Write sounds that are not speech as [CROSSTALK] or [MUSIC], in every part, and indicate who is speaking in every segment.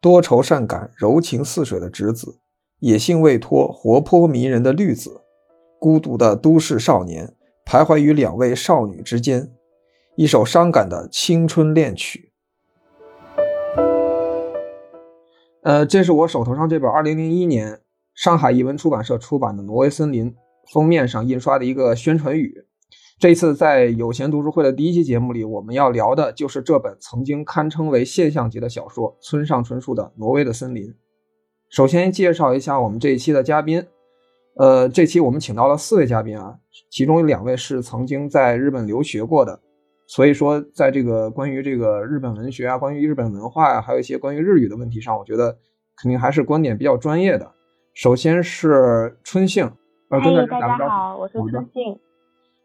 Speaker 1: 多愁善感、柔情似水的直子，野性未脱、活泼迷人的绿子，孤独的都市少年徘徊于两位少女之间，一首伤感的青春恋曲。呃，这是我手头上这本2001年上海译文出版社出版的《挪威森林》封面上印刷的一个宣传语。这次在有闲读书会的第一期节目里，我们要聊的就是这本曾经堪称为现象级的小说——村上春树的《挪威的森林》。首先介绍一下我们这一期的嘉宾，呃，这期我们请到了四位嘉宾啊，其中有两位是曾经在日本留学过的，所以说在这个关于这个日本文学啊、关于日本文化呀，还有一些关于日语的问题上，我觉得肯定还是观点比较专业的。首先是春杏，
Speaker 2: 呃，大家好，我是春杏。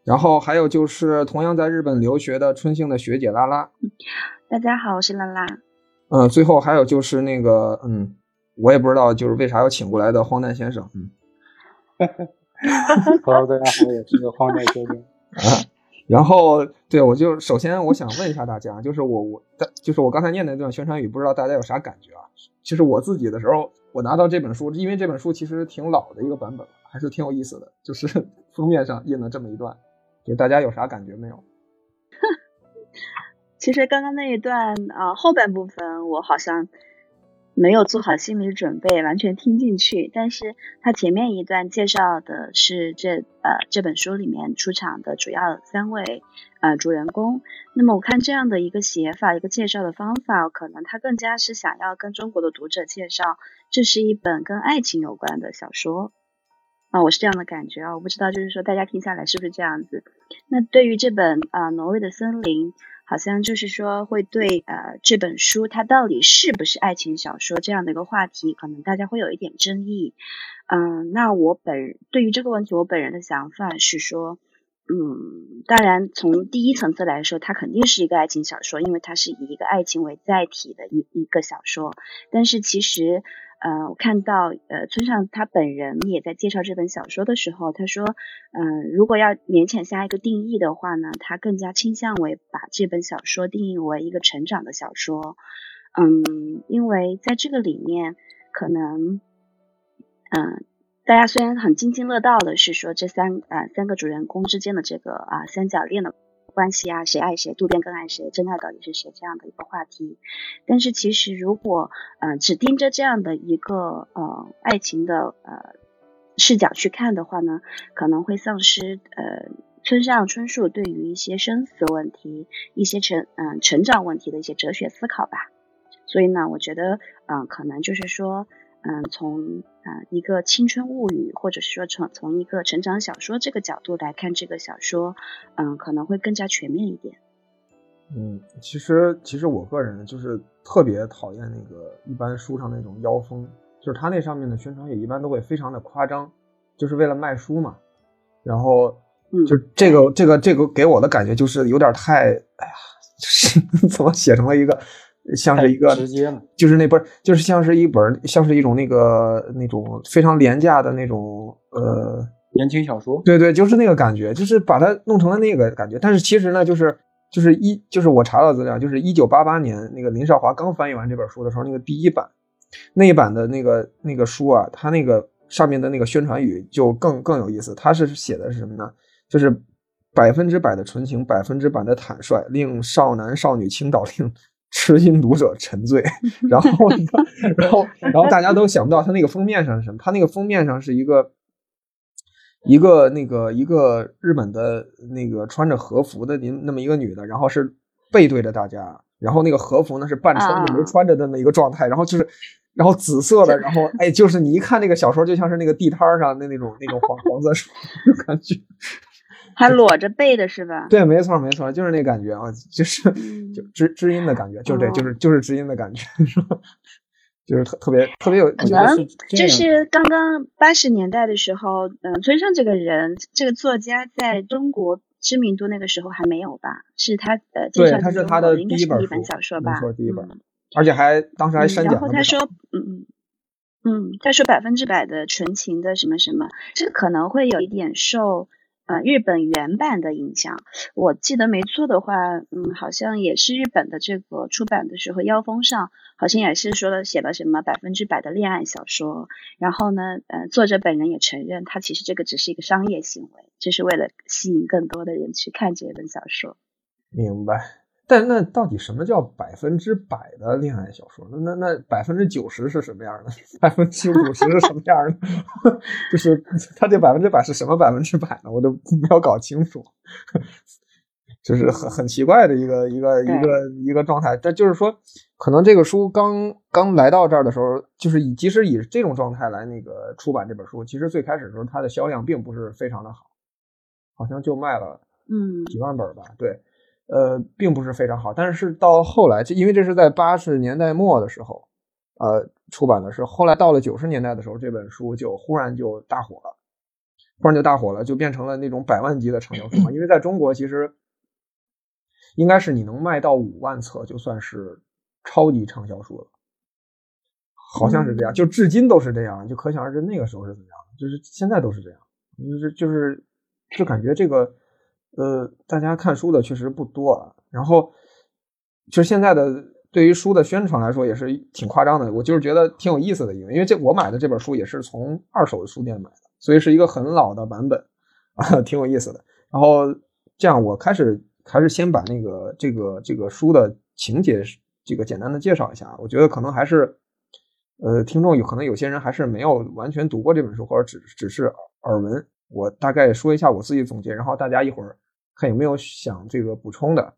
Speaker 1: 然后还有就是同样在日本留学的春杏的学姐拉拉，[LAUGHS]
Speaker 3: 大家好，我是拉拉。
Speaker 1: 嗯，最后还有就是那个，嗯，我也不知道就是为啥要请过来的荒诞先生，嗯。
Speaker 4: Hello，大家好，我是个荒诞先生。[LAUGHS]
Speaker 1: 然后，对我就首先我想问一下大家，就是我我就是我刚才念的那段宣传语，不知道大家有啥感觉啊？其实我自己的时候，我拿到这本书，因为这本书其实挺老的一个版本，还是挺有意思的，就是 [LAUGHS] 封面上印了这么一段。就大家有啥感觉没有？[LAUGHS]
Speaker 3: 其实刚刚那一段啊后半部分我好像没有做好心理准备，完全听进去。但是他前面一段介绍的是这呃这本书里面出场的主要三位呃主人公。那么我看这样的一个写法，一个介绍的方法，可能他更加是想要跟中国的读者介绍，这是一本跟爱情有关的小说。啊，我是这样的感觉啊，我不知道，就是说大家听下来是不是这样子？那对于这本啊《挪威的森林》，好像就是说会对呃这本书它到底是不是爱情小说这样的一个话题，可能大家会有一点争议。嗯，那我本对于这个问题，我本人的想法是说，嗯，当然从第一层次来说，它肯定是一个爱情小说，因为它是以一个爱情为载体的一一个小说。但是其实。呃，我看到呃，村上他本人也在介绍这本小说的时候，他说，嗯，如果要勉强下一个定义的话呢，他更加倾向为把这本小说定义为一个成长的小说，嗯，因为在这个里面，可能，嗯，大家虽然很津津乐道的是说这三啊三个主人公之间的这个啊三角恋的。关系啊，谁爱谁，渡边更爱谁，真爱到底是谁？这样的一个话题。但是其实，如果呃只盯着这样的一个呃爱情的呃视角去看的话呢，可能会丧失呃村上春树对于一些生死问题、一些成嗯成长问题的一些哲学思考吧。所以呢，我觉得嗯可能就是说。嗯，从啊一个青春物语，或者是说从从一个成长小说这个角度来看这个小说，嗯，可能会更加全面一点。
Speaker 1: 嗯，其实其实我个人就是特别讨厌那个一般书上那种妖风，就是他那上面的宣传语一般都会非常的夸张，就是为了卖书嘛。然后就这个这个这个给我的感觉就是有点太，哎呀，就是 [LAUGHS] 怎么写成了一个。像是一个，就是那不是，就是像是一本，像是一种那个那种非常廉价的那种呃
Speaker 4: 言情小说。
Speaker 1: 对对，就是那个感觉，就是把它弄成了那个感觉。但是其实呢，就是就是一就是我查到资料，就是一九八八年那个林少华刚翻译完这本书的时候，那个第一版那一版的那个那个书啊，它那个上面的那个宣传语就更更有意思。它是写的是什么呢？就是百分之百的纯情，百分之百的坦率，令少男少女倾倒，令。痴心读者沉醉，[LAUGHS] 然后，然后，然后大家都想不到他那个封面上是什么？他那个封面上是一个，一个那个一个日本的那个穿着和服的您那么一个女的，然后是背对着大家，然后那个和服呢是半穿着没穿着的那么一个状态，然后就是，然后紫色的，然后哎，就是你一看那个小说，就像是那个地摊上的那种那种黄黄色 [LAUGHS] 书感觉。
Speaker 3: 还裸着背的是吧？
Speaker 1: 对，没错，没错，就是那感觉啊，就是就知知音的感觉，就是这，就是就是知音的感觉，是吧？就是特特别特别有，
Speaker 3: 可能就是刚刚八十年代的时候，嗯，村上这个人，这个作家在中国知名度那个时候还没有吧？是他呃，
Speaker 1: 对，他是他的
Speaker 3: 第
Speaker 1: 一
Speaker 3: 本小说吧？
Speaker 1: 没错，第一本，而且还当时还删减了。
Speaker 3: 然后他说，嗯嗯。嗯，他说百分之百的纯情的什么什么，这个可能会有一点受。呃，日本原版的影像，我记得没错的话，嗯，好像也是日本的这个出版的时候，腰封上好像也是说了写了什么百分之百的恋爱小说。然后呢，呃，作者本人也承认，他其实这个只是一个商业行为，就是为了吸引更多的人去看这本小说。
Speaker 1: 明白。但那到底什么叫百分之百的恋爱小说？那那那百分之九十是什么样的？百分之五十是什么样的？[LAUGHS] 就是他这百分之百是什么百分之百呢？我都没有搞清楚，就是很很奇怪的一个一个一个一个状态。但就是说，可能这个书刚刚来到这儿的时候，就是以即使以这种状态来那个出版这本书，其实最开始的时候它的销量并不是非常的好，好像就卖了
Speaker 3: 嗯
Speaker 1: 几万本吧，对。呃，并不是非常好，但是到后来，就因为这是在八十年代末的时候，呃，出版的是，后来到了九十年代的时候，这本书就忽然就大火了，忽然就大火了，就变成了那种百万级的畅销书嘛。因为在中国，其实应该是你能卖到五万册，就算是超级畅销书了，好像是这样，就至今都是这样，就可想而知那个时候是怎样，就是现在都是这样，就是就是就感觉这个。呃，大家看书的确实不多啊。然后，其实现在的对于书的宣传来说也是挺夸张的。我就是觉得挺有意思的，因为因为这我买的这本书也是从二手书店买的，所以是一个很老的版本 [LAUGHS] 啊，挺有意思的。然后这样，我开始还是先把那个这个这个书的情节这个简单的介绍一下。我觉得可能还是呃，听众有可能有些人还是没有完全读过这本书，或者只只是耳闻。我大概说一下我自己总结，然后大家一会儿。看有没有想这个补充的？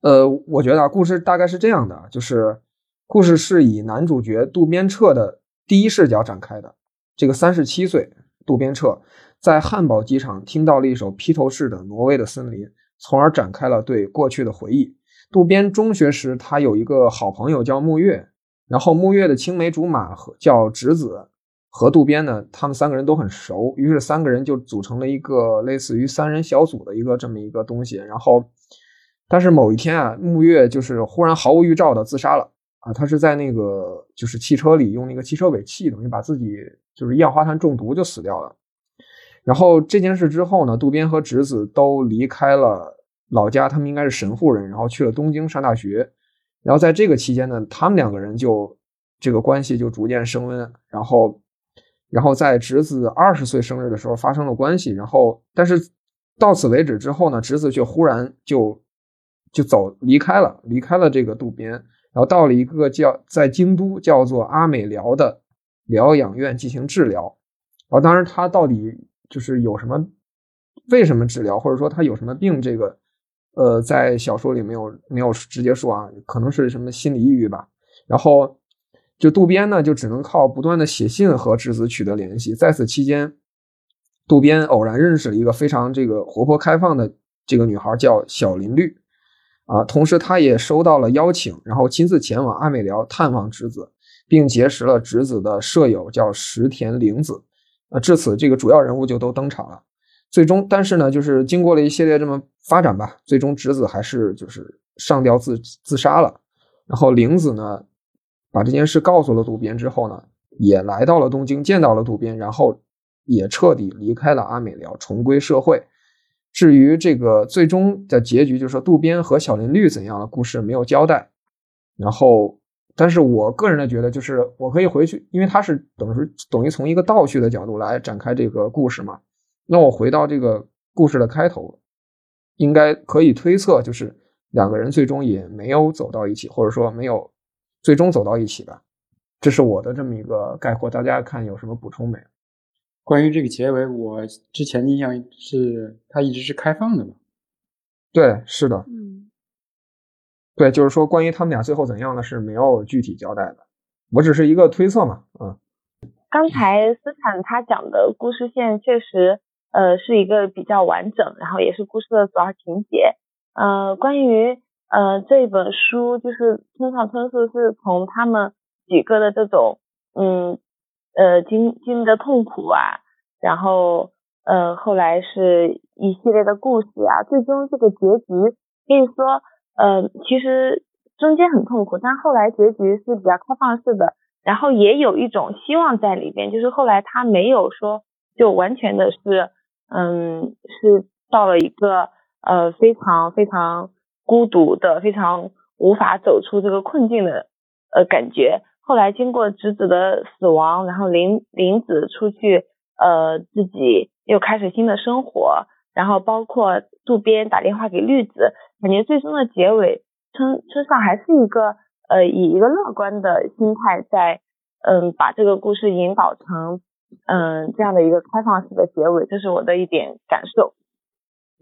Speaker 1: 呃，我觉得啊，故事大概是这样的，就是故事是以男主角渡边彻的第一视角展开的。这个三十七岁渡边彻在汉堡机场听到了一首披头士的《挪威的森林》，从而展开了对过去的回忆。渡边中学时，他有一个好朋友叫木月，然后木月的青梅竹马和叫直子。和渡边呢，他们三个人都很熟，于是三个人就组成了一个类似于三人小组的一个这么一个东西。然后，但是某一天啊，木月就是忽然毫无预兆的自杀了啊，他是在那个就是汽车里用那个汽车尾气，等于把自己就是一氧化碳中毒就死掉了。然后这件事之后呢，渡边和直子都离开了老家，他们应该是神户人，然后去了东京上大学。然后在这个期间呢，他们两个人就这个关系就逐渐升温，然后。然后在侄子二十岁生日的时候发生了关系，然后但是到此为止之后呢，侄子却忽然就就走离开了，离开了这个渡边，然后到了一个叫在京都叫做阿美疗的疗养院进行治疗。然后当然他到底就是有什么为什么治疗，或者说他有什么病，这个呃在小说里没有没有直接说啊，可能是什么心理抑郁吧。然后。就渡边呢，就只能靠不断的写信和侄子取得联系。在此期间，渡边偶然认识了一个非常这个活泼开放的这个女孩，叫小林绿啊。同时，他也收到了邀请，然后亲自前往阿美寮探望侄子，并结识了侄子的舍友，叫石田玲子。啊，至此，这个主要人物就都登场了。最终，但是呢，就是经过了一系列这么发展吧，最终侄子还是就是上吊自自杀了。然后玲子呢？把这件事告诉了渡边之后呢，也来到了东京，见到了渡边，然后也彻底离开了阿美寮，重归社会。至于这个最终的结局，就是说渡边和小林绿怎样的故事没有交代。然后，但是我个人的觉得，就是我可以回去，因为他是等于等于从一个倒叙的角度来展开这个故事嘛。那我回到这个故事的开头，应该可以推测，就是两个人最终也没有走到一起，或者说没有。最终走到一起吧，这是我的这么一个概括。大家看有什么补充没？
Speaker 4: 关于这个结尾，我之前印象是它一直是开放的嘛？
Speaker 1: 对，是的，
Speaker 3: 嗯，
Speaker 1: 对，就是说关于他们俩最后怎样的是没有具体交代的，我只是一个推测嘛，嗯。
Speaker 2: 刚才斯坦他讲的故事线确实，呃，是一个比较完整，然后也是故事的主要情节，呃，关于。呃，这本书就是村上春树是从他们几个的这种，嗯，呃，经经历的痛苦啊，然后，呃，后来是一系列的故事啊，最终这个结局可以说，呃，其实中间很痛苦，但后来结局是比较开放式的，然后也有一种希望在里边，就是后来他没有说就完全的是，嗯，是到了一个呃非常非常孤独的、非常无法走出这个困境的呃感觉。后来经过直子的死亡，然后林林子出去，呃，自己又开始新的生活，然后包括渡边打电话给绿子，感觉最终的结尾，村村上还是一个。呃，以一个乐观的心态，在嗯把这个故事引导成嗯这样的一个开放式的结尾，这是我的一点感受。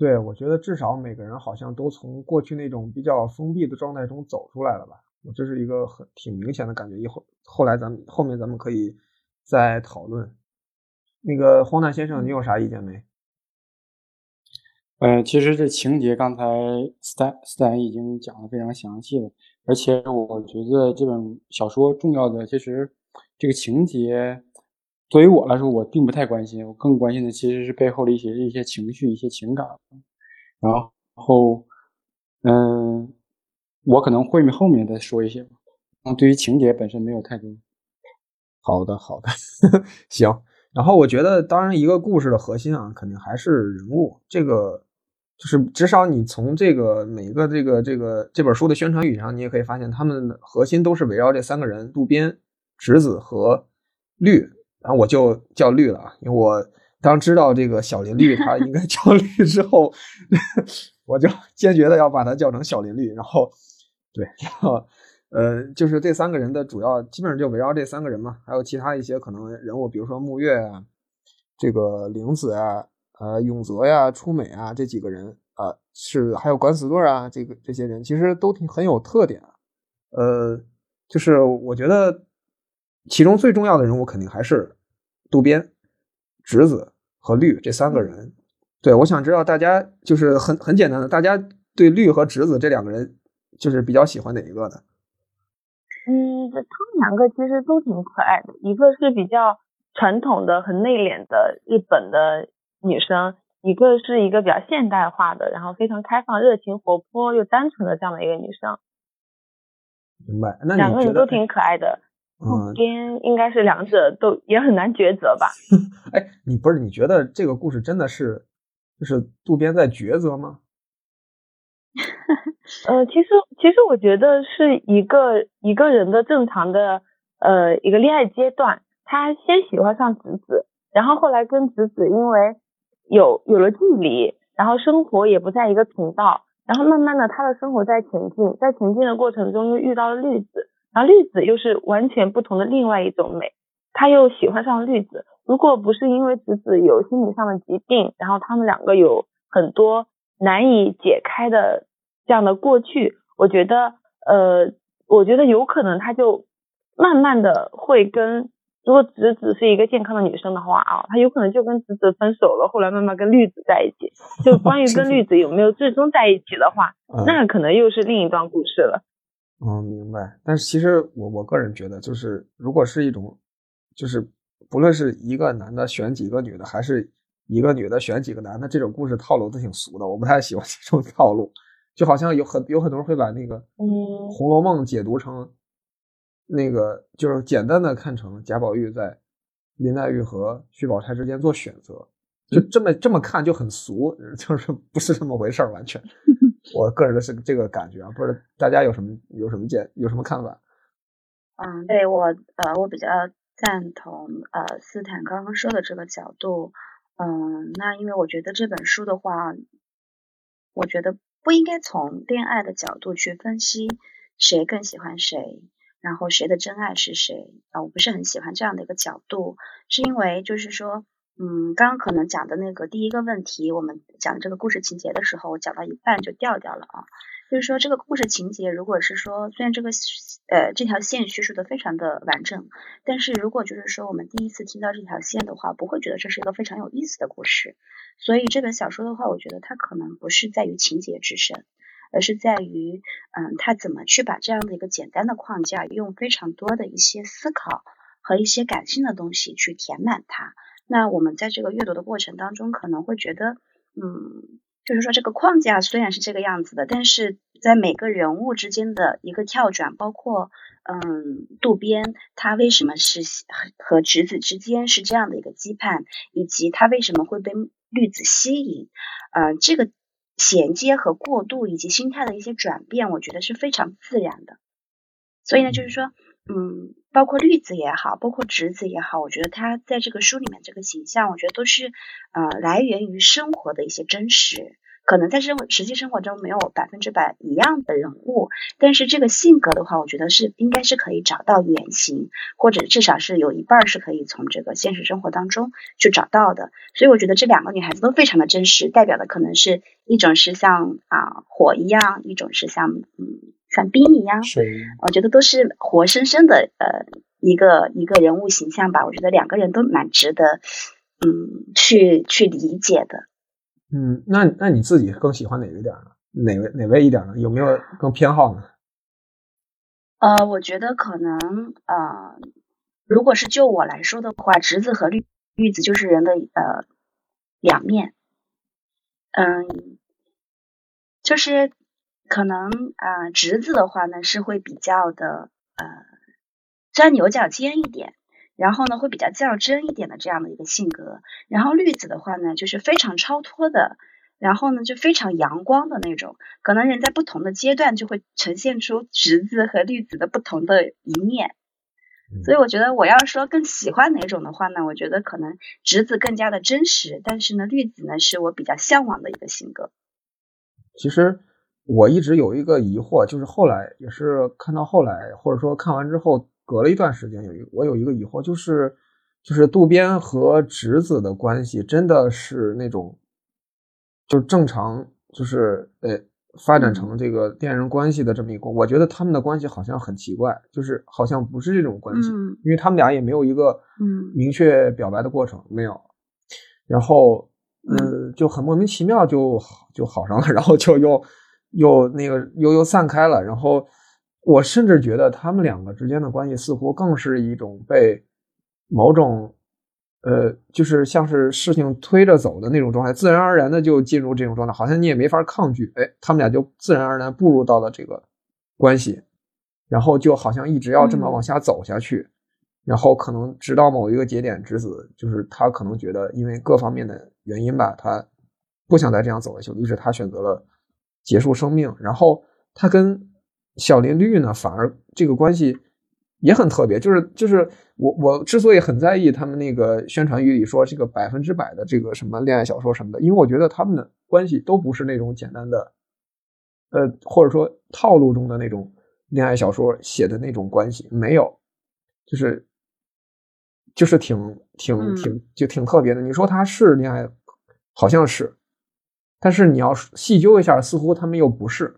Speaker 1: 对，我觉得至少每个人好像都从过去那种比较封闭的状态中走出来了吧，我这是一个很挺明显的感觉。以后后来咱们后面咱们可以再讨论。那个荒诞先生，你有啥意见没？
Speaker 4: 呃，其实这情节刚才斯坦斯坦已经讲的非常详细了。而且我觉得这本小说重要的，其实这个情节，对于我来说，我并不太关心。我更关心的其实是背后的一些一些情绪、一些情感。然后，嗯，我可能会后面再说一些。嗯，对于情节本身没有太多。
Speaker 1: 好的，好的，[LAUGHS] 行。然后我觉得，当然一个故事的核心啊，肯定还是人物。这个。就是至少你从这个每一个这个这个这本书的宣传语上，你也可以发现，他们的核心都是围绕这三个人：渡边、直子和绿。然后我就叫绿了，因为我当知道这个小林绿他应该叫绿之后，[LAUGHS] 我就坚决的要把它叫成小林绿。然后，对，然后呃，就是这三个人的主要基本上就围绕这三个人嘛，还有其他一些可能人物，比如说木月啊，这个玲子啊。呃，永泽呀、出美啊，这几个人啊，是还有管死队啊，这个这些人其实都挺很有特点。呃，就是我觉得其中最重要的人物肯定还是渡边、直子和绿这三个人。对，我想知道大家就是很很简单的，大家对绿和直子这两个人就是比较喜欢哪一个呢？
Speaker 2: 嗯，他们两个其实都挺可爱的，一个是比较传统的、很内敛的日本的。女生一个是一个比较现代化的，然后非常开放、热情、活泼又单纯的这样的一个女生。
Speaker 1: 明白，那
Speaker 2: 两个人都挺可爱的。嗯，边应该是两者都也很难抉择吧？[LAUGHS]
Speaker 1: 哎，你不是你觉得这个故事真的是就是渡边在抉择吗？[LAUGHS]
Speaker 2: 呃，其实其实我觉得是一个一个人的正常的呃一个恋爱阶段，他先喜欢上子子，然后后来跟子子因为。有有了距离，然后生活也不在一个频道，然后慢慢的他的生活在前进，在前进的过程中又遇到了绿子，然后绿子又是完全不同的另外一种美，他又喜欢上绿子。如果不是因为子子有心理上的疾病，然后他们两个有很多难以解开的这样的过去，我觉得呃，我觉得有可能他就慢慢的会跟。如果子子是一个健康的女生的话啊，他有可能就跟子子分手了，后来慢慢跟绿子在一起。就关于跟绿子有没有最终在一起的话，那可能又是另一段故事了。
Speaker 1: 嗯，明白。但是其实我我个人觉得，就是如果是一种，就是不论是一个男的选几个女的，还是一个女的选几个男的，这种故事套路都挺俗的，我不太喜欢 [LAUGHS] 这种套路。就好像有很有很多人会把那个嗯《红楼梦》解读成。那个就是简单的看成贾宝玉在林黛玉和薛宝钗之间做选择，就这么这么看就很俗，[LAUGHS] 就是不是这么回事儿，完全。我个人的是这个感觉啊，不是大家有什么有什么见有什么看法？
Speaker 3: 嗯，对我呃我比较赞同呃斯坦刚刚说的这个角度，嗯，那因为我觉得这本书的话，我觉得不应该从恋爱的角度去分析谁更喜欢谁。然后谁的真爱是谁啊？我不是很喜欢这样的一个角度，是因为就是说，嗯，刚刚可能讲的那个第一个问题，我们讲这个故事情节的时候，我讲到一半就掉掉了啊。就是说，这个故事情节，如果是说，虽然这个呃这条线叙述的非常的完整，但是如果就是说我们第一次听到这条线的话，不会觉得这是一个非常有意思的故事。所以这本小说的话，我觉得它可能不是在于情节之深。而是在于，嗯，他怎么去把这样的一个简单的框架，用非常多的一些思考和一些感性的东西去填满它。那我们在这个阅读的过程当中，可能会觉得，嗯，就是说这个框架虽然是这个样子的，但是在每个人物之间的一个跳转，包括嗯渡边他为什么是和和直子之间是这样的一个羁绊，以及他为什么会被绿子吸引，呃这个衔接和过渡以及心态的一些转变，我觉得是非常自然的。所以呢，就是说。嗯，包括绿子也好，包括直子也好，我觉得他在这个书里面这个形象，我觉得都是呃来源于生活的一些真实。可能在生活实际生活中没有百分之百一样的人物，但是这个性格的话，我觉得是应该是可以找到原型，或者至少是有一半是可以从这个现实生活当中去找到的。所以我觉得这两个女孩子都非常的真实，代表的可能是一种是像啊火一样，一种是像嗯。像冰一样，我觉得都是活生生的呃一个一个人物形象吧。我觉得两个人都蛮值得嗯去去理解的。
Speaker 1: 嗯，那那你自己更喜欢哪一点呢？哪位哪位一点呢？有没有更偏好呢？
Speaker 3: 呃，我觉得可能呃，如果是就我来说的话，直子和绿绿子就是人的呃两面。嗯，就是。可能啊，侄子的话呢是会比较的呃钻牛角尖一点，然后呢会比较较真一点的这样的一个性格。然后绿子的话呢就是非常超脱的，然后呢就非常阳光的那种。可能人在不同的阶段就会呈现出侄子和绿子的不同的一面。所以我觉得我要说更喜欢哪种的话呢，我觉得可能侄子更加的真实，但是呢绿子呢是我比较向往的一个性格。
Speaker 1: 其实。我一直有一个疑惑，就是后来也是看到后来，或者说看完之后，隔了一段时间，有一我有一个疑惑，就是就是渡边和直子的关系真的是那种，就正常就是呃发展成这个恋人关系的这么一个，我觉得他们的关系好像很奇怪，就是好像不是这种关系，因为他们俩也没有一个嗯。明确表白的过程，没有，然后嗯。就很莫名其妙就好就好上了，然后就又。又那个又又散开了，然后我甚至觉得他们两个之间的关系似乎更是一种被某种呃，就是像是事情推着走的那种状态，自然而然的就进入这种状态，好像你也没法抗拒。哎，他们俩就自然而然步入到了这个关系，然后就好像一直要这么往下走下去，然后可能直到某一个节点，直子就是他可能觉得因为各方面的原因吧，他不想再这样走下去，于是他选择了。结束生命，然后他跟小林绿呢，反而这个关系也很特别。就是就是我我之所以很在意他们那个宣传语里说这个百分之百的这个什么恋爱小说什么的，因为我觉得他们的关系都不是那种简单的，呃，或者说套路中的那种恋爱小说写的那种关系，没有，就是就是挺挺挺就挺特别的。你说他是恋爱，好像是。但是你要细究一下，似乎他们又不是，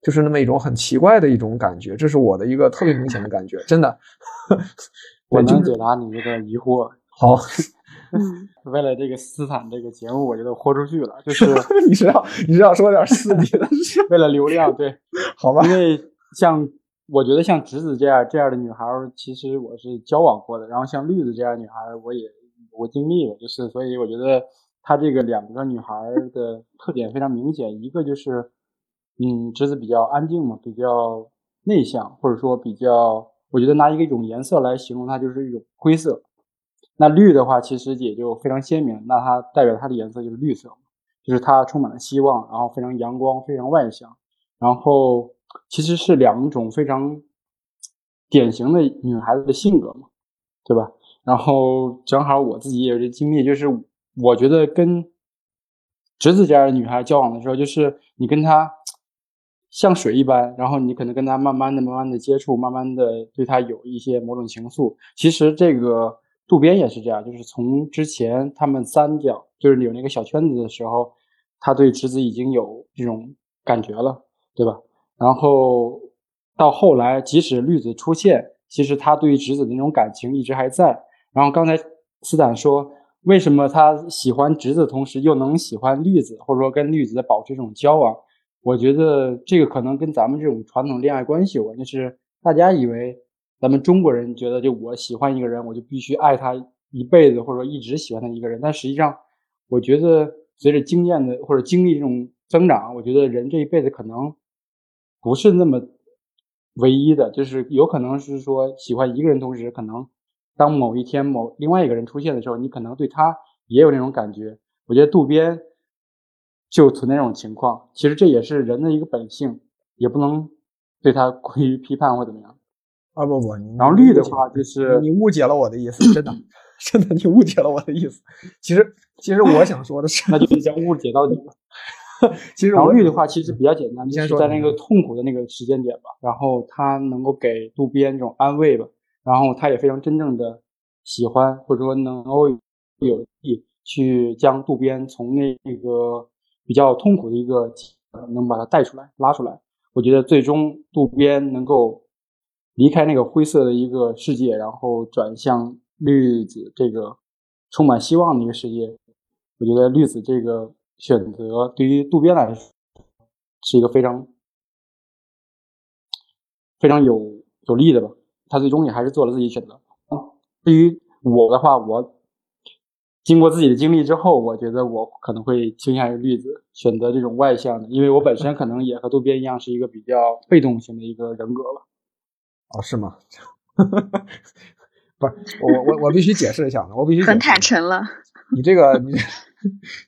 Speaker 1: 就是那么一种很奇怪的一种感觉，这是我的一个特别明显的感觉，真的。[LAUGHS]
Speaker 4: 我能解答你这个疑惑。
Speaker 1: 好，[LAUGHS]
Speaker 4: 为了这个斯坦这个节目，我觉得豁出去了。就是 [LAUGHS]
Speaker 1: 你是要你是要说点刺激的，
Speaker 4: 为了流量，对，
Speaker 1: 好吧。
Speaker 4: 因为像我觉得像直子这样这样的女孩，其实我是交往过的，然后像绿子这样女孩，我也我经历了，就是所以我觉得。她这个两个女孩的特点非常明显，一个就是，嗯，侄子比较安静嘛，比较内向，或者说比较，我觉得拿一个一种颜色来形容它，就是一种灰色。那绿的话，其实也就非常鲜明，那它代表它的颜色就是绿色，就是它充满了希望，然后非常阳光，非常外向，然后其实是两种非常典型的女孩子的性格嘛，对吧？然后正好我自己也有这经历，就是。我觉得跟侄子这样的女孩交往的时候，就是你跟她像水一般，然后你可能跟她慢慢的、慢慢的接触，慢慢的对她有一些某种情愫。其实这个渡边也是这样，就是从之前他们三角就是有那个小圈子的时候，他对侄子已经有这种感觉了，对吧？然后到后来，即使绿子出现，其实他对于侄子的那种感情一直还在。然后刚才斯坦说。为什么他喜欢侄子，同时又能喜欢绿子，或者说跟绿子保持这种交往？我觉得这个可能跟咱们这种传统恋爱关系有关。就是大家以为咱们中国人觉得，就我喜欢一个人，我就必须爱他一辈子，或者说一直喜欢他一个人。但实际上，我觉得随着经验的或者经历这种增长，我觉得人这一辈子可能不是那么唯一的，就是有可能是说喜欢一个人同时，可能当某一天某另外一个人出现的时候，你可能对他也有那种感觉。我觉得渡边就存在这种情况，其实这也是人的一个本性，也不能对他过于批判或怎么样。
Speaker 1: 啊不不，
Speaker 4: 然后绿的话就是
Speaker 1: 你误解了我的意思，真的 [LAUGHS] 真的你误解了我的意思。其实其实我想说的是，
Speaker 4: 那就将误解到你了。[LAUGHS]
Speaker 1: 其实
Speaker 4: 然后绿的话其实比较简单，就是在那个痛苦的那个时间点吧，然后他能够给渡边这种安慰吧，然后他也非常真正的喜欢或者说能够有意去将渡边从那个比较痛苦的一个能把他带出来拉出来。我觉得最终渡边能够离开那个灰色的一个世界，然后转向绿子这个充满希望的一个世界。我觉得绿子这个选择对于渡边来说是一个非常非常有有利的吧。他最终也还是做了自己选择。至于我的话，我经过自己的经历之后，我觉得我可能会倾向于绿子，选择这种外向的，因为我本身可能也和渡边一样是一个比较被动型的一个人格吧。
Speaker 1: 哦是吗？[LAUGHS] 不是我我我必须解释一下，我必须
Speaker 3: 很坦诚了。
Speaker 1: 你这个你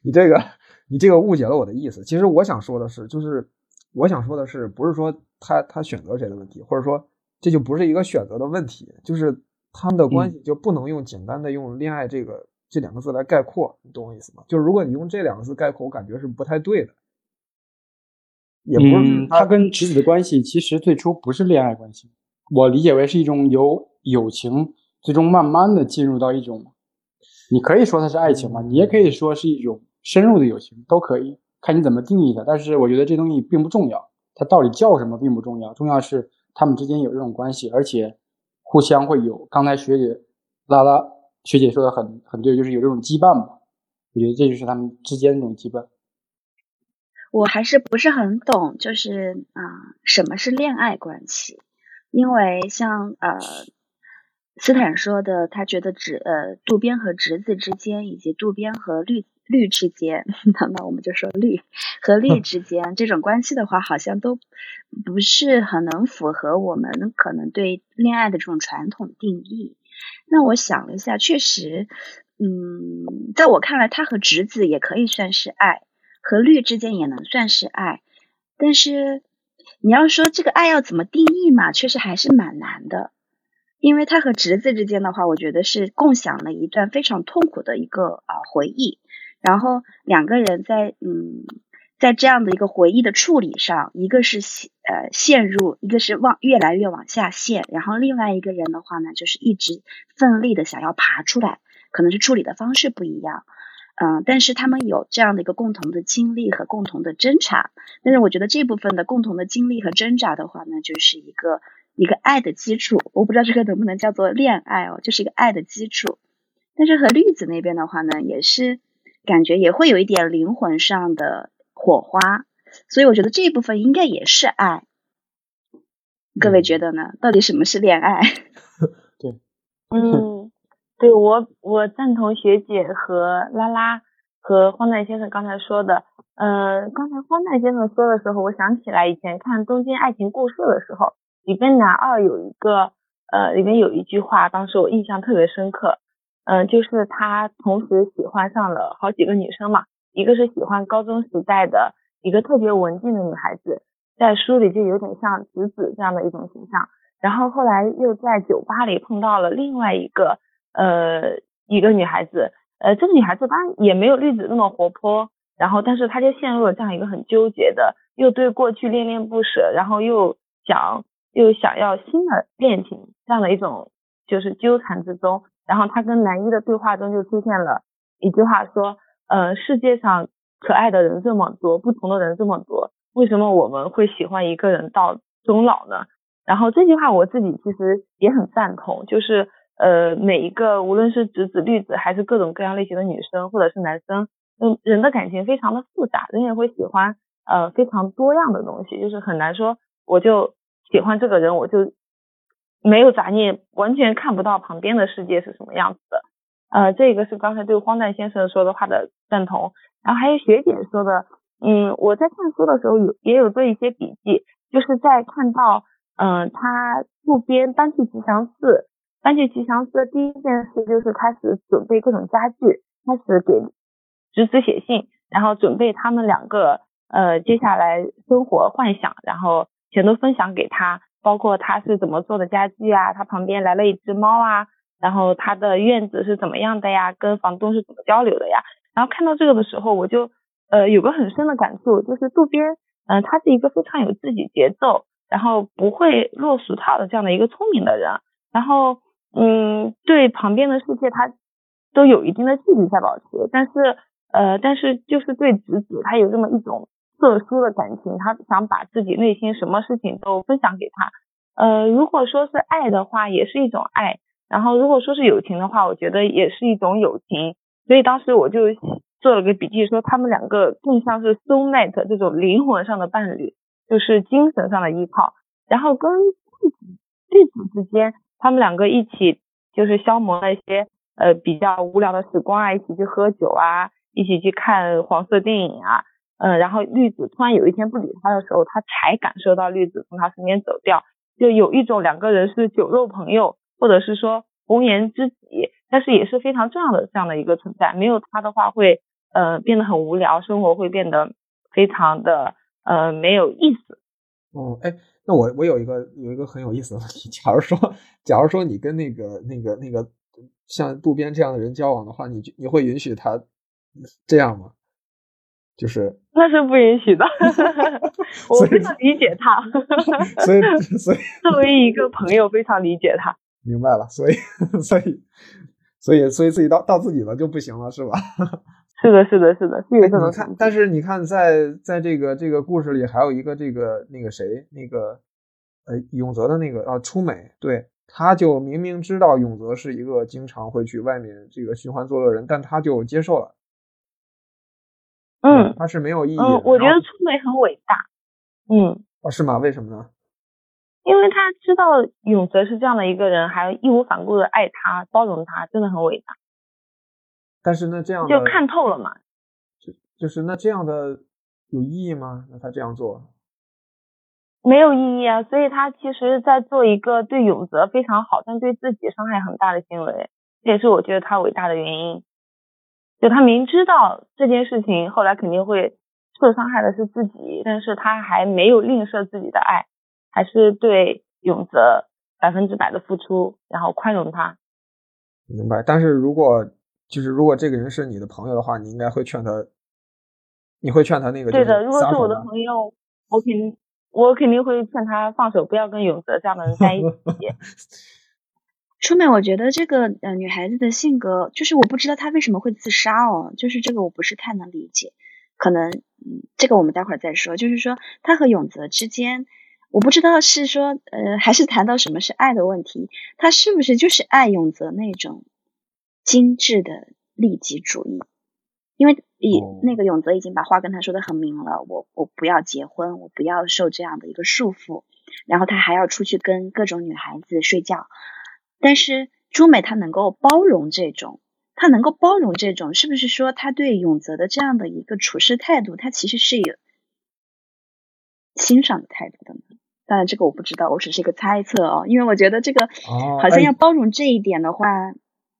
Speaker 1: 你这个你这个误解了我的意思。其实我想说的是，就是我想说的是，不是说他他选择谁的问题，或者说这就不是一个选择的问题，就是他们的关系就不能用简单的用恋爱这个这两个字来概括，你懂我意思吗？就是如果你用这两个字概括，我感觉是不太对的。也不是
Speaker 4: 嗯，他跟直子的关系其实最初不是恋爱关系，我理解为是一种由友情最终慢慢的进入到一种，你可以说它是爱情嘛，你也可以说是一种深入的友情，都可以看你怎么定义它。但是我觉得这东西并不重要，它到底叫什么并不重要，重要是他们之间有这种关系，而且互相会有。刚才学姐拉拉学姐说的很很对，就是有这种羁绊吧。我觉得这就是他们之间这种羁绊。
Speaker 3: 我还是不是很懂，就是啊、什么是恋爱关系？因为像呃，斯坦说的，他觉得直呃渡边和侄子之间，以及渡边和绿绿之间，[LAUGHS] 那那我们就说绿和绿之间这种关系的话，好像都不是很能符合我们可能对恋爱的这种传统定义。那我想了一下，确实，嗯，在我看来，他和侄子也可以算是爱。和绿之间也能算是爱，但是你要说这个爱要怎么定义嘛，确实还是蛮难的。因为他和侄子之间的话，我觉得是共享了一段非常痛苦的一个啊、回忆，然后两个人在嗯在这样的一个回忆的处理上，一个是陷呃陷入，一个是往越来越往下陷，然后另外一个人的话呢，就是一直奋力的想要爬出来，可能是处理的方式不一样。嗯，但是他们有这样的一个共同的经历和共同的挣扎，但是我觉得这部分的共同的经历和挣扎的话呢，就是一个一个爱的基础。我不知道这个能不能叫做恋爱哦，就是一个爱的基础。但是和绿子那边的话呢，也是感觉也会有一点灵魂上的火花，所以我觉得这一部分应该也是爱。各位觉得呢？到底什么是恋爱？[LAUGHS]
Speaker 2: 对嗯，[LAUGHS] 对我我赞同学姐和拉拉和荒诞先生刚才说的。呃，刚才荒诞先生说的时候，我想起来以前看《东京爱情故事》的时候，里边男二有一个呃，里面有一句话，当时我印象特别深刻。嗯、就是他同时喜欢上了好几个女生嘛，一个是喜欢高中时代的一个特别文静的女孩子，在书里就有点像子子这样的一种形象。然后后来又在酒吧里碰到了另外一个呃一个女孩子，呃这个女孩子当然也没有绿子那么活泼，然后但是她就陷入了这样一个很纠结的，又对过去恋恋不舍，然后又想又想要新的恋情这样的一种就是纠缠之中。然后她跟男一的对话中就出现了一句话说，呃世界上可爱的人这么多，不同的人这么多，为什么我们会喜欢一个人到终老呢？然后这句话我自己其实也很赞同，就是呃每一个无论是直子、绿子还是各种各样类型的女生或者是男生，嗯人的感情非常的复杂，人也会喜欢呃非常多样的东西，就是很难说我就喜欢这个人，我就没有杂念，完全看不到旁边的世界是什么样子的。呃，这个是刚才对荒诞先生说的话的赞同。然后还有学姐说的，嗯，我在看书的时候有也有做一些笔记，就是在看到，嗯，他路边搬去吉祥寺，搬去吉祥寺的第一件事就是开始准备各种家具，开始给侄子写信，然后准备他们两个呃接下来生活幻想，然后全都分享给他，包括他是怎么做的家具啊，他旁边来了一只猫啊。然后他的院子是怎么样的呀？跟房东是怎么交流的呀？然后看到这个的时候，我就呃有个很深的感触，就是渡边，嗯，他是一个非常有自己节奏，然后不会落俗套的这样的一个聪明的人。然后嗯，对旁边的世界他都有一定的距离在保持，但是呃，但是就是对侄子他有这么一种特殊的感情，他想把自己内心什么事情都分享给他。呃，如果说是爱的话，也是一种爱。然后如果说是友情的话，我觉得也是一种友情，所以当时我就做了个笔记，说他们两个更像是 soul mate 这种灵魂上的伴侣，就是精神上的依靠。然后跟弟子弟子之间，他们两个一起就是消磨那些呃比较无聊的时光啊，一起去喝酒啊，一起去看黄色电影啊，嗯，然后绿子突然有一天不理他的时候，他才感受到绿子从他身边走掉，就有一种两个人是酒肉朋友。或者是说红颜知己，但是也是非常重要的这样的一个存在。没有他的话，会呃变得很无聊，生活会变得非常的呃没有意思。
Speaker 1: 哦，哎，那我我有一个有一个很有意思的问题，[LAUGHS] 假如说假如说你跟那个那个那个像渡边这样的人交往的话，你你会允许他这样吗？就是
Speaker 2: 那是不允许的，[LAUGHS] 我非常理解他。
Speaker 1: 所以 [LAUGHS] 所以
Speaker 2: 作为一个朋友，非常理解他。[LAUGHS]
Speaker 1: 明白了，所以，所以，所以，所以自己到到自己了就不行了，是吧？
Speaker 2: 是的，是的，是的，是这么
Speaker 1: 看。但是你看，在在这个这个故事里，还有一个这个那个谁，那个呃永泽的那个啊初美，对，他就明明知道永泽是一个经常会去外面这个寻欢作乐人，但他就接受了。
Speaker 2: 嗯，
Speaker 1: 他是没有意义。
Speaker 2: 嗯，我觉得初美很伟大。嗯，
Speaker 1: 哦，是吗？为什么呢？
Speaker 2: 因为他知道永泽是这样的一个人，还义无反顾的爱他、包容他，真的很伟大。
Speaker 1: 但是那这样
Speaker 2: 就看透了嘛？
Speaker 1: 就就是那这样的有意义吗？那他这样做
Speaker 2: 没有意义啊！所以他其实在做一个对永泽非常好，但对自己伤害很大的行为，这也是我觉得他伟大的原因。就他明知道这件事情后来肯定会受伤害的是自己，但是他还没有吝啬自己的爱。还是对永泽百分之百的付出，然后宽容他。
Speaker 1: 明白。但是如果就是如果这个人是你的朋友的话，你应该会劝他，你会劝他那个
Speaker 2: 对的。如果是我的朋友，我肯定我肯定会劝他放手，不要跟永泽这样的人在一起。[LAUGHS]
Speaker 3: 出美，我觉得这个呃女孩子的性格，就是我不知道她为什么会自杀哦，就是这个我不是太能理解。可能嗯，这个我们待会儿再说。就是说她和永泽之间。我不知道是说，呃，还是谈到什么是爱的问题，她是不是就是爱永泽那种精致的利己主义？因为以那个永泽已经把话跟他说的很明了，我我不要结婚，我不要受这样的一个束缚，然后他还要出去跟各种女孩子睡觉。但是朱美她能够包容这种，她能够包容这种，是不是说她对永泽的这样的一个处事态度，她其实是有欣赏的态度的呢？当然，这个我不知道，我只是一个猜测哦。因为我觉得这个好像要包容这一点的话，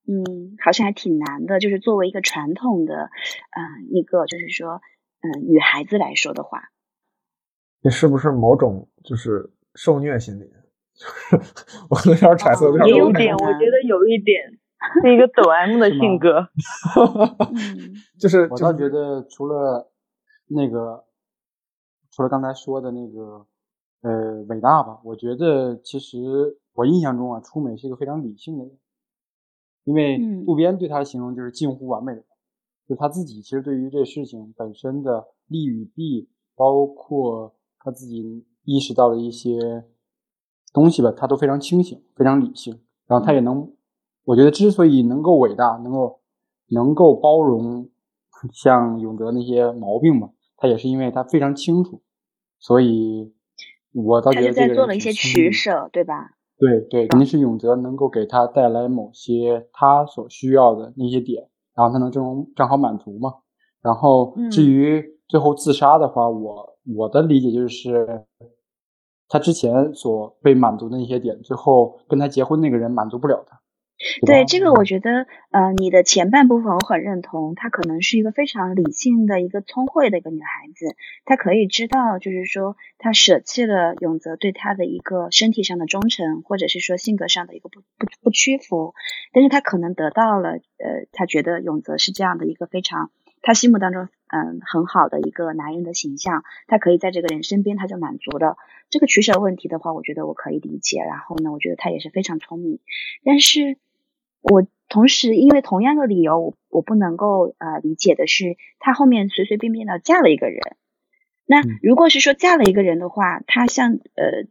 Speaker 3: 嗯，好像还挺难的。就是作为一个传统的，嗯，一个就是说，嗯，女孩子来说的话，
Speaker 1: 这是不是某种就是受虐心理？[LAUGHS] 我有点揣测，
Speaker 2: 也有点，我觉得有一点是一个抖 M 的性格。[LAUGHS]
Speaker 1: 就是
Speaker 4: 我倒觉得，除了那个，除了刚才说的那个。呃，伟大吧？我觉得其实我印象中啊，出美是一个非常理性的人，因为渡边对他的形容就是近乎完美的，就他自己其实对于这事情本身的利与弊，包括他自己意识到的一些东西吧，他都非常清醒，非常理性。然后他也能，我觉得之所以能够伟大，能够能够包容像永哲那些毛病吧，他也是因为他非常清楚，所以。我倒觉得
Speaker 3: 在做了一些取舍，对吧？
Speaker 4: 对对，肯定是永泽能够给他带来某些他所需要的那些点，然后他能正正好满足嘛。然后至于最后自杀的话，我我的理解就是，他之前所被满足的那些点，最后跟他结婚那个人满足不了他。
Speaker 3: 对这个，我觉得，呃，你的前半部分我很认同，她可能是一个非常理性的一个聪慧的一个女孩子，她可以知道，就是说，她舍弃了永泽对她的一个身体上的忠诚，或者是说性格上的一个不不不屈服，但是她可能得到了，呃，她觉得永泽是这样的一个非常，她心目当中，嗯，很好的一个男人的形象，他可以在这个人身边，他就满足了。这个取舍问题的话，我觉得我可以理解。然后呢，我觉得他也是非常聪明，但是。我同时因为同样的理由，我我不能够呃理解的是，他后面随随便便的嫁了一个人。那如果是说嫁了一个人的话，他像呃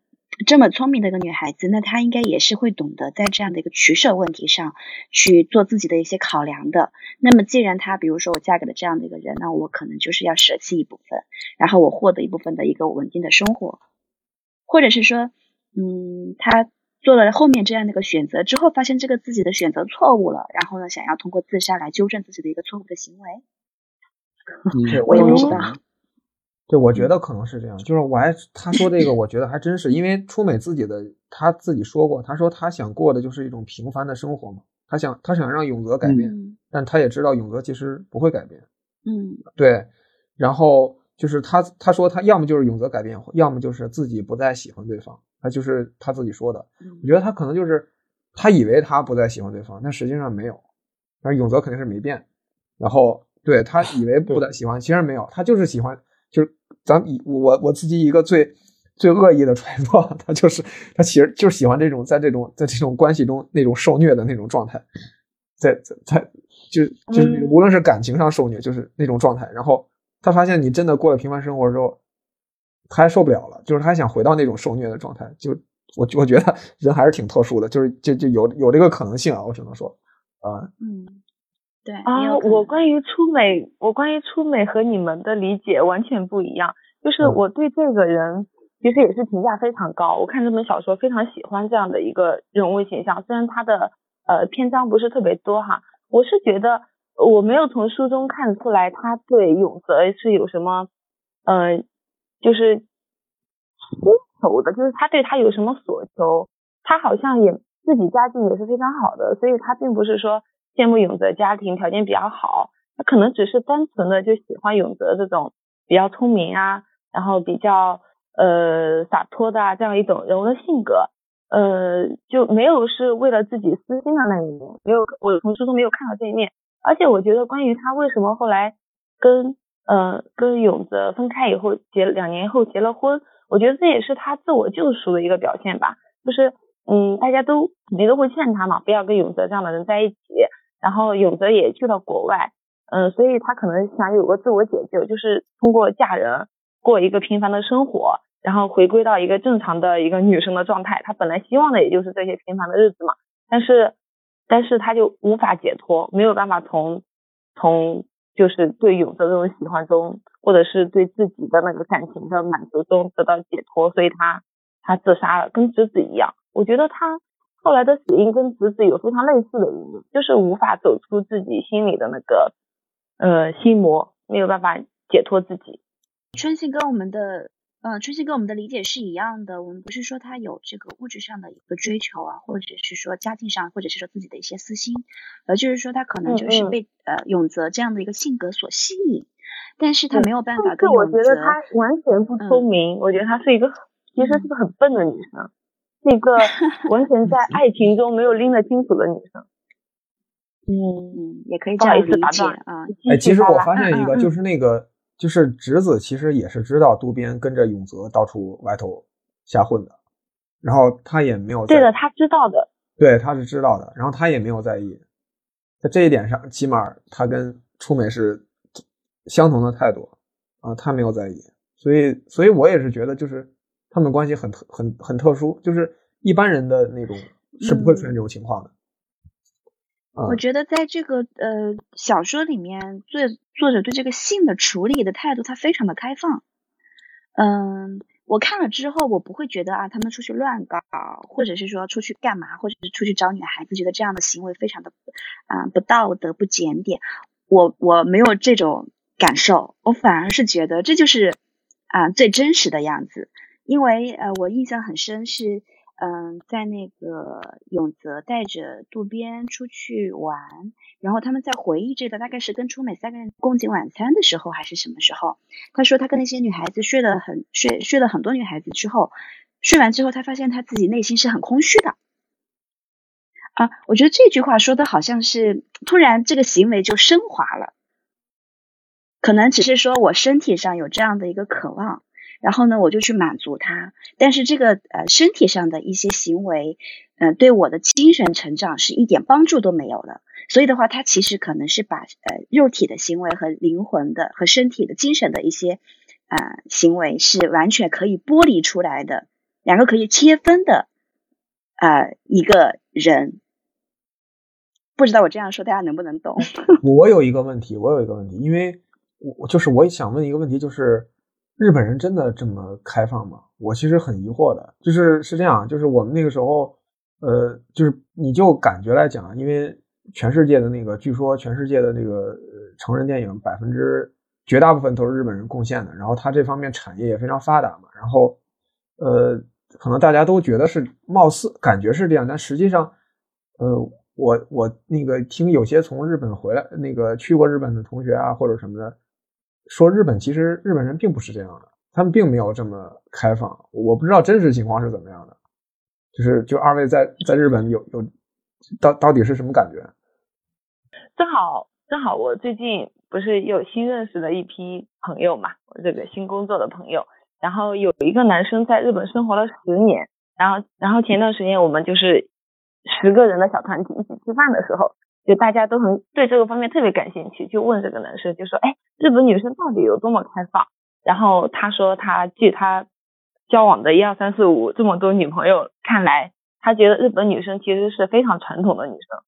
Speaker 3: 这么聪明的一个女孩子，那她应该也是会懂得在这样的一个取舍问题上去做自己的一些考量的。那么既然她比如说我嫁给了这样的一个人，那我可能就是要舍弃一部分，然后我获得一部分的一个稳定的生活，或者是说，嗯，她。做了后面这样的一个选择之后，发现这个自己的选择错误了，然后呢，想要通过自杀来纠正自己的一个错误的行为。我也不知道。
Speaker 1: 对，我觉得可能是这样。就是我还他说这个，我觉得还真是，因为出美自己的他自己说过，他说他想过的就是一种平凡的生活嘛。他想他想让永泽改变，但他也知道永泽其实不会改变。
Speaker 3: 嗯，
Speaker 1: 对。然后就是他他说他要么就是永泽改变，要么就是自己不再喜欢对方。他就是他自己说的，我觉得他可能就是他以为他不再喜欢对方，但实际上没有。但是永泽肯定是没变，然后对他以为 [LAUGHS] 不再喜欢，其实没有，他就是喜欢，就是咱以我我自己一个最最恶意的揣测，他就是他其实就是喜欢这种在这种在这种关系中那种受虐的那种状态，在在在就就是无论是感情上受虐，就是那种状态。然后他发现你真的过了平凡生活之后。他还受不了了，就是他还想回到那种受虐的状态。就我我觉得人还是挺特殊的，就是就就有有这个可能性啊，我只能说，
Speaker 3: 啊，嗯，对
Speaker 2: 啊，我关于出美，我关于出美和你们的理解完全不一样。就是我对这个人其实也是评价非常高。我看这本小说非常喜欢这样的一个人物形象，虽然他的呃篇章不是特别多哈，我是觉得我没有从书中看出来他对永泽是有什么嗯。就是需求的，就是他对他有什么所求，他好像也自己家境也是非常好的，所以他并不是说羡慕永泽家庭条件比较好，他可能只是单纯的就喜欢永泽这种比较聪明啊，然后比较呃洒脱的啊这样一种人物的性格，呃就没有是为了自己私心的那一面，没有我从书中没有看到这一面，而且我觉得关于他为什么后来跟。呃，跟永泽分开以后结两年后结了婚，我觉得这也是他自我救赎的一个表现吧。就是，嗯，大家都肯定都会劝他嘛，不要跟永泽这样的人在一起。然后永泽也去了国外，嗯，所以他可能想有个自我解救，就是通过嫁人过一个平凡的生活，然后回归到一个正常的一个女生的状态。他本来希望的也就是这些平凡的日子嘛，但是，但是他就无法解脱，没有办法从从。就是对永泽这种喜欢中，或者是对自己的那个感情的满足中得到解脱，所以他他自杀了，跟直子一样。我觉得他后来的死因跟侄子有非常类似的原因，就是无法走出自己心里的那个呃心魔，没有办法解脱自己。
Speaker 3: 春信跟我们的。嗯，春熙跟我们的理解是一样的。我们不是说他有这个物质上的一个追求啊，或者是说家境上，或者是说自己的一些私心，而就是说他可能就是被呃永泽这样的一个性格所吸引，但是他没有办法跟永
Speaker 2: 泽。我觉得他完全不聪明，我觉得他是一个其实是个很笨的女生，是一个 [LAUGHS] 完全在爱情中没有拎得清楚的女生。
Speaker 3: 嗯嗯，也可以这样理解啊。
Speaker 1: 哎，其实我发现一个，就是那个。就是直子其实也是知道渡边跟着永泽到处外头瞎混的，然后他也没有
Speaker 2: 对的，他知道的，
Speaker 1: 对，他是知道的，然后他也没有在意，在这一点上，起码他跟出美是相同的态度啊，他没有在意，所以，所以我也是觉得，就是他们关系很特很很特殊，就是一般人的那种是不会出现这种情况的。
Speaker 3: 我觉得在这个呃小说里面，作作者对这个性的处理的态度，他非常的开放。嗯，我看了之后，我不会觉得啊，他们出去乱搞，或者是说出去干嘛，或者是出去找女孩子，觉得这样的行为非常的啊不道德、不检点。我我没有这种感受，我反而是觉得这就是啊最真实的样子。因为呃，我印象很深是。嗯，在那个永泽带着渡边出去玩，然后他们在回忆这个大概是跟初美三个人共进晚餐的时候，还是什么时候？他说他跟那些女孩子睡了很睡睡了很多女孩子之后，睡完之后他发现他自己内心是很空虚的。啊，我觉得这句话说的好像是突然这个行为就升华了，可能只是说我身体上有这样的一个渴望。然后呢，我就去满足他，但是这个呃身体上的一些行为，嗯，对我的精神成长是一点帮助都没有的。所以的话，他其实可能是把呃肉体的行为和灵魂的和身体的精神的一些啊行为是完全可以剥离出来的，两个可以切分的啊一个人。不知道我这样说大家能不能懂？[LAUGHS]
Speaker 1: 我有一个问题，我有一个问题，因为我就是我想问一个问题，就是。日本人真的这么开放吗？我其实很疑惑的。就是是这样，就是我们那个时候，呃，就是你就感觉来讲，因为全世界的那个，据说全世界的那个成人电影百分之绝大部分都是日本人贡献的，然后他这方面产业也非常发达嘛。然后，呃，可能大家都觉得是貌似感觉是这样，但实际上，呃，我我那个听有些从日本回来那个去过日本的同学啊，或者什么的。说日本其实日本人并不是这样的，他们并没有这么开放。我不知道真实情况是怎么样的，就是就二位在在日本有有到到底是什么感觉？
Speaker 2: 正好正好我最近不是有新认识的一批朋友嘛，我这个新工作的朋友，然后有一个男生在日本生活了十年，然后然后前段时间我们就是十个人的小团体一起吃饭的时候。就大家都很对这个方面特别感兴趣，就问这个男生，就说：“哎，日本女生到底有多么开放？”然后他说，他据他交往的一二三四五这么多女朋友看来，他觉得日本女生其实是非常传统的女生，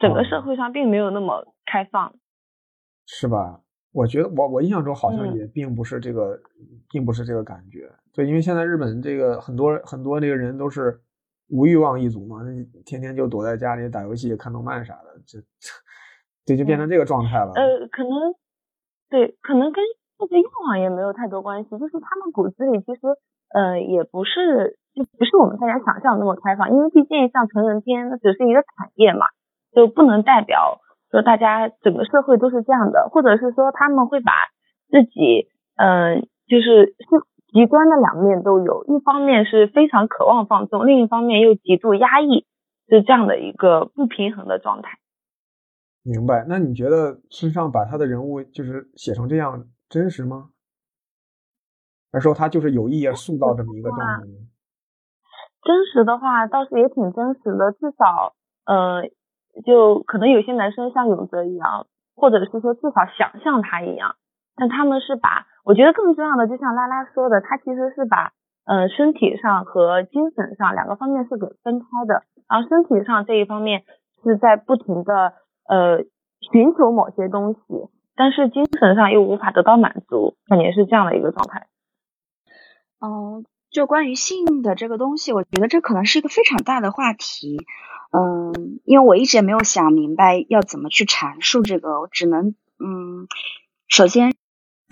Speaker 2: 整个社会上并没有那么开放，
Speaker 1: 是吧？我觉得我我印象中好像也并不是这个，并不是这个感觉。对，因为现在日本这个很多很多这个人都是。无欲望一族嘛，天天就躲在家里打游戏、看动漫啥的，这这就变成这个状态了。
Speaker 2: 呃，可能对，可能跟这个欲望也没有太多关系，就是他们骨子里其实呃也不是就不是我们大家想象那么开放，因为毕竟像成人片那只是一个产业嘛，就不能代表说大家整个社会都是这样的，或者是说他们会把自己嗯就是是。极端的两面都有，一方面是非常渴望放纵，另一方面又极度压抑，是这样的一个不平衡的状态。
Speaker 1: 明白？那你觉得村上把他的人物就是写成这样真实吗？还是说他就是有意塑造这么一个状态？
Speaker 2: 真实的话倒是也挺真实的，至少呃，就可能有些男生像永泽一样，或者是说至少想像他一样，但他们是把。我觉得更重要的，就像拉拉说的，他其实是把呃身体上和精神上两个方面是给分开的，然后身体上这一方面是在不停的呃寻求某些东西，但是精神上又无法得到满足，感觉是这样的一个状态。
Speaker 3: 嗯，就关于性的这个东西，我觉得这可能是一个非常大的话题。嗯，因为我一直也没有想明白要怎么去阐述这个，我只能嗯，首先。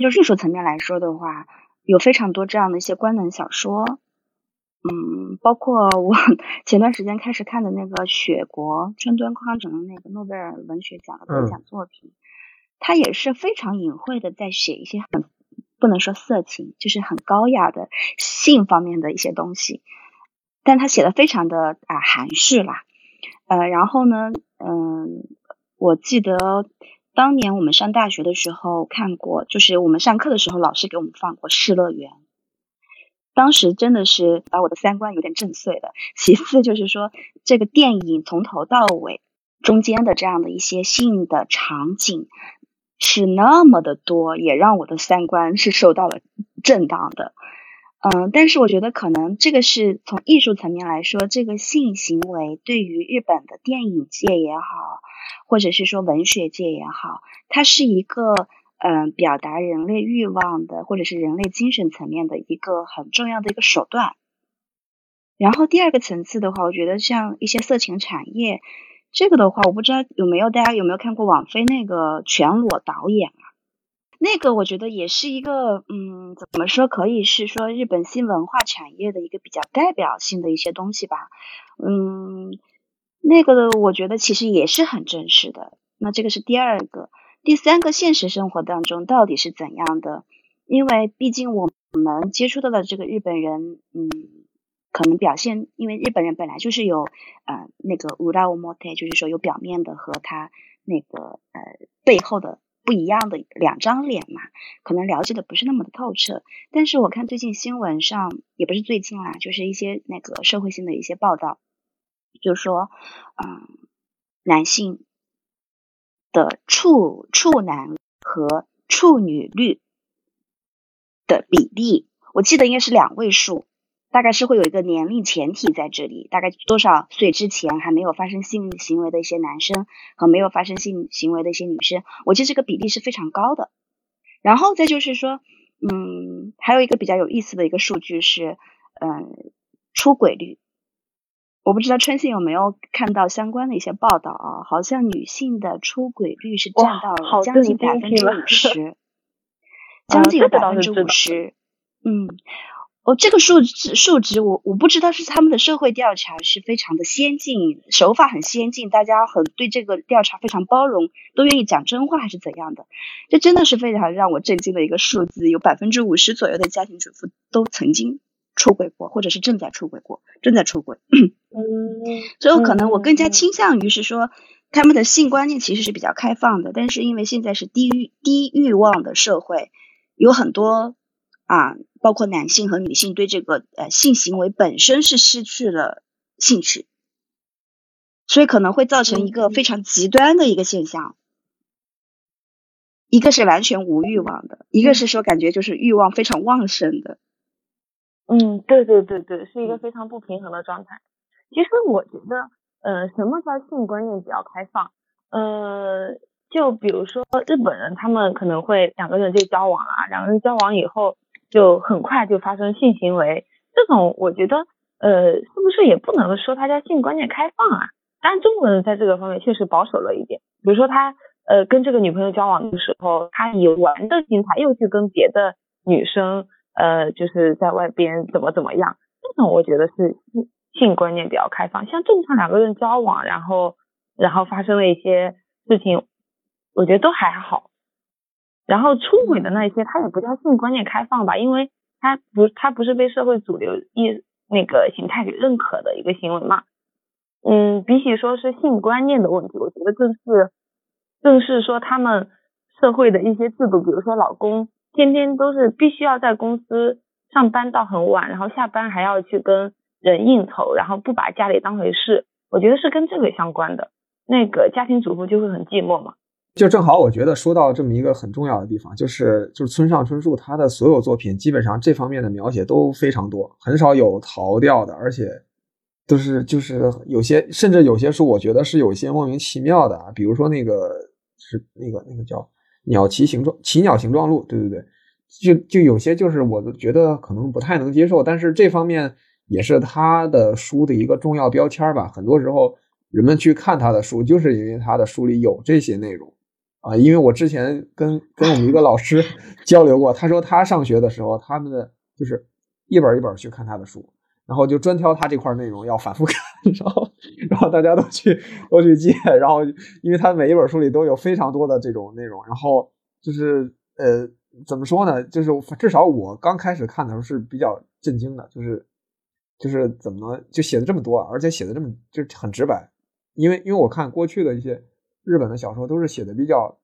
Speaker 3: 就艺术层面来说的话，有非常多这样的一些官能小说，嗯，包括我 [LAUGHS] 前段时间开始看的那个雪国川端康成的那个诺贝尔文学奖的得奖作品，他也是非常隐晦的在写一些很不能说色情，就是很高雅的性方面的一些东西，但他写的非常的啊含蓄啦，呃，然后呢，嗯，我记得。当年我们上大学的时候看过，就是我们上课的时候老师给我们放过《失乐园》，当时真的是把我的三观有点震碎了。其次就是说，这个电影从头到尾中间的这样的一些性的场景是那么的多，也让我的三观是受到了震荡的。嗯，但是我觉得可能这个是从艺术层面来说，这个性行为对于日本的电影界也好，或者是说文学界也好，它是一个嗯，表达人类欲望的，或者是人类精神层面的一个很重要的一个手段。然后第二个层次的话，我觉得像一些色情产业，这个的话，我不知道有没有大家有没有看过网飞那个全裸导演？那个我觉得也是一个，嗯，怎么说，可以是说日本新文化产业的一个比较代表性的一些东西吧。嗯，那个我觉得其实也是很真实的。那这个是第二个，第三个，现实生活当中到底是怎样的？因为毕竟我们接触到的这个日本人，嗯。可能表现，因为日本人本来就是有呃那个乌拉乌莫特，就是说有表面的和他那个呃背后的不一样的两张脸嘛，可能了解的不是那么的透彻。但是我看最近新闻上，也不是最近啦，就是一些那个社会性的一些报道，就是说，嗯，男性的处处男和处女率的比例，我记得应该是两位数。大概是会有一个年龄前提在这里，大概多少岁之前还没有发生性行为的一些男生和没有发生性行为的一些女生，我记得这个比例是非常高的。然后再就是说，嗯，还有一个比较有意思的一个数据是，嗯，出轨率。我不知道春信有没有看到相关的一些报道啊？好像女性的出轨率是占到了将近百分之五十，[LAUGHS] 将近有百分之五十，嗯。哦，这个数值数值，我我不知道是他们的社会调查是非常的先进，手法很先进，大家很对这个调查非常包容，都愿意讲真话，还是怎样的？这真的是非常让我震惊的一个数字，有百分之五十左右的家庭主妇都曾经出轨过，或者是正在出轨过，正在出轨。嗯，[LAUGHS] 所以可能我更加倾向于是说，他们的性观念其实是比较开放的，但是因为现在是低欲低欲望的社会，有很多。啊，包括男性和女性对这个呃性行为本身是失去了兴趣，所以可能会造成一个非常极端的一个现象，一个是完全无欲望的，一个是说感觉就是欲望非常旺盛的。
Speaker 2: 嗯，对对对对，是一个非常不平衡的状态。其实我觉得，呃，什么叫性观念比较开放？呃，就比如说日本人，他们可能会两个人就交往啊，两个人交往以后。就很快就发生性行为，这种我觉得，呃，是不是也不能说他家性观念开放啊？当然，中国人在这个方面确实保守了一点。比如说他，呃，跟这个女朋友交往的时候，他以玩的心态又去跟别的女生，呃，就是在外边怎么怎么样，这种我觉得是性观念比较开放。像正常两个人交往，然后然后发生了一些事情，我觉得都还好。然后出轨的那些，他也不叫性观念开放吧，因为他不，他不是被社会主流意那个形态给认可的一个行为嘛。嗯，比起说是性观念的问题，我觉得更是，更是说他们社会的一些制度，比如说老公天天都是必须要在公司上班到很晚，然后下班还要去跟人应酬，然后不把家里当回事，我觉得是跟这个相关的。那个家庭主妇就会很寂寞嘛。
Speaker 1: 就正好，我觉得说到这么一个很重要的地方，就是就是村上春树他的所有作品基本上这方面的描写都非常多，很少有逃掉的，而且都是就是有些甚至有些书，我觉得是有些莫名其妙的啊，比如说那个是那个那个叫《鸟奇形状奇鸟形状录》，对对对，就就有些就是我都觉得可能不太能接受，但是这方面也是他的书的一个重要标签吧。很多时候人们去看他的书，就是因为他的书里有这些内容。啊，因为我之前跟跟我们一个老师 [LAUGHS] 交流过，他说他上学的时候，他们的就是一本一本去看他的书，然后就专挑他这块内容要反复 [LAUGHS] 看，然后然后大家都去都去借，然后因为他每一本书里都有非常多的这种内容，然后就是呃怎么说呢，就是至少我刚开始看的时候是比较震惊的，就是就是怎么能就写的这么多，而且写的这么就很直白，因为因为我看过去的一些。日本的小说都是写的比较，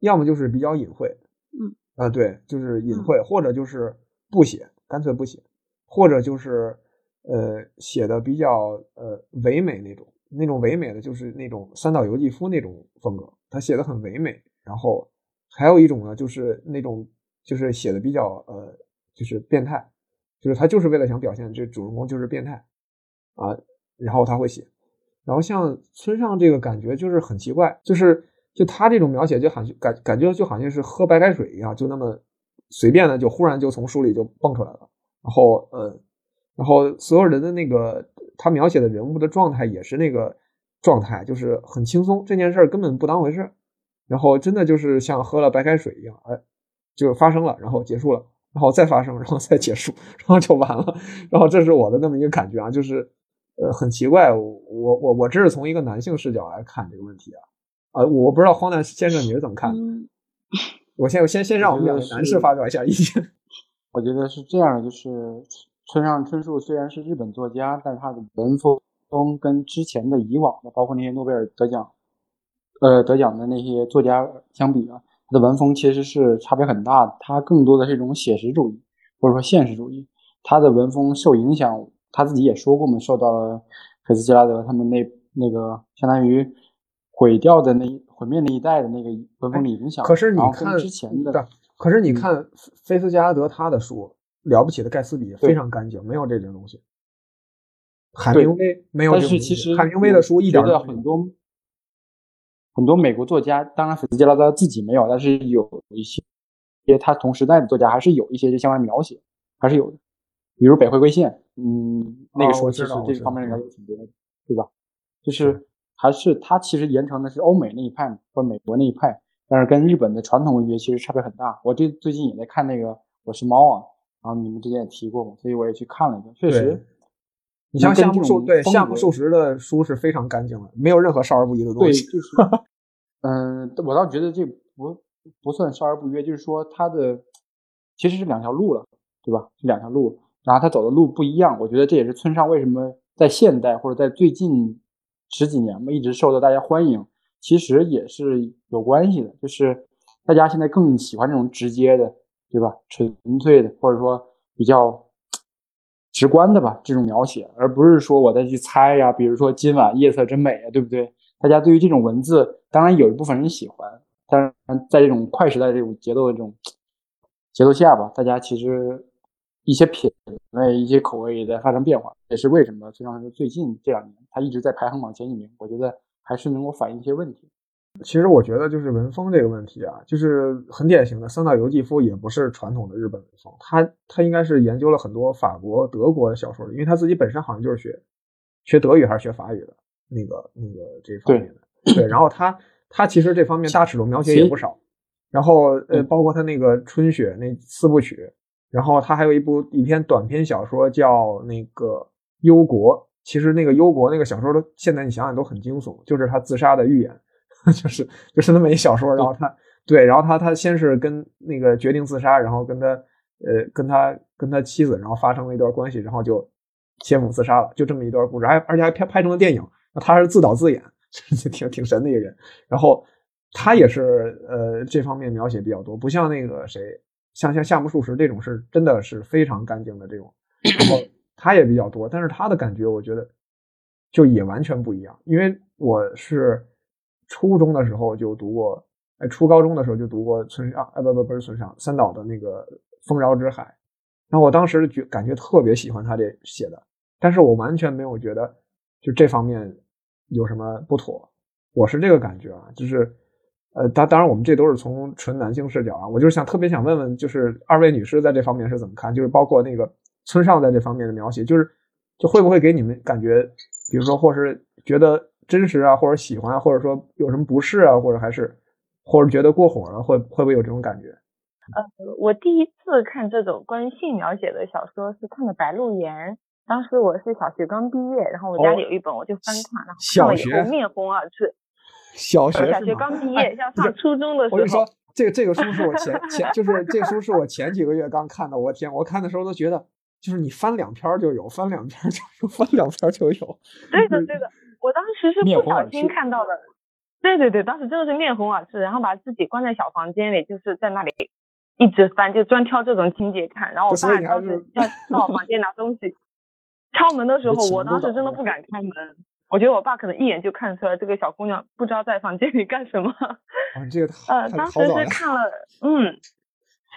Speaker 1: 要么就是比较隐晦，
Speaker 3: 嗯，
Speaker 1: 啊，对，就是隐晦，或者就是不写，干脆不写，或者就是呃写的比较呃唯美那种，那种唯美的就是那种三岛由纪夫那种风格，他写的很唯美。然后还有一种呢，就是那种就是写的比较呃就是变态，就是他就是为了想表现这主人公就是变态啊，然后他会写。然后像村上这个感觉就是很奇怪，就是就他这种描写就好像感感觉就好像是喝白开水一样，就那么随便的就忽然就从书里就蹦出来了。然后呃，然后所有人的那个他描写的人物的状态也是那个状态，就是很轻松，这件事儿根本不当回事。然后真的就是像喝了白开水一样，哎，就发生了，然后结束了，然后再发生，然后再结束，[LAUGHS] 然后就完了。然后这是我的那么一个感觉啊，就是呃很奇怪，我我我这是从一个男性视角来看这个问题啊。啊，我不知道荒诞先生你是怎么看的？我先我先先让我们两个男士发表一下意见。[LAUGHS]
Speaker 4: 我觉得是这样的，就是村上春树虽然是日本作家，但是他的文风跟之前的以往的，包括那些诺贝尔得奖，呃得奖的那些作家相比啊，他的文风其实是差别很大的。他更多的是一种写实主义，或者说现实主义。他的文风受影响，他自己也说过嘛，受到了菲斯杰拉德他们那那个相当于。毁掉的那毁灭那一代的那个文风的影响，
Speaker 1: 可是你看
Speaker 4: 之前的，
Speaker 1: 可是你看菲斯加德他的书，了不起的盖茨比非常干净，没有这种东西。海明威没有，
Speaker 4: 但是其实
Speaker 1: 海明威的书一点
Speaker 4: 很多很多美国作家，当然菲斯加德自己没有，但是有一些因为他同时代的作家还是有一些这相关描写，还是有的。比如北回归线，嗯，那个时候其实这方面的描写挺多的，对吧？就是。还是他其实沿承的是欧美那一派或美国那一派，但是跟日本的传统文学其实差别很大。我这最近也在看那个《我是猫》啊，然后你们之前也提过嘛，所以我也去看了一下。确实，
Speaker 1: 你像夏目漱对夏目漱石的书是非常干净的，没有任何少儿不宜的东
Speaker 4: 西。对，就是，嗯，我倒觉得这不不算少儿不宜，就是说他的其实是两条路了，对吧？是两条路，然后他走的路不一样。我觉得这也是村上为什么在现代或者在最近。十几年嘛，一直受到大家欢迎，其实也是有关系的。就是大家现在更喜欢这种直接的，对吧？纯粹的，或者说比较直观的吧，这种描写，而不是说我再去猜呀。比如说今晚夜色真美啊，对不对？大家对于这种文字，当然有一部分人喜欢，但是在这种快时代这种节奏的这种节奏下吧，大家其实。一些品类、一些口味也在发生变化，也是为什么村上是最近这两年他一直在排行榜前几名。我觉得还是能够反映一些问题。
Speaker 1: 其实我觉得就是文风这个问题啊，就是很典型的。三岛由纪夫也不是传统的日本文风，他他应该是研究了很多法国、德国的小说的，因为他自己本身好像就是学学德语还是学法语的那个那个这方面的。对，然后他他其实这方面大尺度描写也不少，然后呃，包括他那个春雪那四部曲。然后他还有一部一篇短篇小说叫那个《忧国》，其实那个《忧国》那个小说都现在你想想都很惊悚，就是他自杀的预言，[LAUGHS] 就是就是那么一小说。然后他对，然后他他先是跟那个决定自杀，然后跟他呃跟他跟他妻子然后发生了一段关系，然后就切腹自杀了，就这么一段故事，还而且还拍拍成了电影。他是自导自演，[LAUGHS] 挺挺神的一个人。然后他也是呃这方面描写比较多，不像那个谁。像像夏目漱石这种是真的是非常干净的这种，然后 [CLEARS THROAT] 他也比较多，但是他的感觉我觉得就也完全不一样。因为我是初中的时候就读过，哎，初高中的时候就读过村上，哎，不不不是村上三岛的那个《丰饶之海》，然后我当时觉感觉特别喜欢他这写的，但是我完全没有觉得就这方面有什么不妥，我是这个感觉啊，就是。呃，当当然，我们这都是从纯男性视角啊。我就是想特别想问问，就是二位女士在这方面是怎么看？就是包括那个村上在这方面的描写，就是就会不会给你们感觉，比如说，或是觉得真实啊，或者喜欢，或者说有什么不适啊，或者还是或者觉得过火了，会会不会有这种感觉？
Speaker 2: 呃，我第一次看这种关于性描写的小说是看的《白鹿原》，当时我是小学刚毕业，然后我家里有一本，我就翻看，然后看了以后面红耳赤。
Speaker 1: 小学
Speaker 2: 小学刚毕业，像上初中的时候。我
Speaker 1: 跟你说，这个这个书是我前前，就是这书是我前几个月刚看的。我天，我看的时候都觉得，就是你翻两篇就有，翻两篇就有，翻两篇就有。
Speaker 2: 对的对的，我当时是不小心看到的。对对对，当时真的是面红耳赤，然后把自己关在小房间里，就是在那里一直翻，就专挑这种情节看。然后我爸当时要到我房间拿东西，敲门的时候，我当时真的不敢开门。我觉得我爸可能一眼就看出来这个小姑娘不知道在房间里干什么。[LAUGHS]
Speaker 1: 啊，这个
Speaker 2: 呃，当时是看了，嗯，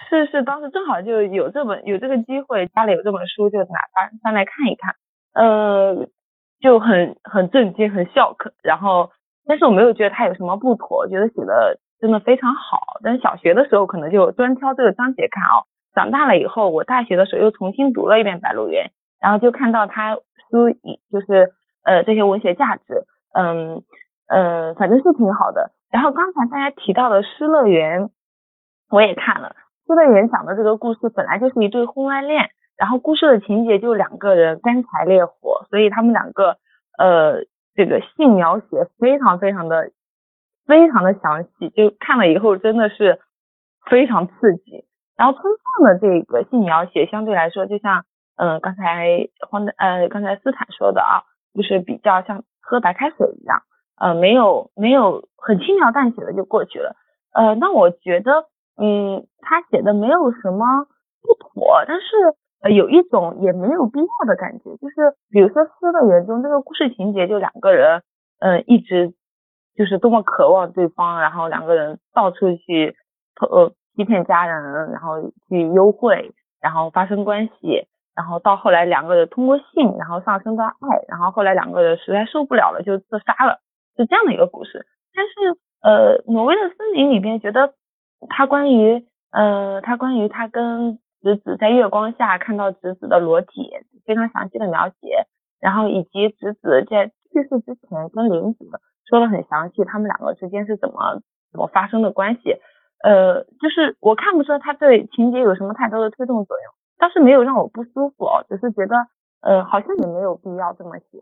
Speaker 2: 是是，当时正好就有这本有这个机会，家里有这本书，就拿翻翻来看一看，呃，就很很震惊，很 shock，然后但是我没有觉得它有什么不妥，觉得写的真的非常好。但是小学的时候可能就专挑这个章节看哦，长大了以后，我大学的时候又重新读了一遍《白鹿原》，然后就看到他书以就是呃这些文学价值，嗯呃反正是挺好的。然后刚才大家提到的《失乐园》，我也看了，《失乐园》讲的这个故事本来就是一对婚外恋，然后故事的情节就两个人干柴烈火，所以他们两个呃这个性描写非常非常的非常的详细，就看了以后真的是非常刺激。然后村上的这个性描写相对来说，就像嗯刚才黄呃刚才斯坦说的啊，就是比较像喝白开水一样，呃没有没有很轻描淡写的就过去了。呃那我觉得嗯他写的没有什么不妥，但是呃有一种也没有必要的感觉，就是比如说《失乐园》中这个故事情节就两个人嗯一直就是多么渴望对方，然后两个人到处去呃。欺骗家人，然后去幽会，然后发生关系，然后到后来两个人通过性，然后上升到爱，然后后来两个人实在受不了了就自杀了，是这样的一个故事。但是呃，挪威的森林里边觉得他关于呃他关于他跟直子在月光下看到直子的裸体非常详细的描写，然后以及直子在去世之前跟林子说的很详细，他们两个之间是怎么怎么发生的关系。呃，就是我看不出来他对情节有什么太多的推动作用，倒是没有让我不舒服哦，只是觉得呃好像也没有必要这么写。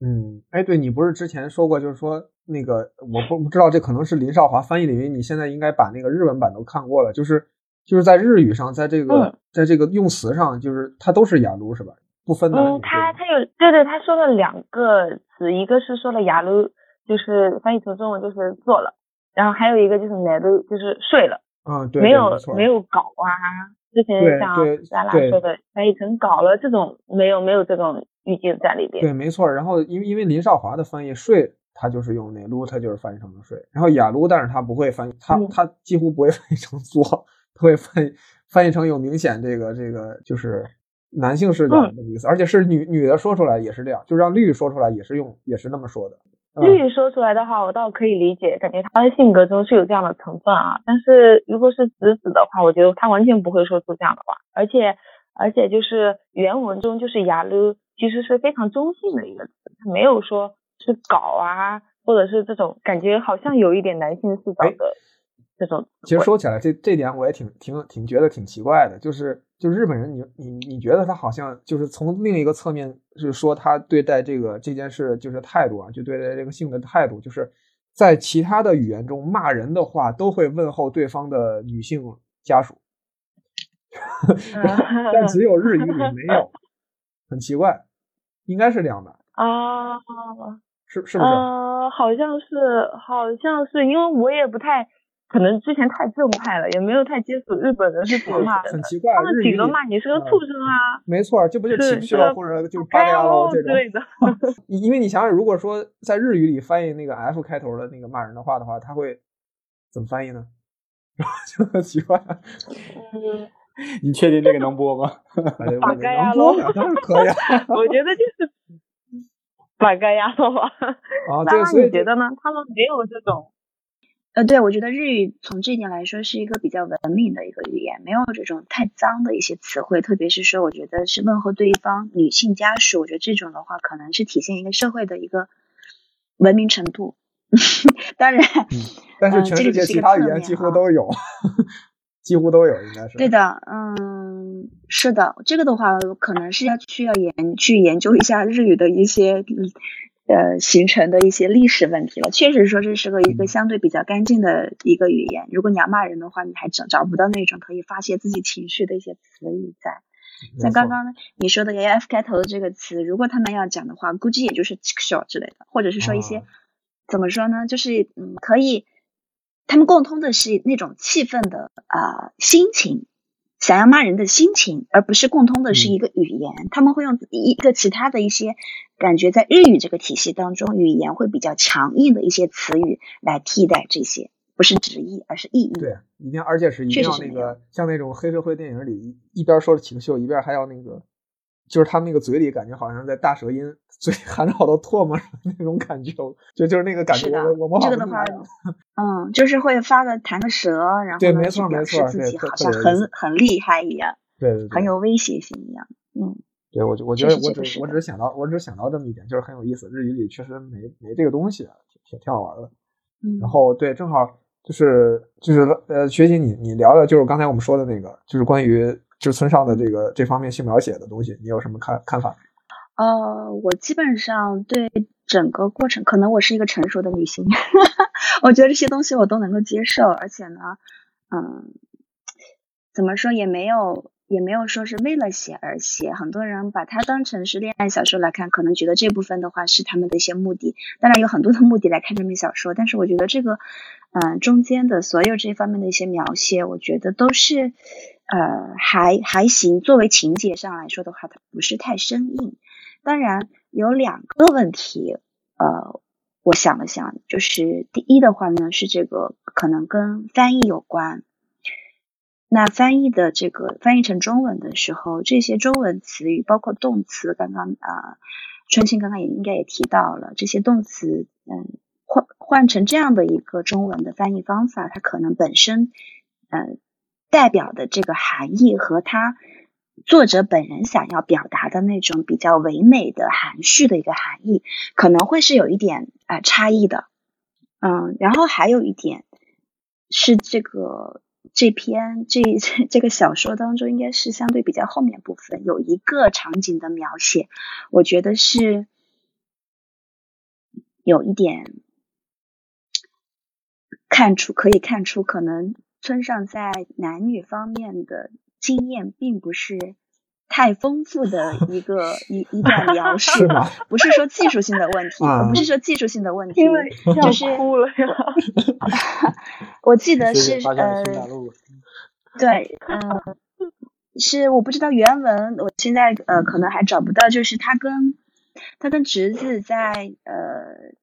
Speaker 1: 嗯，哎，对你不是之前说过，就是说那个我不不知道这可能是林少华翻译的原因，你现在应该把那个日文版都看过了，就是就是在日语上，在这个在这个用词上，就是它都是雅鲁是吧？不分男女。
Speaker 2: 嗯，他他有对对，他说了两个词，一个是说了雅鲁，就是翻译成中文就是做了。然后还有一个就是奶都就是睡了，
Speaker 1: 嗯，对，
Speaker 2: 没有没有搞啊，之前像咱俩说的翻译成搞了这种没有没有这种语境在里边。
Speaker 1: 对，没错。然后因为因为林少华的翻译睡，他就是用那撸，他就是翻译成了睡。然后雅撸，但是他不会翻译，他他几乎不会 [LAUGHS] 翻译成做，他会翻译翻译成有明显这个这个就是男性视角的意思，而且是女女的说出来也是这样，就让绿说出来也是用也是那么说的。
Speaker 2: 绿说出来的话，我倒可以理解，感觉他的性格中是有这样的成分啊。但是如果是子子的话，我觉得他完全不会说出这样的话，而且而且就是原文中就是雅鲁其实是非常中性的一个词，他没有说是搞啊，或者是这种感觉好像有一点男性视角的这种。
Speaker 1: 其实说起来，这这点我也挺挺挺觉得挺奇怪的，就是。就日本人，你你你觉得他好像就是从另一个侧面是说他对待这个这件事就是态度啊，就对待这个性的态度，就是在其他的语言中骂人的话都会问候对方的女性家属，[LAUGHS] 但只有日语里 [LAUGHS] 没有，很奇怪，应该是这样的
Speaker 2: 啊，
Speaker 1: 是是不是？
Speaker 2: 呃，好像是，好像是，因为我也不太。可能之前太正派了，也没有太接触日本人是怎么骂
Speaker 1: 的。很奇怪，
Speaker 2: 他们顶多骂你是个畜生啊。
Speaker 1: 没错，这不就情绪了，或者就八嘎喽这种。
Speaker 2: 对的。[LAUGHS]
Speaker 1: 因为你想想，如果说在日语里翻译那个 F 开头的那个骂人的话的话，他会怎么翻译呢？[LAUGHS] 就很奇怪。
Speaker 2: 嗯。
Speaker 4: 你确定这个能播吗？
Speaker 2: 八嘎呀喽，
Speaker 1: 当然可以。[LAUGHS]
Speaker 2: 我觉得就是八嘎呀喽吧。
Speaker 1: 啊，
Speaker 2: 那你觉得呢？他们没有这种。
Speaker 3: 呃，对，我觉得日语从这一点来说是一个比较文明的一个语言，没有这种太脏的一些词汇，特别是说，我觉得是问候对方女性家属，我觉得这种的话，可能是体现一个社会的一个文明程度。[LAUGHS] 当然，
Speaker 1: 但是全世界其他语言几乎都有，几乎都有，应该是。
Speaker 3: 对的，嗯，是的，这个的话，可能是要需要研去研究一下日语的一些。呃，形成的一些历史问题了。确实说这是个一个相对比较干净的一个语言。如果你要骂人的话，你还找找不到那种可以发泄自己情绪的一些词语在。像刚刚你说的 A F 开头的这个词，如果他们要讲的话，估计也就是 “chill” 之类的，或者是说一些怎么说呢？就是嗯，可以，他们共通的是那种气氛的啊心情。想要骂人的心情，而不是共通的是一个语言。他们会用一个其他的一些感觉，在日语这个体系当中，语言会比较强硬的一些词语来替代这些，不是直译，而是意译。
Speaker 1: 对，一定，而且是一定要那个，像那种黑社会电影里，一边说着情绪，一边还要那个就是他们那个嘴里感觉好像在大舌音，嘴含着好多唾沫那种感觉，就就是那个感觉，我我模仿
Speaker 3: 这个的话，嗯，就是会发个弹个舌，然后
Speaker 1: 对，没错没错，
Speaker 3: 自己好像很很厉害一样，
Speaker 1: 对对，
Speaker 3: 很有。威胁性一样，嗯，
Speaker 1: 对我就我觉得我只我只是想到我只是想到这么一点，就是很有意思，日语里确实没没这个东西，挺挺好玩的，
Speaker 3: 嗯，
Speaker 1: 然后对，正好就是就是呃，学习你你聊聊就是刚才我们说的那个，就是关于。是村上的这个这方面性描写的东西，你有什么看看法？
Speaker 3: 呃，我基本上对整个过程，可能我是一个成熟的女性，[LAUGHS] 我觉得这些东西我都能够接受，而且呢，嗯，怎么说也没有也没有说是为了写而写，很多人把它当成是恋爱小说来看，可能觉得这部分的话是他们的一些目的，当然有很多的目的来看这本小说，但是我觉得这个，嗯，中间的所有这方面的一些描写，我觉得都是。呃，还还行。作为情节上来说的话，它不是太生硬。当然有两个问题，呃，我想了想，就是第一的话呢，是这个可能跟翻译有关。那翻译的这个翻译成中文的时候，这些中文词语，包括动词，刚刚啊，春青刚刚也应该也提到了，这些动词，嗯，换换成这样的一个中文的翻译方法，它可能本身，嗯。代表的这个含义和他作者本人想要表达的那种比较唯美的含蓄的一个含义，可能会是有一点啊差异的。嗯，然后还有一点是这个这篇这 [LAUGHS] 这个小说当中，应该是相对比较后面部分有一个场景的描写，我觉得是有一点看出可以看出可能。村上在男女方面的经验并不是太丰富的一个 [LAUGHS] 一一段描述，不是说技术性的问题，不是说技术性的问题，就是
Speaker 2: 哭了呀。[LAUGHS]
Speaker 3: 我记得是呃，对，嗯，是我不知道原文，我现在呃可能还找不到，就是他跟他跟侄子在呃。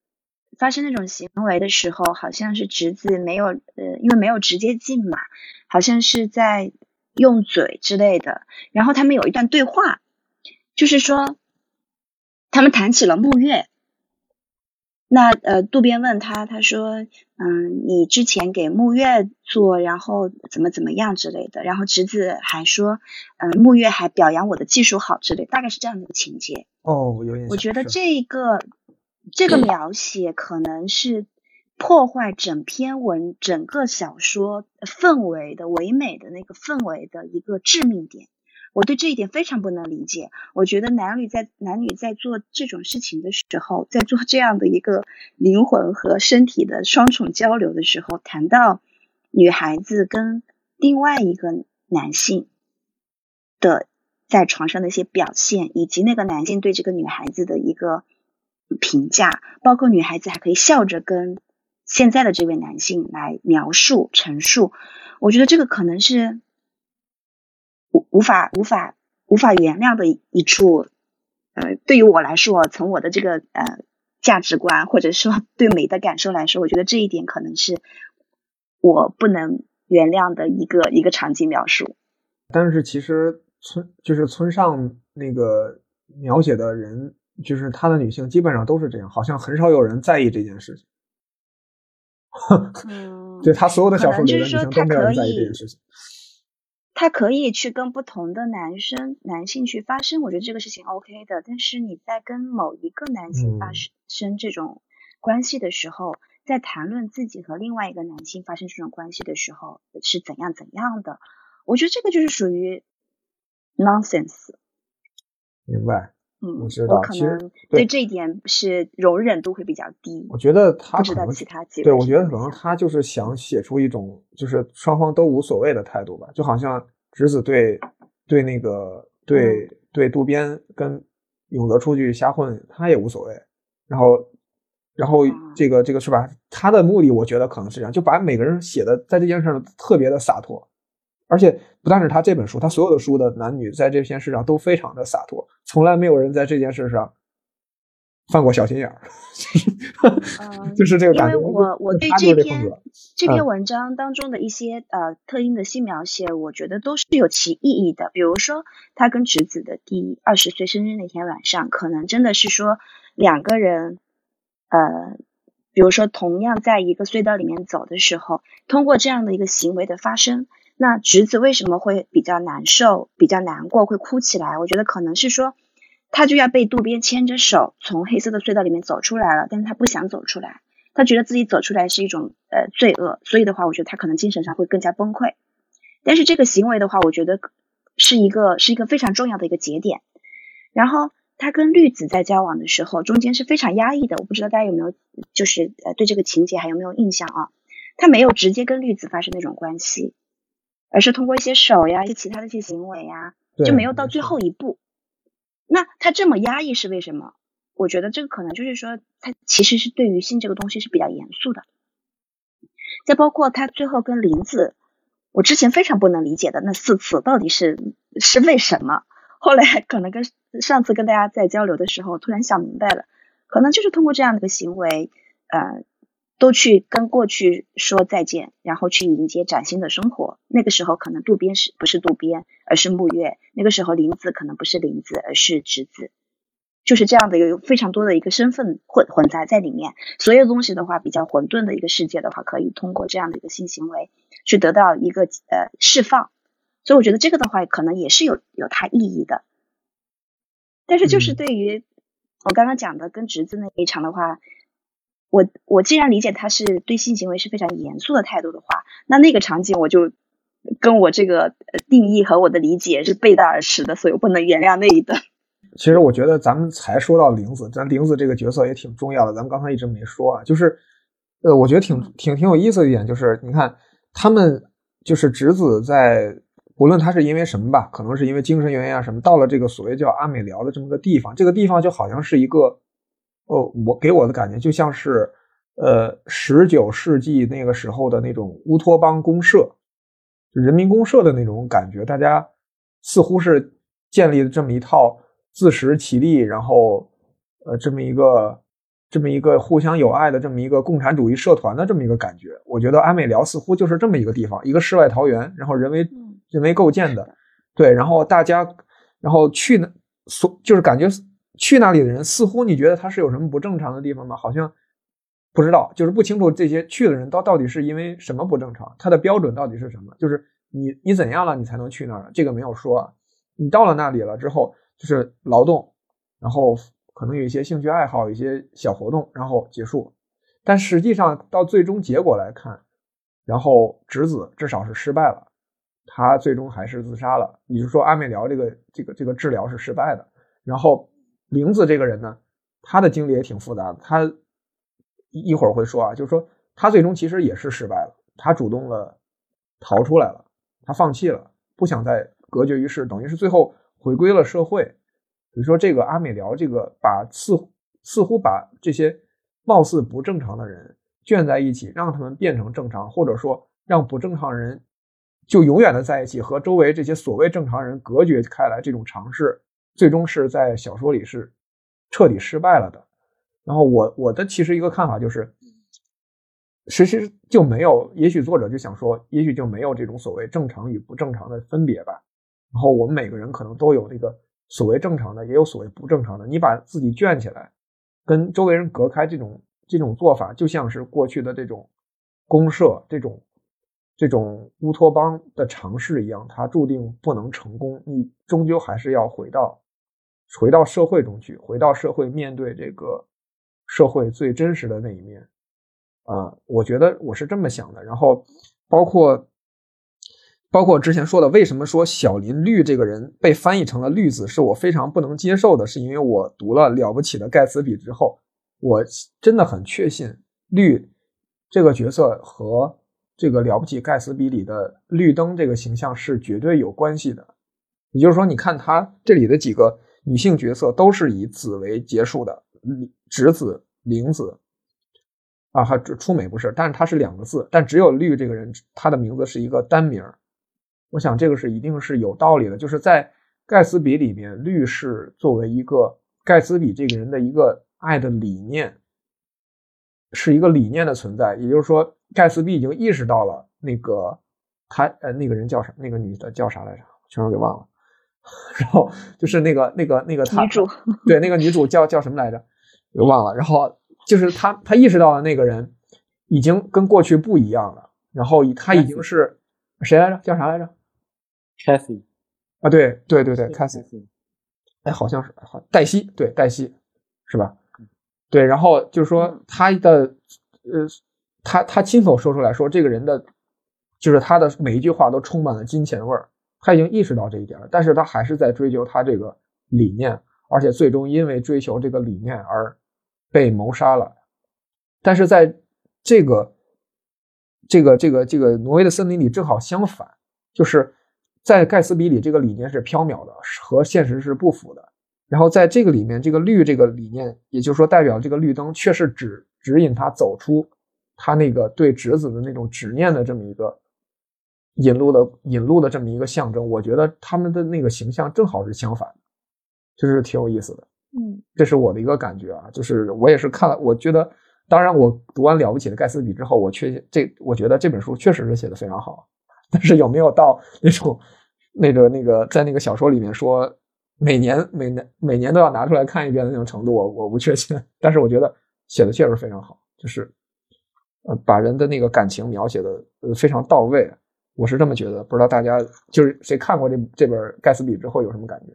Speaker 3: 发生那种行为的时候，好像是侄子没有呃，因为没有直接进嘛，好像是在用嘴之类的。然后他们有一段对话，就是说他们谈起了沐月。那呃，渡边问他，他说：“嗯，你之前给木月做，然后怎么怎么样之类的。”然后侄子还说：“嗯，木月还表扬我的技术好之类，大概是这样的一个情节。”
Speaker 1: 哦，有点。
Speaker 3: 我觉得这个。这个描写可能是破坏整篇文、整个小说氛围的唯美的那个氛围的一个致命点。我对这一点非常不能理解。我觉得男女在男女在做这种事情的时候，在做这样的一个灵魂和身体的双重交流的时候，谈到女孩子跟另外一个男性的在床上的一些表现，以及那个男性对这个女孩子的一个。评价包括女孩子还可以笑着跟现在的这位男性来描述陈述，我觉得这个可能是无无法无法无法原谅的一处。呃，对于我来说，从我的这个呃价值观或者说 [LAUGHS] 对美的感受来说，我觉得这一点可能是我不能原谅的一个一个场景描述。
Speaker 1: 但是其实村就是村上那个描写的人。就是他的女性基本上都是这样，好像很少有人在意这件事情。[LAUGHS]
Speaker 3: 嗯，
Speaker 1: 对他所有的小说里的女性都没有人在意这件事情。
Speaker 3: 他可以去跟不同的男生、男性去发生，我觉得这个事情 OK 的。但是你在跟某一个男性发生这种关系的时候，在谈论自己和另外一个男性发生这种关系的时候是怎样怎样的，我觉得这个就是属于 nonsense。
Speaker 1: 明白。
Speaker 3: 嗯，
Speaker 1: 我知道，
Speaker 3: 其实对这一点是容忍度会比较低。
Speaker 1: 我觉得他
Speaker 3: 知道其他几
Speaker 1: 对，我觉得可能他就是想写出一种就是双方都无所谓的态度吧，就好像侄子对对那个对对渡边跟永泽出去瞎混，他也无所谓。然后然后这个这个是吧？他的目的我觉得可能是这样，就把每个人写的在这件事上特别的洒脱。而且不但是他这本书，他所有的书的男女在这件事上都非常的洒脱，从来没有人在这件事上犯过小心眼儿，[LAUGHS] 就是这个感觉。
Speaker 3: 因为我我对
Speaker 1: 这
Speaker 3: 篇这篇文章当中的一些呃特定的性描写，我觉得都是有其意义的。比如说，他跟侄子的第二十岁生日那天晚上，可能真的是说两个人，呃，比如说同样在一个隧道里面走的时候，通过这样的一个行为的发生，那侄子为什么会比较难受、比较难过、会哭起来？我觉得可能是说。他就要被渡边牵着手从黑色的隧道里面走出来了，但是他不想走出来，他觉得自己走出来是一种呃罪恶，所以的话，我觉得他可能精神上会更加崩溃。但是这个行为的话，我觉得是一个是一个非常重要的一个节点。然后他跟绿子在交往的时候，中间是非常压抑的，我不知道大家有没有就是呃对这个情节还有没有印象啊？他没有直接跟绿子发生那种关系，而是通过一些手呀、一些其他的一些行为呀，就没有到最后一步。那他这么压抑是为什么？我觉得这个可能就是说，他其实是对于性这个东西是比较严肃的。再包括他最后跟林子，我之前非常不能理解的那四次到底是是为什么？后来可能跟上次跟大家在交流的时候，突然想明白了，可能就是通过这样的一个行为，呃。都去跟过去说再见，然后去迎接崭新的生活。那个时候可能渡边是不是渡边，而是木月；那个时候林子可能不是林子，而是直子。就是这样的，有非常多的一个身份混混杂在里面。所有东西的话，比较混沌的一个世界的话，可以通过这样的一个性行为去得到一个呃释放。所以我觉得这个的话，可能也是有有它意义的。但是就是对于我刚刚讲的跟侄子那一场的话。我我既然理解他是对性行为是非常严肃的态度的话，那那个场景我就跟我这个定义和我的理解是背道而驰的，所以我不能原谅那一段。[LAUGHS]
Speaker 1: 其实我觉得咱们才说到玲子，咱玲子这个角色也挺重要的，咱们刚才一直没说啊，就是呃，我觉得挺挺挺有意思的一点就是，你看他们就是侄子在，无论他是因为什么吧，可能是因为精神原因啊什么，到了这个所谓叫阿美寮的这么个地方，这个地方就好像是一个。哦，我给我的感觉就像是，呃，十九世纪那个时候的那种乌托邦公社，人民公社的那种感觉。大家似乎是建立了这么一套自食其力，然后，呃，这么一个这么一个互相友爱的这么一个共产主义社团的这么一个感觉。我觉得安美寮似乎就是这么一个地方，一个世外桃源，然后人为人为构建的，对，然后大家，然后去那所就是感觉。去那里的人，似乎你觉得他是有什么不正常的地方吗？好像不知道，就是不清楚这些去的人到到底是因为什么不正常，他的标准到底是什么？就是你你怎样了，你才能去那儿？这个没有说。你到了那里了之后，就是劳动，然后可能有一些兴趣爱好，一些小活动，然后结束。但实际上到最终结果来看，然后直子至少是失败了，他最终还是自杀了。也就是说，阿美疗这个这个这个治疗是失败的，然后。玲子这个人呢，他的经历也挺复杂的。他一会儿会说啊，就是说他最终其实也是失败了。他主动了，逃出来了，他放弃了，不想再隔绝于世，等于是最后回归了社会。比如说这个阿美辽，这个把似似乎把这些貌似不正常的人圈在一起，让他们变成正常，或者说让不正常人就永远的在一起，和周围这些所谓正常人隔绝开来，这种尝试。最终是在小说里是彻底失败了的。然后我我的其实一个看法就是，其实就没有，也许作者就想说，也许就没有这种所谓正常与不正常的分别吧。然后我们每个人可能都有那个所谓正常的，也有所谓不正常的。你把自己圈起来，跟周围人隔开，这种这种做法就像是过去的这种公社这种。这种乌托邦的尝试一样，它注定不能成功。你终究还是要回到回到社会中去，回到社会面对这个社会最真实的那一面。啊，我觉得我是这么想的。然后，包括包括之前说的，为什么说小林绿这个人被翻译成了绿子，是我非常不能接受的，是因为我读了《了不起的盖茨比》之后，我真的很确信绿这个角色和。这个了不起盖茨比里的绿灯这个形象是绝对有关系的，也就是说，你看他这里的几个女性角色都是以子为结束的，直子、玲子啊，还出美不是，但是它是两个字，但只有绿这个人，他的名字是一个单名。我想这个是一定是有道理的，就是在盖茨比里面，绿是作为一个盖茨比这个人的一个爱的理念是一个理念的存在，也就是说，盖茨比已经意识到了那个他呃那个人叫啥，那个女的叫啥来着？全都给忘了。[LAUGHS] 然后就是那个那个那个他
Speaker 3: 女主，[LAUGHS]
Speaker 1: 对那个女主叫叫什么来着？我忘了。然后就是他他意识到了那个人已经跟过去不一样了，然后他已经是谁来着？叫啥来着
Speaker 4: ？Cathy
Speaker 1: 啊，对对对对，，Cathy，，哎，好像是好黛西，对黛西，是吧？对，然后就是说他的呃，他他亲口说出来说，这个人的就是他的每一句话都充满了金钱味儿，他已经意识到这一点了，但是他还是在追求他这个理念，而且最终因为追求这个理念而被谋杀了。但是在这个这个这个这个挪威的森林里，正好相反，就是。在盖茨比里，这个理念是缥缈的，和现实是不符的。然后在这个里面，这个绿这个理念，也就是说，代表这个绿灯，却是指指引他走出他那个对侄子的那种执念的这么一个引路的引路的这么一个象征。我觉得他们的那个形象正好是相反，就是挺有意思的。
Speaker 2: 嗯，
Speaker 1: 这是我的一个感觉啊，就是我也是看了，我觉得，当然我读完《了不起的盖茨比》之后，我确这我觉得这本书确实是写的非常好。但是有没有到那种那个那个在那个小说里面说每年每年每年都要拿出来看一遍的那种程度，我我不确信。但是我觉得写的确实非常好，就是呃把人的那个感情描写的呃非常到位，我是这么觉得。不知道大家就是谁看过这这本《盖茨比》之后有什么感觉？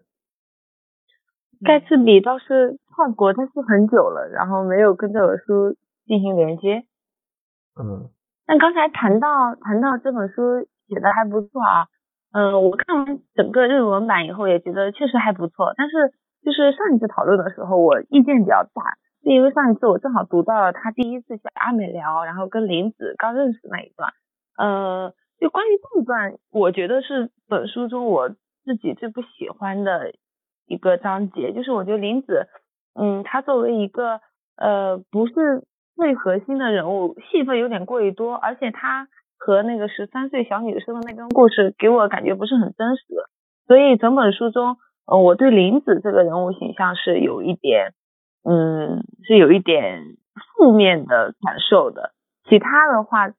Speaker 2: 盖茨比倒是看过，但是很久了，然后没有跟这本书进行连接。
Speaker 1: 嗯，
Speaker 2: 但刚才谈到谈到这本书。写的还不错啊，嗯，我看完整个日文版以后也觉得确实还不错，但是就是上一次讨论的时候我意见比较大，是因为上一次我正好读到了他第一次去阿美聊，然后跟林子刚认识那一段，呃，就关于这一段，我觉得是本书中我自己最不喜欢的一个章节，就是我觉得林子，嗯，他作为一个呃不是最核心的人物，戏份有点过于多，而且他。和那个十三岁小女生的那段故事给我感觉不是很真实，所以整本书中，呃，我对林子这个人物形象是有一点，嗯，是有一点负面的感受的。其他的话，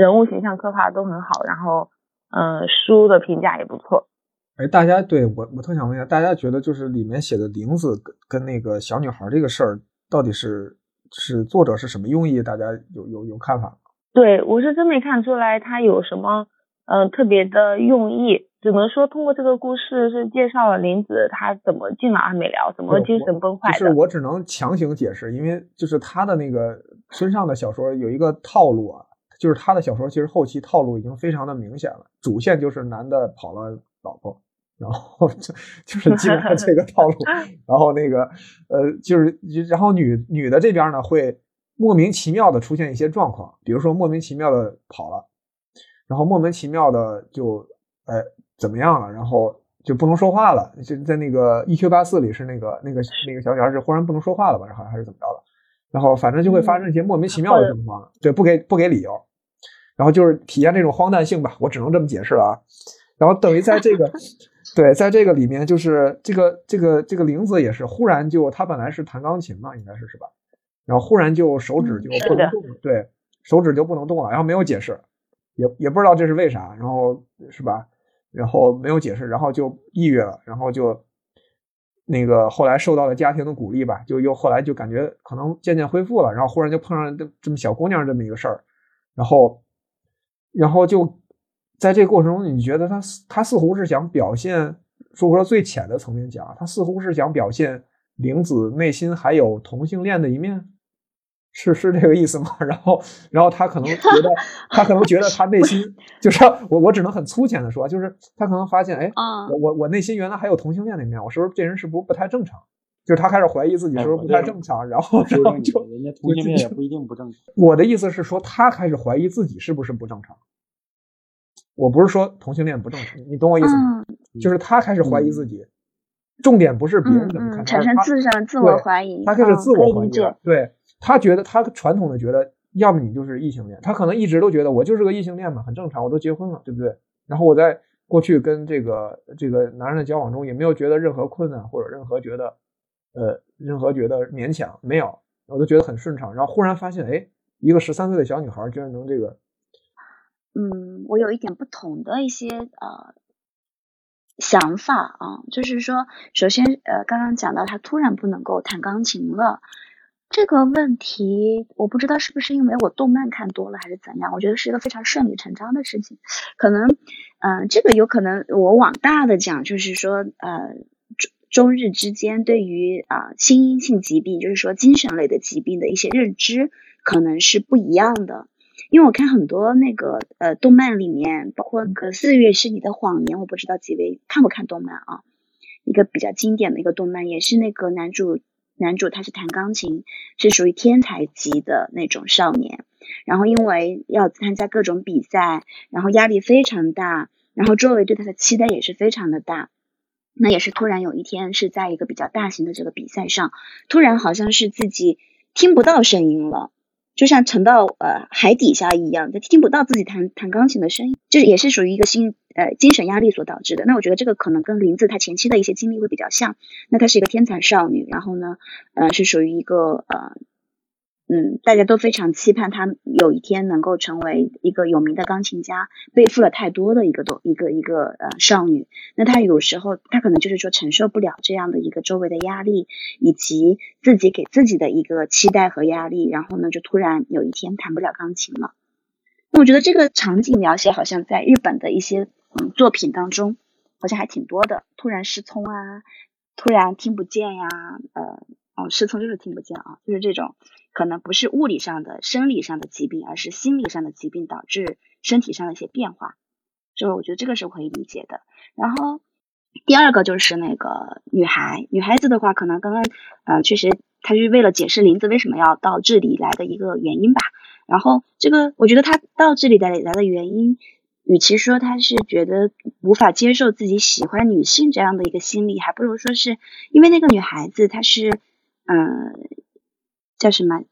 Speaker 2: 人物形象刻画都很好，然后，嗯、呃，书的评价也不错。
Speaker 1: 哎，大家对我我特想问一下，大家觉得就是里面写的玲子跟跟那个小女孩这个事儿，到底是是作者是什么用意？大家有有有看法吗？
Speaker 2: 对我是真没看出来他有什么呃特别的用意，只能说通过这个故事是介绍了林子他怎么进了阿美疗，怎么精神崩坏的。
Speaker 1: 就是我只能强行解释，因为就是他的那个村上的小说有一个套路啊，就是他的小说其实后期套路已经非常的明显了，主线就是男的跑了老婆。然后 [LAUGHS] 就就是基本上这个套路，[LAUGHS] 然后那个呃就是然后女女的这边呢会。莫名其妙的出现一些状况，比如说莫名其妙的跑了，然后莫名其妙的就呃怎么样了，然后就不能说话了。就在那个 E Q 八四里是那个那个那个小女孩是忽然不能说话了吧，然后还是怎么着了，然后反正就会发生一些莫名其妙的状况，对，不给不给理由，然后就是体验这种荒诞性吧，我只能这么解释了啊。然后等于在这个 [LAUGHS] 对，在这个里面就是这个这个这个玲子也是忽然就她本来是弹钢琴嘛，应该是是吧？然后忽然就手指就不能动了，对，手指就不能动了，然后没有解释，也也不知道这是为啥，然后是吧？然后没有解释，然后就抑郁了，然后就那个后来受到了家庭的鼓励吧，就又后来就感觉可能渐渐恢复了，然后忽然就碰上这这么小姑娘这么一个事儿，然后然后就在这个过程中，你觉得他他似乎是想表现，说说最浅的层面讲，他似乎是想表现玲子内心还有同性恋的一面。是是这个意思吗？[LAUGHS] 然后，然后他可能觉得，他可能觉得他内心 [LAUGHS] 就是我，我只能很粗浅的说，就是他可能发现，哎，我我我内心原来还有同性恋的一面，我是不是这人是不是不太正常？就是他开始怀疑自己是不是不太正常，然后然后就
Speaker 4: 人家同性恋也不一定不正常。
Speaker 1: 我的意思是说，他开始怀疑自己是不是不正常。我不是说同性恋不正常，你懂我意思吗？就是他开始怀疑自己。重点不是别人怎么看，
Speaker 3: 产生自上自我怀疑，
Speaker 1: 他开始自我怀疑
Speaker 3: 了。
Speaker 1: 对他觉得他传统的觉得，要么你就是异性恋，他可能一直都觉得我就是个异性恋嘛，很正常，我都结婚了，对不对？然后我在过去跟这个这个男人的交往中，也没有觉得任何困难或者任何觉得呃任何觉得勉强没有，我都觉得很顺畅。然后忽然发现，哎，一个十三岁的小女孩居然能这个，
Speaker 3: 嗯，我有一点不同的一些呃想法啊，就是说，首先呃刚刚讲到她突然不能够弹钢琴了。这个问题我不知道是不是因为我动漫看多了还是怎样，我觉得是一个非常顺理成章的事情。可能，嗯，这个有可能我往大的讲，就是说，呃，中日之间对于啊心因性疾病，就是说精神类的疾病的一些认知可能是不一样的。因为我看很多那个呃动漫里面，包括那个《四月是你的谎言》，我不知道几位看不看动漫啊？一个比较经典的一个动漫，也是那个男主。男主他是弹钢琴，是属于天才级的那种少年，然后因为要参加各种比赛，然后压力非常大，然后周围对他的期待也是非常的大，那也是突然有一天是在一个比较大型的这个比赛上，突然好像是自己听不到声音了。就像沉到呃海底下一样，他听不到自己弹弹钢琴的声音，就是也是属于一个心呃精神压力所导致的。那我觉得这个可能跟林子她前期的一些经历会比较像。那她是一个天才少女，然后呢，呃是属于一个呃。嗯，大家都非常期盼他有一天能够成为一个有名的钢琴家，背负了太多的一个多一个一个呃少女。那她有时候她可能就是说承受不了这样的一个周围的压力，以及自己给自己的一个期待和压力，然后呢就突然有一天弹不了钢琴了。那我觉得这个场景描写好像在日本的一些嗯作品当中好像还挺多的，突然失聪啊，突然听不见呀，呃哦。失聪就是听不见啊，就是这种可能不是物理上的、生理上的疾病，而是心理上的疾病导致身体上的一些变化，就是我觉得这个是可以理解的。然后第二个就是那个女孩，女孩子的话，可能刚刚呃确实她是为了解释林子为什么要到这里来的一个原因吧。然后这个我觉得她到这里来的原因，与其说她是觉得无法接受自己喜欢女性这样的一个心理，还不如说是因为那个女孩子她是。嗯，叫什么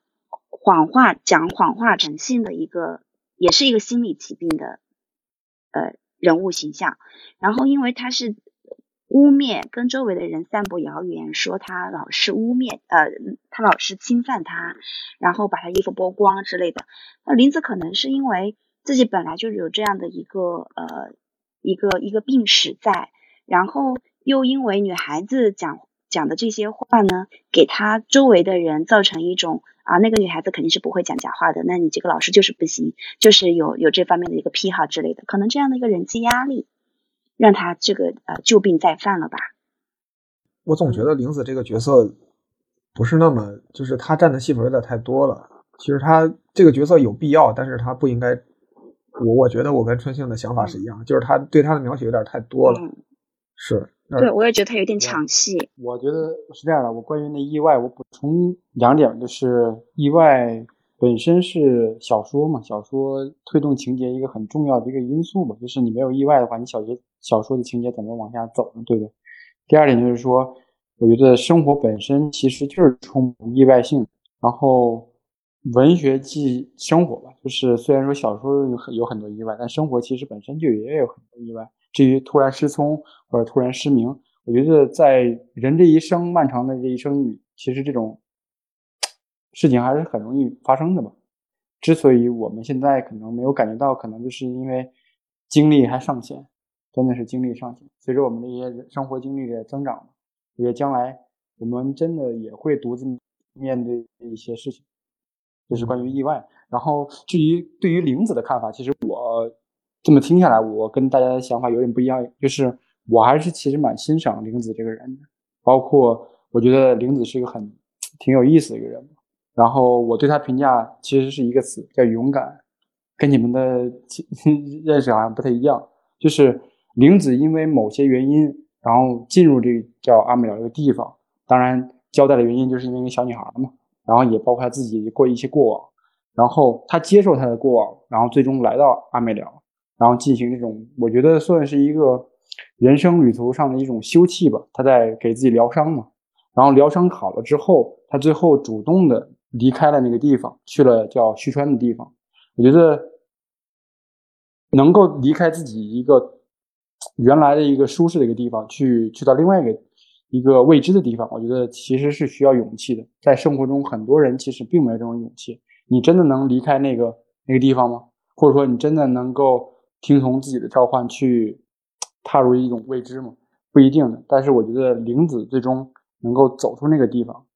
Speaker 3: 谎话讲谎话成性的一个，也是一个心理疾病的呃人物形象。然后因为他是污蔑，跟周围的人散布谣言，说他老是污蔑，呃，他老是侵犯他，然后把他衣服剥光之类的。那林子可能是因为自己本来就有这样的一个呃一个一个病史在，然后又因为女孩子讲。讲的这些话呢，给他周围的人造成一种啊，那个女孩子肯定是不会讲假话的，那你这个老师就是不行，就是有有这方面的一个癖好之类的，可能这样的一个人际压力，让他这个呃旧病再犯了吧。
Speaker 1: 我总觉得玲子这个角色不是那么，就是他占的戏份有点太多了。其实他这个角色有必要，但是他不应该。我我觉得我跟春杏的想法是一样，就是他对他的描写有点太多了。是。
Speaker 3: 对，我也觉得他有点抢戏。
Speaker 4: 我觉得是这样的，我关于那意外，我补充两点，就是意外本身是小说嘛，小说推动情节一个很重要的一个因素嘛，就是你没有意外的话，你小学小说的情节怎么往下走呢？对不对？第二点就是说，我觉得生活本身其实就是充满意外性，然后文学即生活吧，就是虽然说小说有很有很多意外，但生活其实本身就也有很多意外。至于突然失聪或者突然失明，我觉得在人这一生漫长的这一生里，其实这种事情还是很容易发生的吧。之所以我们现在可能没有感觉到，可能就是因为精力还尚浅，真的是精力尚浅。随着我们的一些生活经历的增长，也将来我们真的也会独自面对一些事情，就是关于意外。然后至于对于玲子的看法，其实我。这么听下来，我跟大家的想法有点不一样，就是我还是其实蛮欣赏玲子这个人的，包括我觉得玲子是一个很挺有意思的一个人。然后我对她评价其实是一个词，叫勇敢，跟你们的 [LAUGHS] 认识好像不太一样。就是玲子因为某些原因，然后进入这个叫阿美辽这个地方，当然交代的原因就是因为小女孩嘛，然后也包括她自己过一些过往，然后她接受她的过往，然后最终来到阿美辽。然后进行这种，我觉得算是一个人生旅途上的一种休憩吧。他在给自己疗伤嘛。然后疗伤好了之后，他最后主动的离开了那个地方，去了叫旭川的地方。我觉得能够离开自己一个原来的一个舒适的一个地方，去去到另外一个一个未知的地方，我觉得其实是需要勇气的。在生活中，很多人其实并没有这种勇气。你真的能离开那个那个地方吗？或者说，你真的能够听从自己的召唤去踏入一种未知嘛？不一定的。但是我觉得玲子最终能够走出那个地方，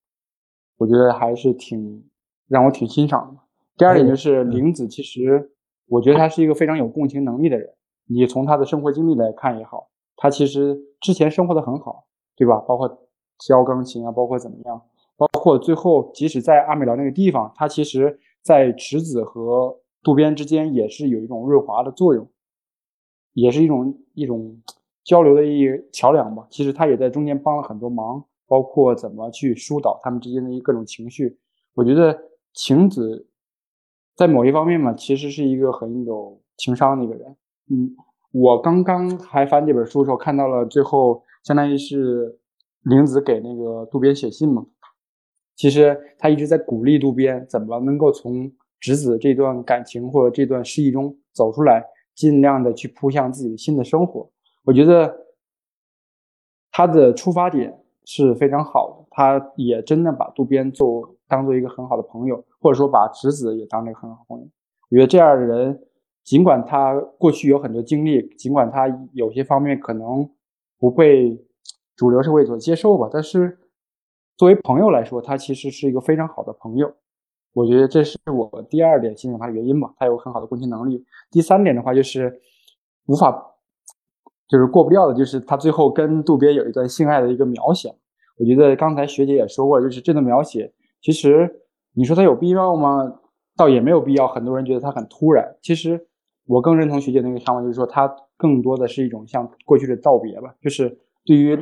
Speaker 4: 我觉得还是挺让我挺欣赏的。第二点就是玲子，其实我觉得他是一个非常有共情能力的人。你从他的生活经历来看也好，他其实之前生活的很好，对吧？包括教钢琴啊，包括怎么样，包括最后即使在阿美辽那个地方，他其实在池子和渡边之间也是有一种润滑的作用，也是一种一种交流的一桥梁吧。其实他也在中间帮了很多忙，包括怎么去疏导他们之间的一各种情绪。我觉得晴子在某一方面嘛，其实是一个很有情商的一个人。嗯，我刚刚还翻这本书的时候，看到了最后，相当于是玲子给那个渡边写信嘛。其实他一直在鼓励渡边，怎么能够从直子这段感情或者这段失意中走出来，尽量的去扑向自己的新的生活。我觉得他的出发点是非常好的，他也真的把渡边做当做一个很好的朋友，或者说把直子也当成一个很好的朋友。我觉得这样的人。尽管他过去有很多经历，尽管他有些方面可能不被主流社会所接受吧，但是作为朋友来说，他其实是一个非常好的朋友。我觉得这是我第二点欣赏他的原因吧，他有很好的共情能力。第三点的话，就是无法就是过不掉的，就是他最后跟渡边有一段性爱的一个描写。我觉得刚才学姐也说过，就是这段描写，其实你说他有必要吗？倒也没有必要。很多人觉得他很突然，其实。我更认同学姐那个想法，就是说，它更多的是一种像过去的道别吧。就是对于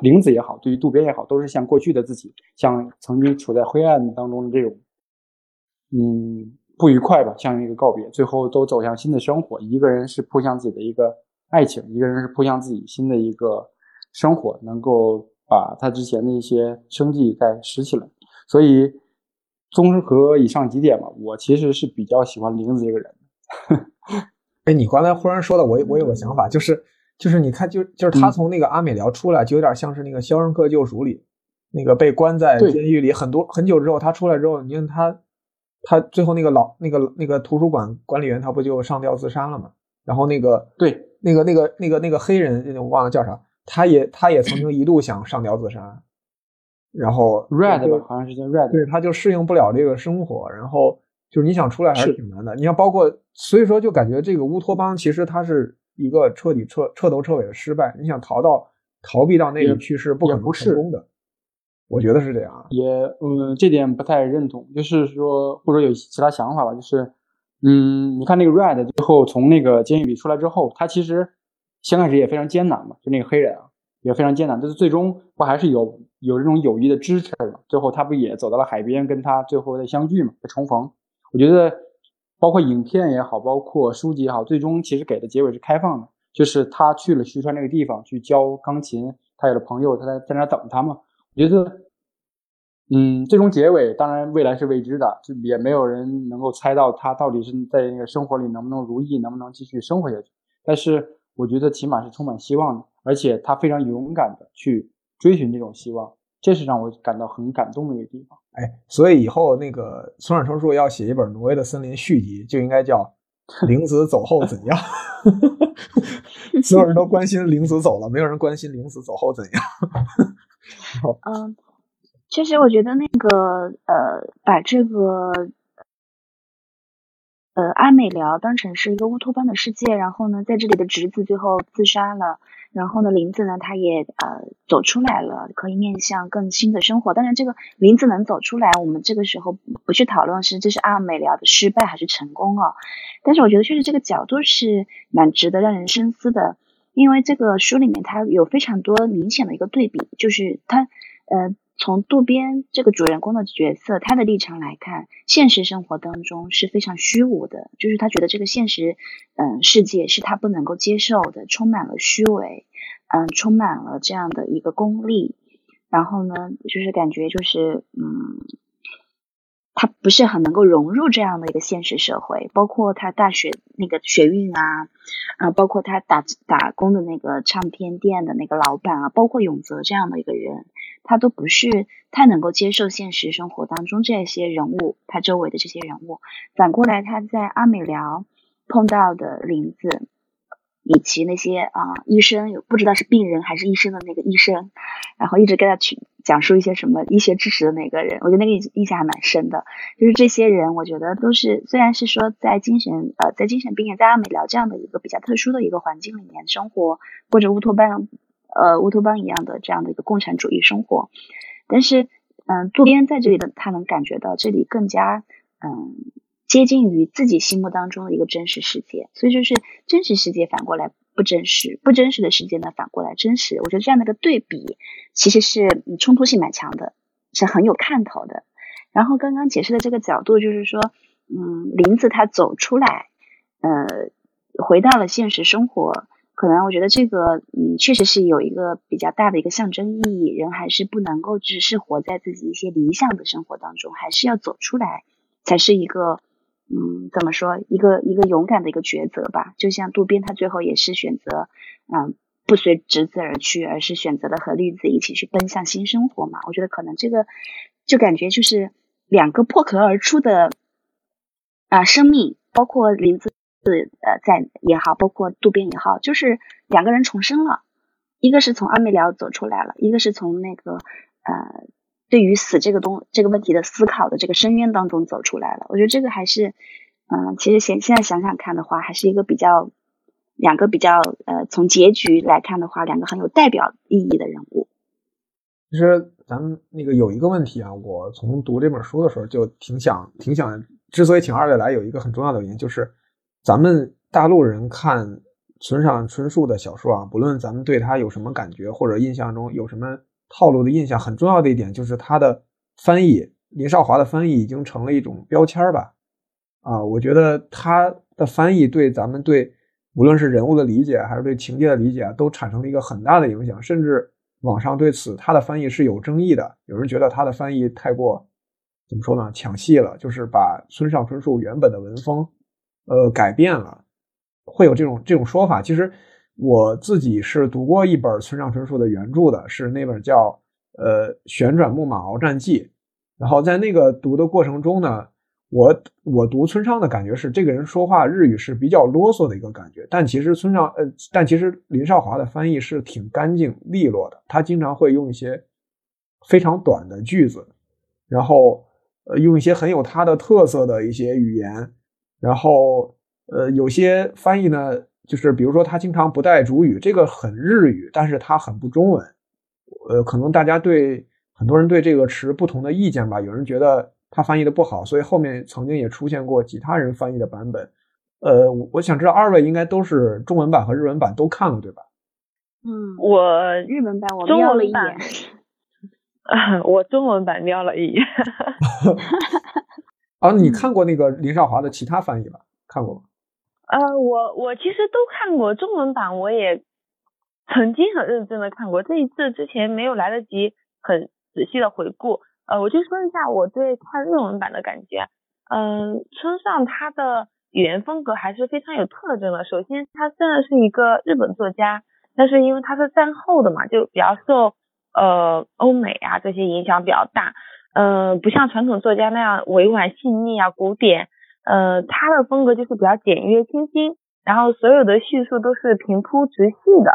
Speaker 4: 玲子也好，对于渡边也好，都是像过去的自己，像曾经处在灰暗当中的这种，嗯，不愉快吧，向一个告别。最后都走向新的生活。一个人是扑向自己的一个爱情，一个人是扑向自己新的一个生活，能够把他之前的一些生计再拾起来。所以，综合以上几点吧，我其实是比较喜欢玲子这个人。[LAUGHS]
Speaker 1: 哎，你刚才忽然说的，我我有个想法，就是就是你看，就就是他从那个阿美辽出来，就有点像是那个《肖申克救赎》里那个被关在监狱里很多很久之后，他出来之后，你看他他最后那个老那个那个图书馆管理员，他不就上吊自杀了吗？然后那个
Speaker 4: 对
Speaker 1: 那个那个那个那个黑人，我忘了叫啥，他也他也曾经一度想上吊自杀，然后 [CLEARS THROAT]
Speaker 4: Red 吧，好像是叫 Red，
Speaker 1: 对，他就适应不了这个生活，然后。就是你想出来还是挺难的。你要包括，所以说就感觉这个乌托邦其实它是一个彻底彻彻头彻尾的失败。你想逃到逃避到那个去是不可能成功的。我觉得是这样。
Speaker 4: 也嗯，这点不太认同。就是说，或者有其他想法吧。就是嗯，你看那个 Red 最后从那个监狱里出来之后，他其实先开始也非常艰难嘛。就那个黑人啊，也非常艰难。但是最终不还是有有这种友谊的支持嘛？最后他不也走到了海边，跟他最后的相聚嘛，重逢。我觉得，包括影片也好，包括书籍也好，最终其实给的结尾是开放的，就是他去了徐川那个地方去教钢琴，他有了朋友，他在在那等他嘛。我觉得，嗯，最终结尾当然未来是未知的，就也没有人能够猜到他到底是在那个生活里能不能如意，能不能继续生活下去。但是我觉得起码是充满希望的，而且他非常勇敢的去追寻这种希望。这是让我感到很感动的一个地方。
Speaker 1: 哎，所以以后那个村上春树要写一本《挪威的森林》续集，就应该叫《[LAUGHS] 玲子走后怎样 [LAUGHS]》。所有人都关心玲子走了，没有人关心玲子走后怎样。[LAUGHS]
Speaker 3: 嗯，其实我觉得那个呃，把这个呃阿美聊当成是一个乌托邦的世界，然后呢，在这里的侄子最后自杀了。然后呢，林子呢，他也呃走出来了，可以面向更新的生活。当然，这个林子能走出来，我们这个时候不去讨论是这是阿美疗的失败还是成功哦。但是我觉得确实这个角度是蛮值得让人深思的，因为这个书里面它有非常多明显的一个对比，就是它呃。从渡边这个主人公的角色，他的立场来看，现实生活当中是非常虚无的，就是他觉得这个现实，嗯，世界是他不能够接受的，充满了虚伪，嗯，充满了这样的一个功利，然后呢，就是感觉就是，嗯，他不是很能够融入这样的一个现实社会，包括他大学那个学运啊，啊，包括他打打工的那个唱片店的那个老板啊，包括永泽这样的一个人，他都不是太能够接受现实生活当中这些人物，他周围的这些人物。反过来，他在阿美疗碰到的林子。以及那些啊医生有不知道是病人还是医生的那个医生，然后一直跟他去讲述一些什么医学知识的那个人，我觉得那个印印象还蛮深的。就是这些人，我觉得都是虽然是说在精神呃在精神病院在阿美疗这样的一个比较特殊的一个环境里面生活，或者乌托邦呃乌托邦一样的这样的一个共产主义生活，但是嗯渡边在这里的他能感觉到这里更加嗯。接近于自己心目当中的一个真实世界，所以就是真实世界反过来不真实，不真实的世界呢反过来真实。我觉得这样的一个对比其实是冲突性蛮强的，是很有看头的。然后刚刚解释的这个角度就是说，嗯，林子他走出来，呃，回到了现实生活，可能我觉得这个嗯确实是有一个比较大的一个象征意义。人还是不能够只是活在自己一些理想的生活当中，还是要走出来，才是一个。嗯，怎么说一个一个勇敢的一个抉择吧？就像渡边，他最后也是选择，嗯，不随侄子而去，而是选择了和绿子一起去奔向新生活嘛。我觉得可能这个就感觉就是两个破壳而出的啊生命，包括林子呃在也好，包括渡边也好，就是两个人重生了，一个是从阿美寮走出来了，一个是从那个呃。对于死这个东这个问题的思考的这个深渊当中走出来了，我觉得这个还是，嗯，其实现现在想想看的话，还是一个比较两个比较呃，从结局来看的话，两个很有代表意义的人物。
Speaker 1: 其实咱们那个有一个问题啊，我从读这本书的时候就挺想挺想，之所以请二位来，有一个很重要的原因就是，咱们大陆人看村上春树的小说啊，不论咱们对他有什么感觉，或者印象中有什么。套路的印象很重要的一点就是他的翻译，林少华的翻译已经成了一种标签吧？啊，我觉得他的翻译对咱们对无论是人物的理解还是对情节的理解都产生了一个很大的影响，甚至网上对此他的翻译是有争议的。有人觉得他的翻译太过怎么说呢？抢戏了，就是把村上春树原本的文风呃改变了，会有这种这种说法。其实。我自己是读过一本村上春树的原著的，是那本叫《呃旋转木马鏖战记》。然后在那个读的过程中呢，我我读村上的感觉是，这个人说话日语是比较啰嗦的一个感觉。但其实村上呃，但其实林少华的翻译是挺干净利落的。他经常会用一些非常短的句子，然后呃用一些很有他的特色的一些语言，然后呃有些翻译呢。就是比如说，他经常不带主语，这个很日语，但是他很不中文。呃，可能大家对很多人对这个持不同的意见吧。有人觉得他翻译的不好，所以后面曾经也出现过其他人翻译的版本。呃，我想知道二位应该都是中文版和日文版都看了对吧？
Speaker 3: 嗯，我日文版我瞄了一眼，[LAUGHS]
Speaker 2: 我中文版瞄了一眼。[LAUGHS] [LAUGHS]
Speaker 1: 啊，你看过那个林少华的其他翻译吧？看过吗？
Speaker 2: 呃，我我其实都看过中文版，我也曾经很认真的看过。这一次之前没有来得及很仔细的回顾，呃，我就说一下我对看日文版的感觉。嗯，村上他的语言风格还是非常有特征的。首先，他虽然是一个日本作家，但是因为他是战后的嘛，就比较受呃欧美啊这些影响比较大。嗯，不像传统作家那样委婉细腻啊，古典。呃，他的风格就是比较简约清新，然后所有的叙述都是平铺直叙的，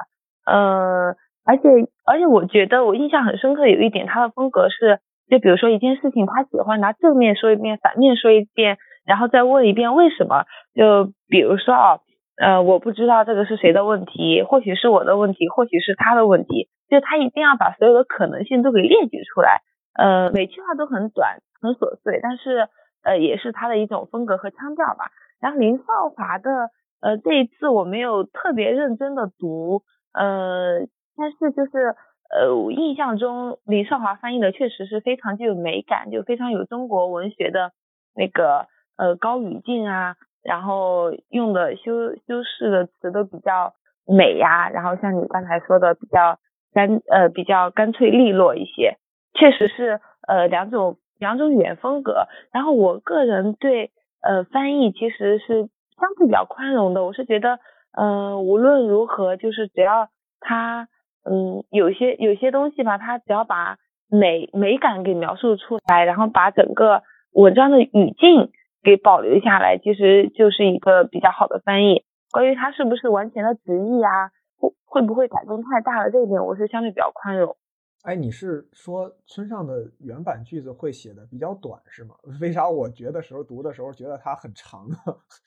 Speaker 2: 呃，而且而且我觉得我印象很深刻有一点，他的风格是，就比如说一件事情，他喜欢拿正面说一遍，反面说一遍，然后再问一遍为什么。就比如说啊，呃，我不知道这个是谁的问题，或许是我的问题，或许是他的问题，就他一定要把所有的可能性都给列举出来，呃，每句话都很短，很琐碎，但是。呃，也是他的一种风格和腔调吧。然后林少华的，呃，这一次我没有特别认真的读，呃，但是就是，呃，我印象中林少华翻译的确实是非常具有美感，就非常有中国文学的那个呃高语境啊，然后用的修修饰的词都比较美呀，然后像你刚才说的比较干呃比较干脆利落一些，确实是呃两种两种语言风格。然后我个人对呃翻译其实是相对比较宽容的，我是觉得呃无论如何就是只要他嗯有些有些东西吧，他只要把美美感给描述出来，然后把整个文章的语境给保留下来，其实就是一个比较好的翻译。关于它是不是完全的直译啊，会会不会改动太大了，这一点我是相对比较宽容。
Speaker 1: 哎，你是说村上的原版句子会写的比较短是吗？[LAUGHS] 为啥我觉得时候读的时候觉得它很长呢？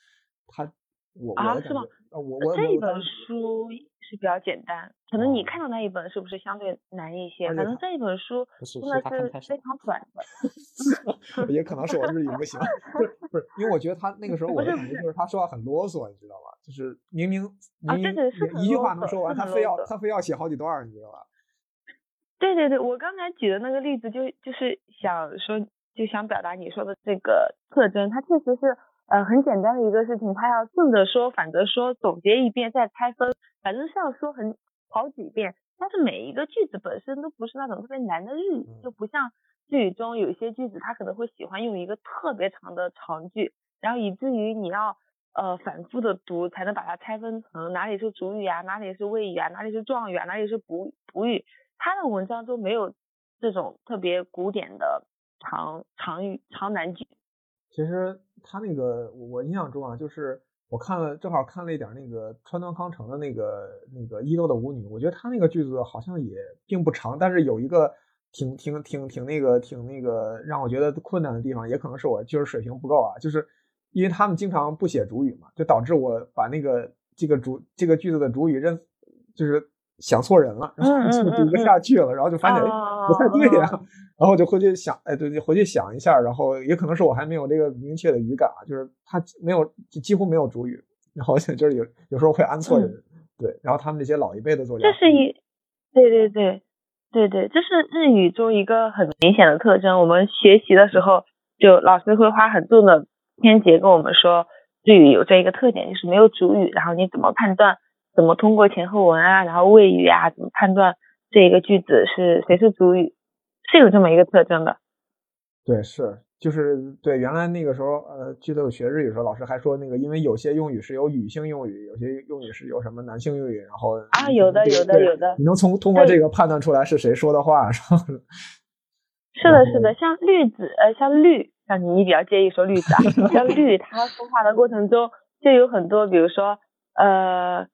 Speaker 1: [LAUGHS] 它。我
Speaker 2: 啊，是吗？
Speaker 1: 我我
Speaker 2: 这一本书是比较简单，可能你看到那一本是不是相对难一些？可能这一本书真的是非常短
Speaker 1: 的。[LAUGHS] 也可能是我日语不行，不是不是，因为我觉得他那个时候我的感觉就是他说话很啰嗦，你知道吧？就是明明明明一句话能说完，他非要他非要写好几段，你知道吧？
Speaker 2: 对对对，我刚才举的那个例子就就是想说，就想表达你说的这个特征，它确实是。呃，很简单的一个事情，它要正着说，反着说，总结一遍再拆分，反正是要说很好几遍。但是每一个句子本身都不是那种特别难的日语，就不像日语中有一些句子，他可能会喜欢用一个特别长的长句，然后以至于你要呃反复的读才能把它拆分成哪里是主语啊，哪里是谓语啊，哪里是状语啊，哪里是补补语。他的文章都没有这种特别古典的长长语长难句。
Speaker 1: 其实。他那个，我印象中啊，就是我看了，正好看了一点那个川端康成的那个那个伊豆的舞女，我觉得他那个句子好像也并不长，但是有一个挺挺挺挺那个挺那个让我觉得困难的地方，也可能是我就是水平不够啊，就是因为他们经常不写主语嘛，就导致我把那个这个主这个句子的主语认就是想错人了，然后 [LAUGHS] 就读不下去了，然后就发现不太对呀。[LAUGHS] 然后就回去想，哎，对，就回去想一下，然后也可能是我还没有这个明确的语感啊，就是他没有，几乎没有主语，然后就是有有时候会安错人，对，然后他们那些老一辈的作家，
Speaker 2: 这是一，对对对，对对，这是日语中一个很明显的特征。我们学习的时候，就老师会花很重的篇节跟我们说，日语有这一个特点，就是没有主语，然后你怎么判断，怎么通过前后文啊，然后谓语啊，怎么判断这一个句子是谁是主语。是有这么一个特征的，
Speaker 1: 对，是，就是对。原来那个时候，呃，记得我学日语的时候，老师还说那个，因为有些用语是有女性用语，有些用语是有什么男性用语，然后
Speaker 2: 啊，有的，有的，有的，
Speaker 1: 你能从通过这个判断出来是谁说的话，是吧？[LAUGHS]
Speaker 2: 是的，是的，像绿子，呃，像绿，像你比较介意说绿子啊，[LAUGHS] 像绿，他说话的过程中就有很多，比如说，呃。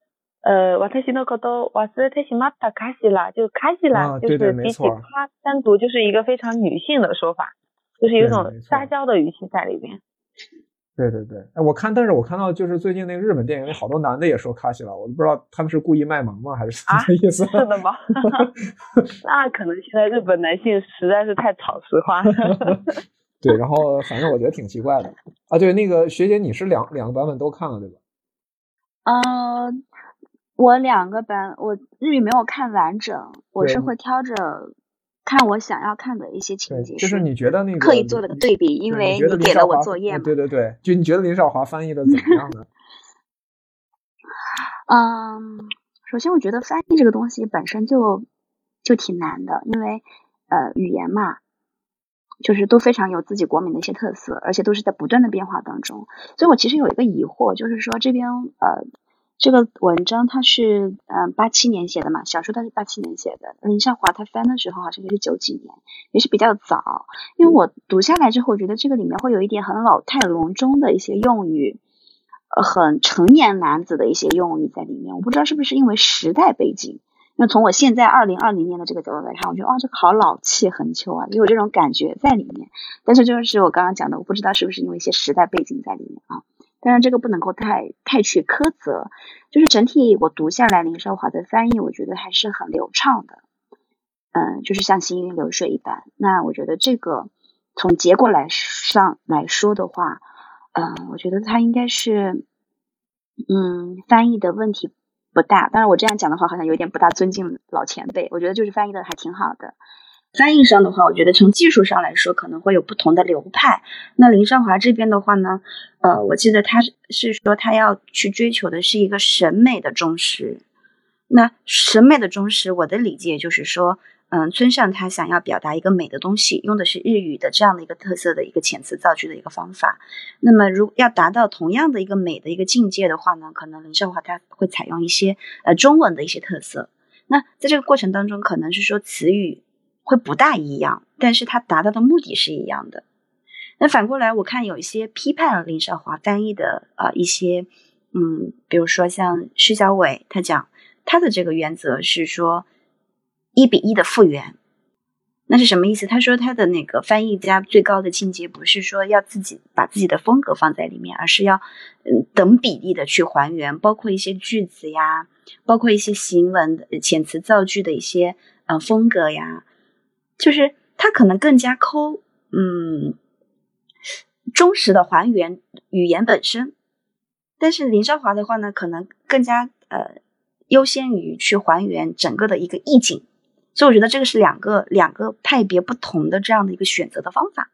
Speaker 2: 呃，瓦特西诺可多瓦斯特西马塔卡西拉，就卡西拉，就是比起他单独就是一个非常女性的说法，就是有种撒娇的语气在里边。
Speaker 1: 对对对，哎，我看，但是我看到就是最近那个日本电影里好多男的也说卡西拉，我都不知道他们是故意卖萌吗，还是什么意思？[LAUGHS]
Speaker 2: 是的吗？[LAUGHS] 那可能现在日本男性实在是太草食化了。[LAUGHS]
Speaker 1: 对，然后反正我觉得挺奇怪的啊。对，那个学姐，你是两两个版本都看了对吧？
Speaker 3: 嗯。我两个版，我日语没有看完整，我是会挑着看我想要看的一些情节。
Speaker 1: 就是你觉得那个
Speaker 3: 刻意做了个对比，因为你给了我作业嘛。
Speaker 1: 对对对，就你觉得林少华翻译的怎么样呢？[LAUGHS]
Speaker 3: 嗯，首先我觉得翻译这个东西本身就就挺难的，因为呃语言嘛，就是都非常有自己国民的一些特色，而且都是在不断的变化当中。所以我其实有一个疑惑，就是说这边呃。这个文章它是嗯八七年写的嘛，小说它是八七年写的，林少华他翻的时候好像也是九几年，也是比较早。因为我读下来之后，我觉得这个里面会有一点很老态龙钟的一些用语，呃，很成年男子的一些用语在里面。我不知道是不是因为时代背景，那从我现在二零二零年的这个角度来看，我觉得哇，这个好老气横秋啊，有这种感觉在里面。但是就是我刚刚讲的，我不知道是不是因为一些时代背景在里面啊。当然，这个不能够太太去苛责，就是整体我读下来，林少华的翻译，我觉得还是很流畅的，嗯，就是像行云流水一般。那我觉得这个从结果来上来说的话，嗯，我觉得他应该是，嗯，翻译的问题不大。当然，我这样讲的话，好像有点不大尊敬老前辈。我觉得就是翻译的还挺好的。翻译上的话，我觉得从技术上来说可能会有不同的流派。那林少华这边的话呢，呃，我记得他是说他要去追求的是一个审美的忠实。那审美的忠实，我的理解就是说，嗯，村上他想要表达一个美的东西，用的是日语的这样的一个特色的一个遣词造句的一个方法。那么，如要达到同样的一个美的一个境界的话呢，可能林少华他会采用一些呃中文的一些特色。那在这个过程当中，可能是说词语会不大一样，但是他达到的目的是一样的。那反过来，我看有一些批判林少华翻译的啊一些，嗯，比如说像施小伟，他讲他的这个原则是说。一比一的复原，那是什么意思？他说他的那个翻译家最高的境界不是说要自己把自己的风格放在里面，而是要嗯等比例的去还原，包括一些句子呀，包括一些行文遣词造句的一些呃风格呀，就是他可能更加抠嗯忠实的还原语言本身，但是林少华的话呢，可能更加呃优先于去还原整个的一个意境。所以我觉得这个是两个两个派别不同的这样的一个选择的方法，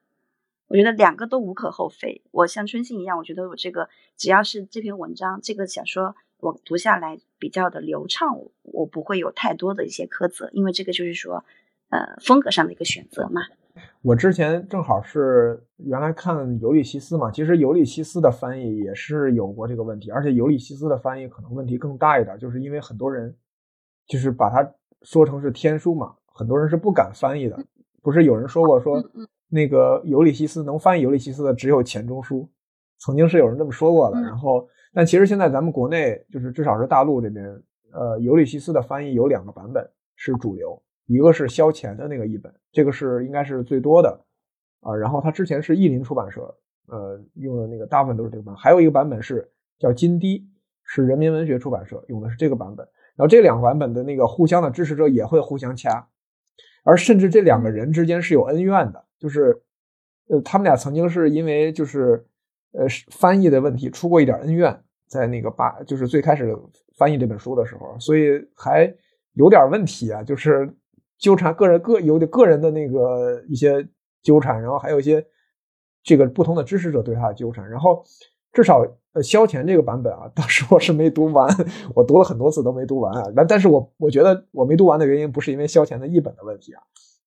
Speaker 3: 我觉得两个都无可厚非。我像春信一样，我觉得我这个只要是这篇文章这个小说我读下来比较的流畅，我不会有太多的一些苛责，因为这个就是说，呃，风格上的一个选择嘛。
Speaker 1: 我之前正好是原来看《尤利西斯》嘛，其实《尤利西斯》的翻译也是有过这个问题，而且《尤利西斯》的翻译可能问题更大一点，就是因为很多人就是把它。说成是天书嘛，很多人是不敢翻译的。不是有人说过说那个尤利西斯能翻译尤利西斯的只有钱钟书，曾经是有人这么说过的。然后，但其实现在咱们国内就是至少是大陆这边，呃，尤利西斯的翻译有两个版本是主流，一个是萧乾的那个译本，这个是应该是最多的啊。然后他之前是译林出版社，呃，用的那个大部分都是这个版，还有一个版本是叫金堤，是人民文学出版社用的是这个版本。然后这两个版本的那个互相的支持者也会互相掐，而甚至这两个人之间是有恩怨的，就是，呃，他们俩曾经是因为就是呃翻译的问题出过一点恩怨，在那个八就是最开始翻译这本书的时候，所以还有点问题啊，就是纠缠个人个有的个人的那个一些纠缠，然后还有一些这个不同的支持者对他的纠缠，然后至少。呃，萧乾这个版本啊，当时我是没读完，我读了很多次都没读完啊。但但是我我觉得我没读完的原因不是因为萧乾的译本的问题啊。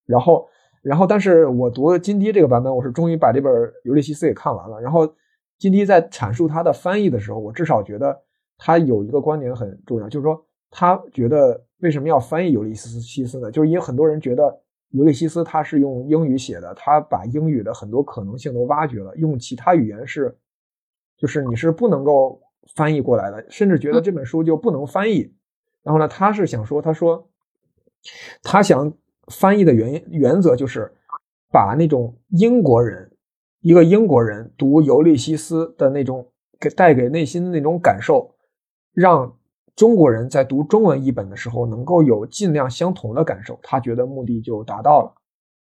Speaker 1: 然后，然后，但是我读金堤这个版本，我是终于把这本《尤利西斯》给看完了。然后，金堤在阐述他的翻译的时候，我至少觉得他有一个观点很重要，就是说他觉得为什么要翻译《尤利西斯》西斯呢？就是因为很多人觉得《尤利西斯》他是用英语写的，他把英语的很多可能性都挖掘了，用其他语言是。就是你是不能够翻译过来的，甚至觉得这本书就不能翻译。然后呢，他是想说，他说他想翻译的原原则就是把那种英国人一个英国人读《尤利西斯》的那种给带给内心的那种感受，让中国人在读中文译本的时候能够有尽量相同的感受。他觉得目的就达到了，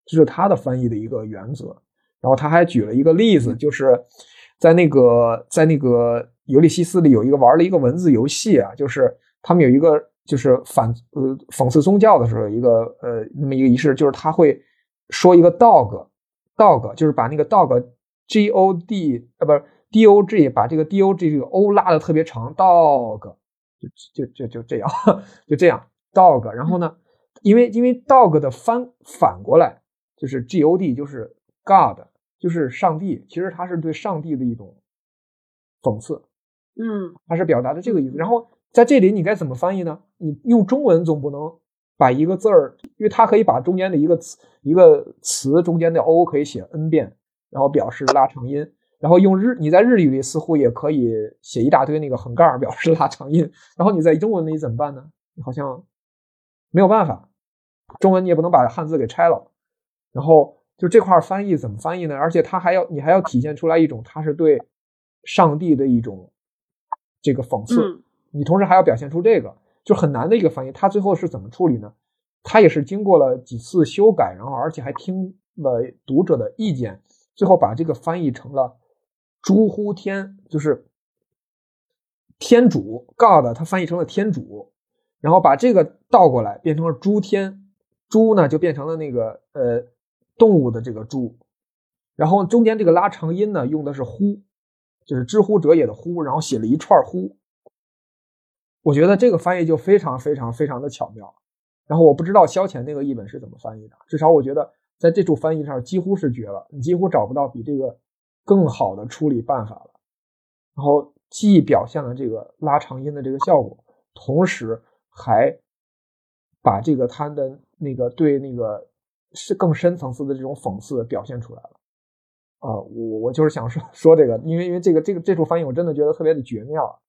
Speaker 1: 这是他的翻译的一个原则。然后他还举了一个例子，就是。在那个在那个《尤利西斯》里有一个玩了一个文字游戏啊，就是他们有一个就是反呃讽刺宗教的时候，一个呃那么一个仪式，就是他会说一个 dog dog，就是把那个 dog g o d 啊不是 d o g 把这个 d o g 这个 o 拉的特别长 dog 就就就就这样 [LAUGHS] 就这样 dog，然后呢，因为因为 dog 的翻反过来就是 g o d 就是 god。就是上帝，其实它是对上帝的一种讽刺，
Speaker 3: 嗯，
Speaker 1: 它是表达的这个意思。然后在这里你该怎么翻译呢？你用中文总不能把一个字儿，因为它可以把中间的一个词一个词中间的 o 可以写 n 遍，然后表示拉长音。然后用日你在日语里似乎也可以写一大堆那个横杠表示拉长音。然后你在中文里怎么办呢？你好像没有办法，中文你也不能把汉字给拆了，然后。就这块翻译怎么翻译呢？而且它还要你还要体现出来一种它是对上帝的一种这个讽刺，你同时还要表现出这个就很难的一个翻译。它最后是怎么处理呢？他也是经过了几次修改，然后而且还听了读者的意见，最后把这个翻译成了“诸乎天”，就是天主 God，他翻译成了天主，然后把这个倒过来变成了“诸天”，“诸”呢就变成了那个呃。动物的这个“猪”，然后中间这个拉长音呢，用的是“乎”，就是“知乎者也”的“乎”，然后写了一串“乎”。我觉得这个翻译就非常非常非常的巧妙。然后我不知道萧乾那个译本是怎么翻译的，至少我觉得在这处翻译上几乎是绝了，你几乎找不到比这个更好的处理办法了。然后既表现了这个拉长音的这个效果，同时还把这个他的那个对那个是更深层次的这种讽刺表现出来了。啊，我我就是想说说这个，因为因为这个这个这处翻译我真的觉得特别的绝妙。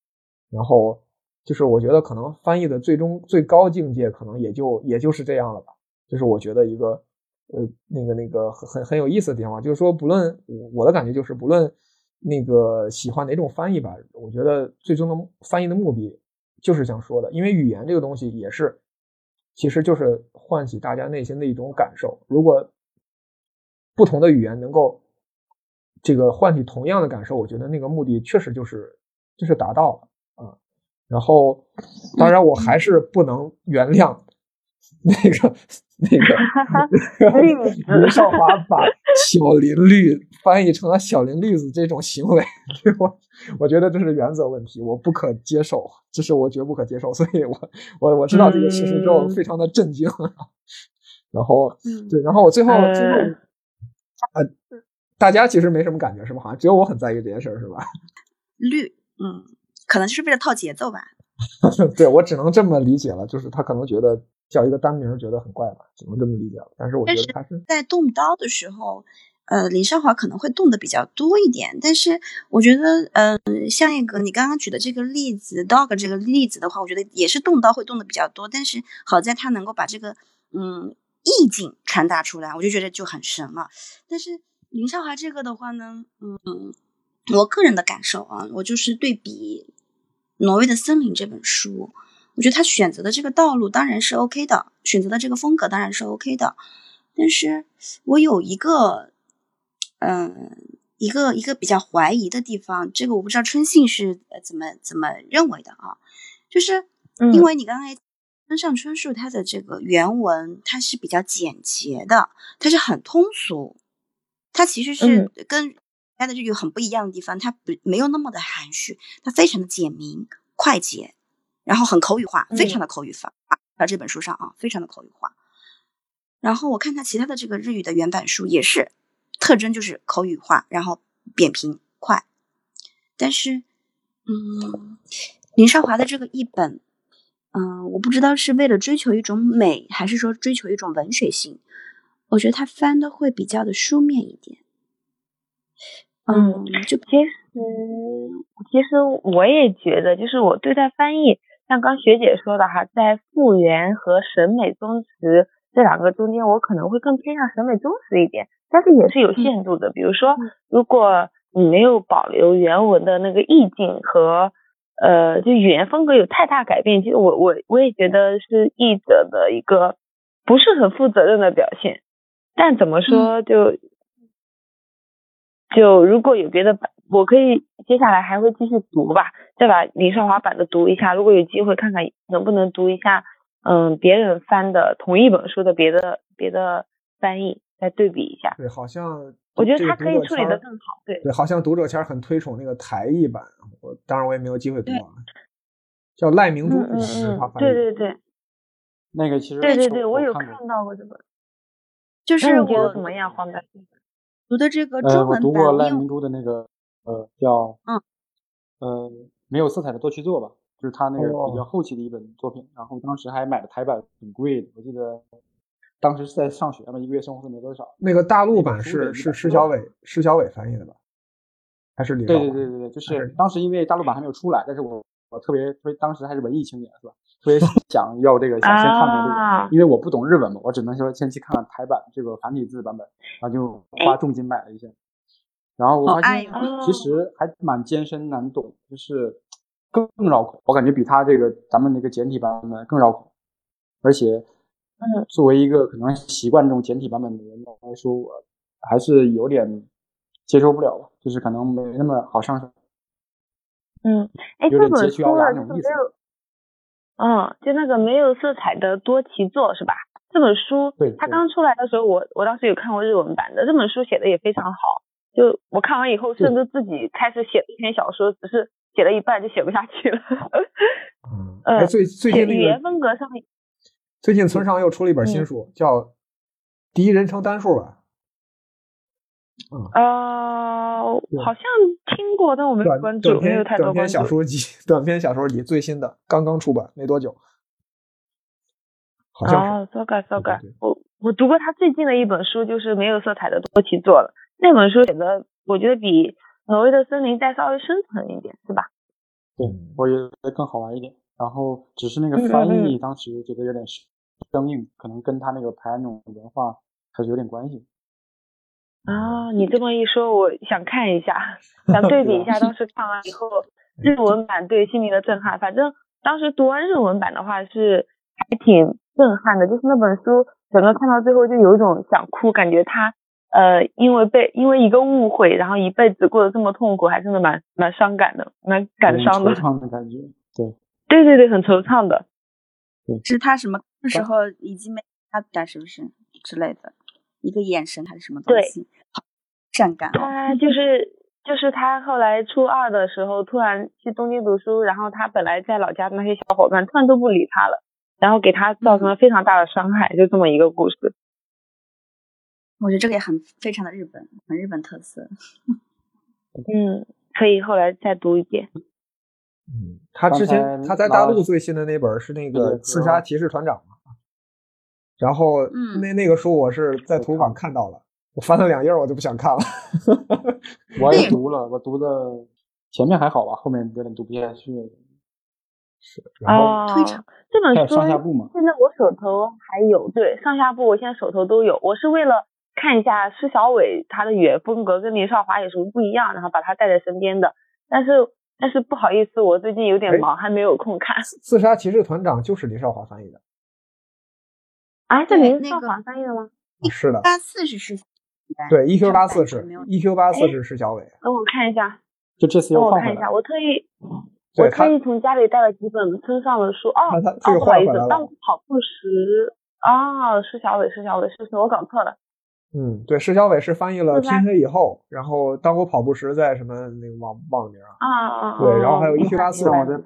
Speaker 1: 然后就是我觉得可能翻译的最终最高境界可能也就也就是这样了吧。就是我觉得一个呃那个那个很很很有意思的地方，就是说不论我的感觉就是不论那个喜欢哪种翻译吧，我觉得最终的翻译的目的就是想说的，因为语言这个东西也是其实就是唤起大家内心的一种感受。如果不同的语言能够这个唤起同样的感受，我觉得那个目的确实就是就是达到了啊。然后，当然我还是不能原谅那个 [LAUGHS] 那个刘少华把小林绿翻译成了小林绿子这种行为，对我我觉得这是原则问题，我不可接受，这是我绝不可接受。所以我我我知道这个事实之后，非常的震惊。[LAUGHS] 然后对，然后我最后最后呃。大家其实没什么感觉是吧？好像只有我很在意这件事儿是吧？[LAUGHS]
Speaker 3: 绿，嗯，可能就是为了套节奏吧。
Speaker 1: 对我只能这么理解了，就是他可能觉得叫一个单名觉得很怪吧，只能这么理解了。但是我觉得他是
Speaker 3: 在动刀的时候，呃，林少华可能会动的比较多一点。但是我觉得，嗯，像一个你刚刚举的这个例子，dog 这个例子的话，我觉得也是动刀会动的比较多。但是好在他能够把这个嗯意境传达出来，我就觉得就很神了。但是。林少华这个的话呢，嗯，我个人的感受啊，我就是对比《挪威的森林》这本书，我觉得他选择的这个道路当然是 OK 的，选择的这个风格当然是 OK 的，但是我有一个，嗯，一个一个比较怀疑的地方，这个我不知道春信是怎么怎么认为的啊，就是因为你刚才村上春树他的这个原文，它是比较简洁的，它是很通俗。它其实是跟他的日语很不一样的地方，它不没有那么的含蓄，它非常的简明快捷，然后很口语化，非常的口语化。在这本书上啊，非常的口语化。然后我看他其他的这个日语的原版书也是，特征就是口语化，然后扁平快。但是，嗯，林少华的这个译本，嗯，我不知道是为了追求一种美，还是说追求一种文学性。我觉得他翻的会比较的书面一点，嗯，就
Speaker 2: 其实其实我也觉得，就是我对待翻译，像刚学姐说的哈，在复原和审美忠实这两个中间，我可能会更偏向审美忠实一点，但是也是有限度的。比如说，如果你没有保留原文的那个意境和呃，就语言风格有太大改变，其实我我我也觉得是译者的一个不是很负责任的表现。但怎么说就就如果有别的版，我可以接下来还会继续读吧，再把林少华版的读一下。如果有机会看看能不能读一下，嗯，别人翻的同一本书的别的别的翻译，再对比一下。
Speaker 1: 对，好像
Speaker 2: 我觉得他可以处理的更好。对
Speaker 1: 对，好像读者圈很推崇那个台译版，我当然我也没有机会读啊。叫赖明珠，
Speaker 2: 嗯嗯，对对对，
Speaker 4: 那个其实
Speaker 2: 对对对，我有看到过这本。
Speaker 3: 就是
Speaker 2: 我怎么样，黄白
Speaker 3: 读的这个中文版，
Speaker 4: 我读过赖明珠的那个，呃，叫
Speaker 3: 嗯，
Speaker 4: 呃，没有色彩的多去做吧，就是他那个比较后期的一本作品。然后当时还买的台版，挺贵的。我记得当时是在上学嘛，一个月生活费没多少。
Speaker 1: 那个大陆版是是施小伟施小伟翻译的吧？还是李？
Speaker 4: 对对对对对，就是当时因为大陆版还没有出来，但是我我特别特别当时还是文艺青年是吧？特别想要这个，[LAUGHS] 想先看看这个，因为我不懂日文嘛，我只能说先去看看台版这个繁体字版本，然后就花重金买了一下。然后我发现其实还蛮艰深难懂，就是更更绕口。我感觉比他这个咱们那个简体版本更绕口，而且，
Speaker 2: 嗯，
Speaker 4: 作为一个可能习惯这种简体版本的人来说，我还是有点接受不了吧，就是可能没那么好上手。
Speaker 2: 嗯，哎，
Speaker 4: 这
Speaker 2: 本书
Speaker 4: 啊，
Speaker 2: 就没有。嗯，就那个没有色彩的多奇作是吧？这本书，它刚出来的时候，我我当时有看过日文版的，这本书写的也非常好。就我看完以后，甚至自己开始写一篇小说，只是写了一半就写不下去了。
Speaker 1: 嗯，最最近
Speaker 2: 语言风格上面，
Speaker 1: 最近村上又出了一本新书，叫《第一人称单数》吧。
Speaker 2: 呃，好像听过，但我没有关注，没有太多
Speaker 1: 短篇小说集，短篇小说集最新的，刚刚出版没多久。好像
Speaker 2: 是。so ga so ga，我我读过他最近的一本书，就是没有色彩的多奇作了。那本书写的，我觉得比《挪威的森林》再稍微深层一点，是吧？
Speaker 4: 对，我觉得更好玩一点。然后只是那个翻译，当时觉得有点生硬，可能跟他那个排那种文化还是有点关系。
Speaker 2: 啊，你这么一说，我想看一下，想对比一下当时看完以后日文版对心灵的震撼。反正当时读完日文版的话是还挺震撼的，就是那本书整个看到最后就有一种想哭，感觉他呃因为被因为一个误会，然后一辈子过得这么痛苦，还真的蛮蛮伤感的，蛮感伤的。
Speaker 4: 惆怅的感觉，对。[LAUGHS]
Speaker 2: 对对对，很惆怅的。
Speaker 3: 是他什么时候已经没他的，是不是之类的？一个眼神还是什么东西？善感。
Speaker 2: 他就是就是他后来初二的时候，突然去东京读书，然后他本来在老家的那些小伙伴突然都不理他了，然后给他造成了非常大的伤害，就这么一个故事。
Speaker 3: 我觉得这个也很非常的日本，很日本特色。[LAUGHS]
Speaker 2: 嗯，可以后来再读一遍。
Speaker 1: 嗯，他之前他在大陆最新的那本是那个《刺杀骑士团长》嘛，然后那那个书我是在图书馆看到了，我翻了两页我就不想看了。[LAUGHS]
Speaker 4: 我也读了，我读的前面还好吧，后面有点读不下去。
Speaker 1: 是，然后
Speaker 2: 这本书
Speaker 4: 上下部嘛，
Speaker 2: 现在我手头还有，对上下部我现在手头都有。我是为了看一下施小伟他的语言风格跟林少华有什么不一样，然后把他带在身边的，但是。但是不好意思，我最近有点忙，还没有空看。
Speaker 1: 刺杀骑士团长就是林少华翻译的，
Speaker 2: 啊，是林少华翻译的吗？
Speaker 1: 是的，
Speaker 3: 八四是施，
Speaker 1: 对，E Q 八四是，E Q 八四是施小伟。
Speaker 2: 等我看一下，
Speaker 4: 就这次
Speaker 2: 我看一下，我特意，我特意从家里带了几本村上的书。哦，哦，不好意思，当我跑步时，啊，施小伟，施小伟，是是，我搞错了。
Speaker 1: 嗯，对，施小伟是翻译了《天黑以后》，然后当我跑步时在什么那个忘忘了名
Speaker 2: 啊啊
Speaker 1: 对，然后还有一七八四，
Speaker 4: 我在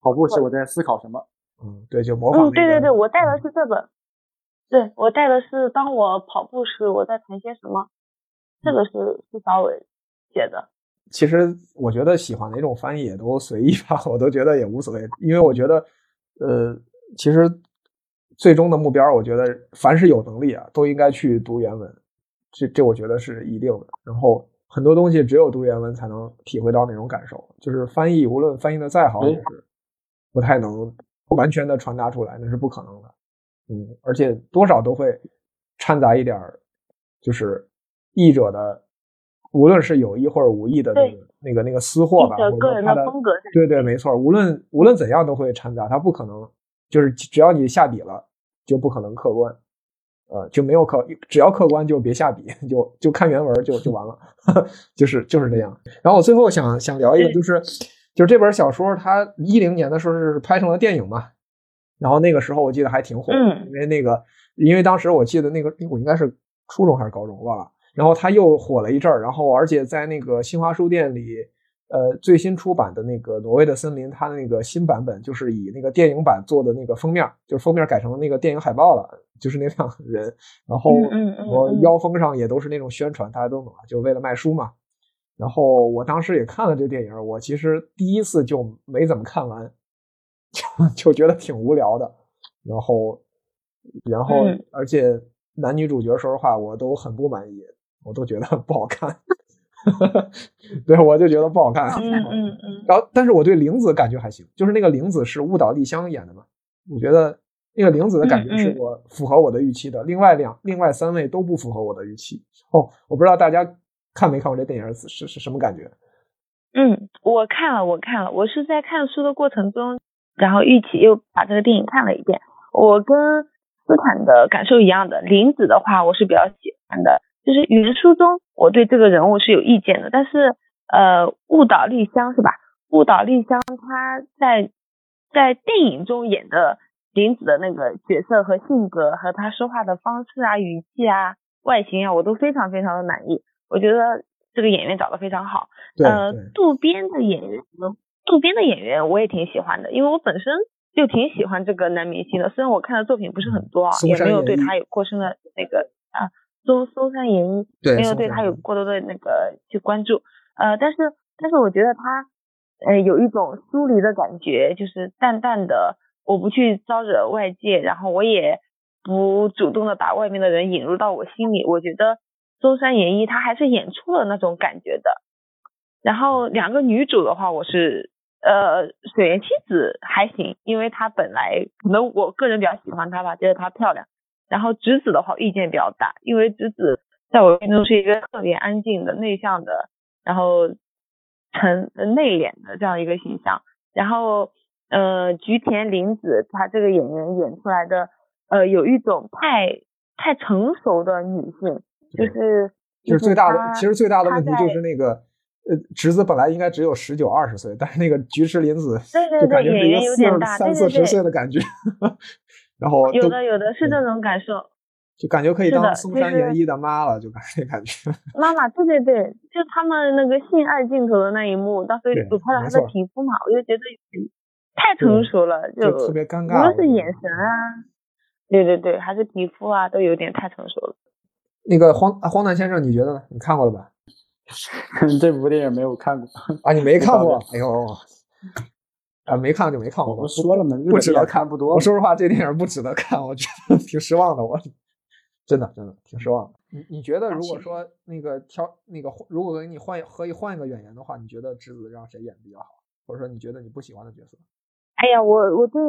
Speaker 4: 跑步时我在思考什么？
Speaker 1: 嗯，对，就模仿。
Speaker 2: 嗯，对对对，我带的是这本，对我带的是当我跑步时我在谈些什么，这个是施小伟写的。
Speaker 1: 其实我觉得喜欢哪种翻译也都随意吧，我都觉得也无所谓，因为我觉得，呃，其实最终的目标，我觉得凡是有能力啊，都应该去读原文。这这我觉得是一定的。然后很多东西只有读原文才能体会到那种感受，就是翻译无论翻译的再好，也是不太能完全的传达出来，那是不可能的。嗯，而且多少都会掺杂一点儿，就是译者的，无论是有意或者无意的那个那个那个私货吧，或者他的
Speaker 2: 风格。
Speaker 1: 对对，没错，无论无论怎样都会掺杂，他不可能就是只要你下笔了，就不可能客观。呃，就没有客，只要客观就别下笔，就就看原文就就完了，[LAUGHS] 就是就是这样。然后我最后想想聊一个，就是就是这本小说，它一零年的时候是拍成了电影嘛，然后那个时候我记得还挺火，因为那个因为当时我记得那个我应该是初中还是高中忘了，然后它又火了一阵儿，然后而且在那个新华书店里。呃，最新出版的那个《挪威的森林》，它的那个新版本就是以那个电影版做的那个封面，就是封面改成那个电影海报了，[LAUGHS] 就是那两个人。然后我腰封上也都是那种宣传，大家都懂，就为了卖书嘛。然后我当时也看了这个电影，我其实第一次就没怎么看完，就 [LAUGHS] 就觉得挺无聊的。然后，然后而且男女主角说实话我都很不满意，我都觉得不好看。[LAUGHS] 对，我就觉得不好看。
Speaker 2: 嗯嗯嗯。
Speaker 1: 然后，但是我对玲子感觉还行，就是那个玲子是误导丽香演的嘛，我觉得那个玲子的感觉是我符合我的预期的。另外两、另外三位都不符合我的预期。哦，我不知道大家看没看过这电影是是是什么感觉？
Speaker 2: 嗯，我看了，我看了，我是在看书的过程中，然后一起又把这个电影看了一遍。我跟斯坦的感受一样的，玲子的话我是比较喜欢的。就是原书中，我对这个人物是有意见的，但是呃，误导丽香是吧？误导丽香她在在电影中演的林子的那个角色和性格，和她说话的方式啊、语气啊、外形啊，我都非常非常的满意。我觉得这个演员找的非常好。呃，渡边的演员，渡边的演员我也挺喜欢的，因为我本身就挺喜欢这个男明星的。虽然我看的作品不是很多啊，也没有对他有过深的那个啊，搜搜山演义没有对他有过多的那个去关注。呃，但是但是我觉得他呃有一种疏离的感觉，就是淡淡的，我不去招惹外界，然后我也不主动的把外面的人引入到我心里。我觉得搜山演义他还是演出了那种感觉的。然后两个女主的话，我是呃水原希子还行，因为她本来可能我个人比较喜欢她吧，觉得她漂亮。然后直子的话意见比较大，因为直子在我心中是一个特别安静的、内向的，然后沉内敛的这样一个形象。然后呃菊田凛子她这个演员演出来的呃有一种太太成熟的女性，就是
Speaker 1: 就是最大的其实最大的问题就是那个。呃，侄子本来应该只有十九二十岁，但是那个菊池凛子就感觉是一个四三四十岁的感觉，然后
Speaker 2: 有的有的是这种感受，
Speaker 1: 就感觉可以当松山研一的妈了，就感觉感觉。
Speaker 2: 妈妈，对对对，就他们那个性爱镜头的那一幕，当时我拍了他的皮肤嘛，我就觉得太成熟了，
Speaker 1: 就特别尴尬，
Speaker 2: 无论是眼神啊，对对对，还是皮肤啊，都有点太成熟了。
Speaker 1: 那个荒荒诞先生，你觉得呢？你看过了吧？[LAUGHS]
Speaker 4: 这部电影没有看过
Speaker 1: 啊，你没看过？哎呦，[LAUGHS] 啊，没看就没看过。
Speaker 4: 我说了嘛，
Speaker 1: 不值得看
Speaker 4: 不多。
Speaker 1: 我说实话，这电影不值得看，我觉得挺失望的。我真的真的挺失望的。你你觉得，如果说那个挑那个，如果给你换可以换一个演员的话，你觉得侄子让谁演比较好？或者说你觉得你不喜欢的角色？
Speaker 2: 哎呀，我我对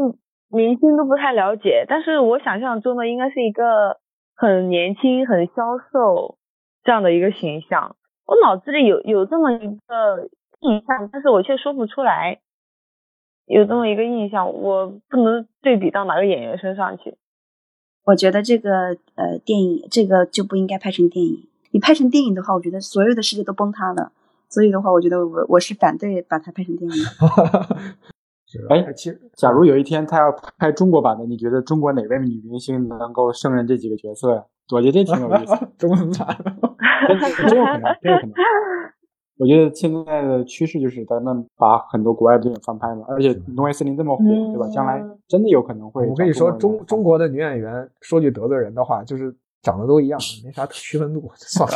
Speaker 2: 明星都不太了解，但是我想象中的应该是一个很年轻、很消瘦这样的一个形象。我脑子里有有这么一个印象，但是我却说不出来。有这么一个印象，我不能对比到哪个演员身上去。
Speaker 3: 我觉得这个呃电影，这个就不应该拍成电影。你拍成电影的话，我觉得所有的世界都崩塌了。所以的话，我觉得我我是反对把它拍成电影。[LAUGHS]
Speaker 4: 哎，其实假如有一天他要拍中国版的，你觉得中国哪位女明星能够胜任这几个角色呀？我觉得这挺有意思。[LAUGHS]
Speaker 1: 中文版。
Speaker 4: 真有可能，真有可能。我觉得现在的趋势就是咱们把很多国外的电影翻拍嘛，而且《挪威森林》这么火，对吧？将来真的有可能会。
Speaker 1: 我跟你说，中中国的女演员，说句得罪人的话，就是长得都一样，没啥区分度，算了。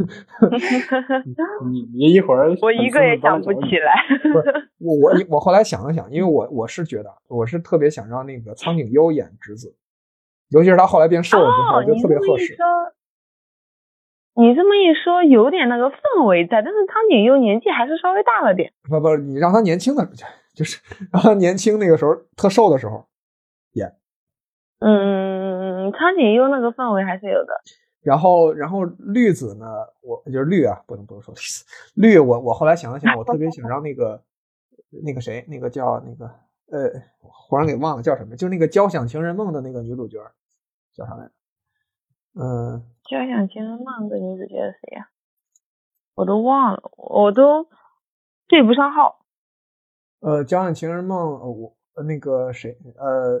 Speaker 1: [LAUGHS]
Speaker 4: 你你一会儿 [LAUGHS] [LAUGHS]
Speaker 2: 我一个也想不起来。
Speaker 1: 我我我后来想了想，因为我我是觉得，我是特别想让那个苍井优演侄子，尤其是他后来变瘦了之后，就特别合适。
Speaker 2: 你这么一说，有点那个氛围在，但是苍井优年纪还是稍微大了点。
Speaker 1: 不不，你让他年轻的，就是让他年轻那个时候特瘦的时候演。
Speaker 2: 嗯，苍井优那个氛围还是有的。
Speaker 1: 然后，然后绿子呢？我就是绿啊，不能不能说绿子。绿，我我后来想了想，[LAUGHS] 我特别想让那个那个谁，那个叫那个呃，忽然给忘了叫什么，就是那个《交响情人梦》的那个女主角叫啥来着？嗯。
Speaker 2: 交响情人梦的女主角是谁呀？我都忘了，我都对不上号。
Speaker 1: 呃，交响情人梦，我那个谁，呃，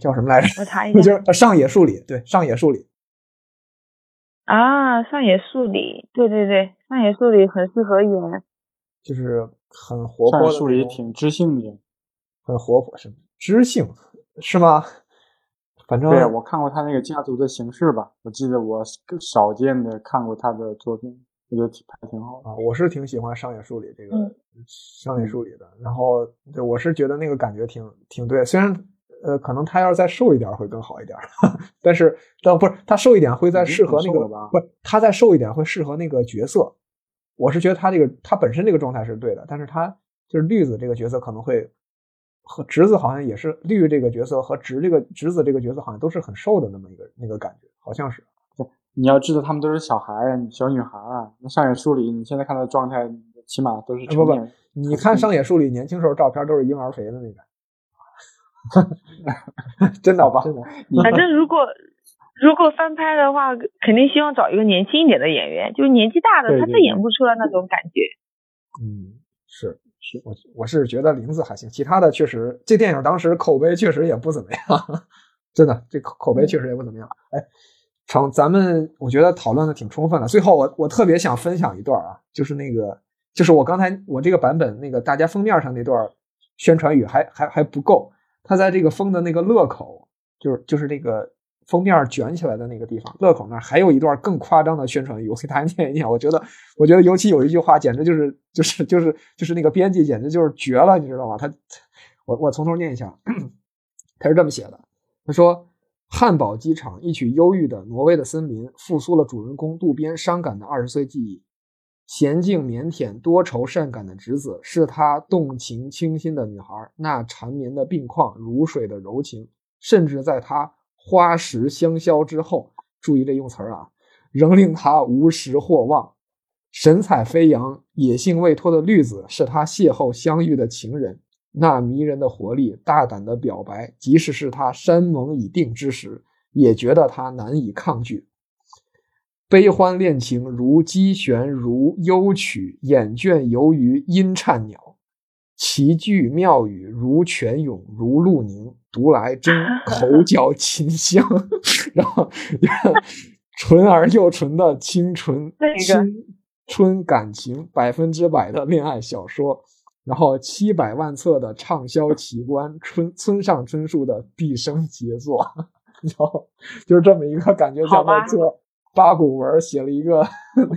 Speaker 1: 叫什么来着？
Speaker 2: 我查一 [LAUGHS] 下。
Speaker 1: 就是上野树里，对，上野树里。
Speaker 2: 啊，上野树里，对对对，上野树里很适合演，
Speaker 1: 就是很活泼的。
Speaker 4: 树里挺知性的，
Speaker 1: 很活泼，是知性是吗？反正
Speaker 4: 对我看过他那个家族的形式吧，我记得我少见的看过他的作品，我觉得挺拍挺好
Speaker 1: 啊。我是挺喜欢商野树里这个商野树里的，然后对我是觉得那个感觉挺挺对。虽然呃，可能他要是再瘦一点会更好一点，[LAUGHS] 但是但不是他瘦一点会再适合那个不是他再瘦一点会适合那个角色。我是觉得他这个他本身这个状态是对的，但是他就是绿子这个角色可能会。和侄子好像也是绿这个角色和侄这个侄子这个角色好像都是很瘦的那么一个那个感觉，好像是。
Speaker 4: 你要知道他们都是小孩小女孩啊。那上野树里你现在看到的状态，起码都是
Speaker 1: 不不，你看 [LAUGHS] 上野树里年轻时候照片都是婴儿肥的那个。[LAUGHS] 真的吧？[LAUGHS] 真的。
Speaker 2: 反正如果如果翻拍的话，肯定希望找一个年轻一点的演员，就是年纪大的他再演不出来那种感觉。
Speaker 1: 嗯，是。我我是觉得林子还行，其他的确实这电影当时口碑确实也不怎么样，[LAUGHS] 真的这口口碑确实也不怎么样。哎，成，咱们我觉得讨论的挺充分的。最后我我特别想分享一段啊，就是那个就是我刚才我这个版本那个大家封面上那段宣传语还还还不够，他在这个封的那个乐口，就是就是那个封面卷起来的那个地方，乐口那儿还有一段更夸张的宣传语，我给大家念一念。我觉得，我觉得尤其有一句话，简直就是就是就是就是那个编辑简直就是绝了，你知道吗？他，我我从头念一下，他是这么写的，他说。汉堡机场，一曲忧郁的挪威的森林，复苏了主人公渡边伤感的二十岁记忆。娴静腼腆、多愁善感的侄子，是他动情倾心的女孩。那缠绵的病况，如水的柔情，甚至在他花时香消之后，注意这用词儿啊，仍令他无时或忘。神采飞扬、野性未脱的绿子，是他邂逅相遇的情人。那迷人的活力，大胆的表白，即使是他山盟已定之时，也觉得他难以抗拒。悲欢恋情如机弦，如幽曲；眼倦游于音颤鸟，奇句妙语如泉涌，如露凝。读来真口 [LAUGHS] 角琴香，然后 [LAUGHS] 纯而又纯的清纯青春感情，百分之百的恋爱小说。然后七百万册的畅销 [LAUGHS] 奇观，村村上春树的毕生杰作，然后就是这么一个感觉，像在做八股文，写了一个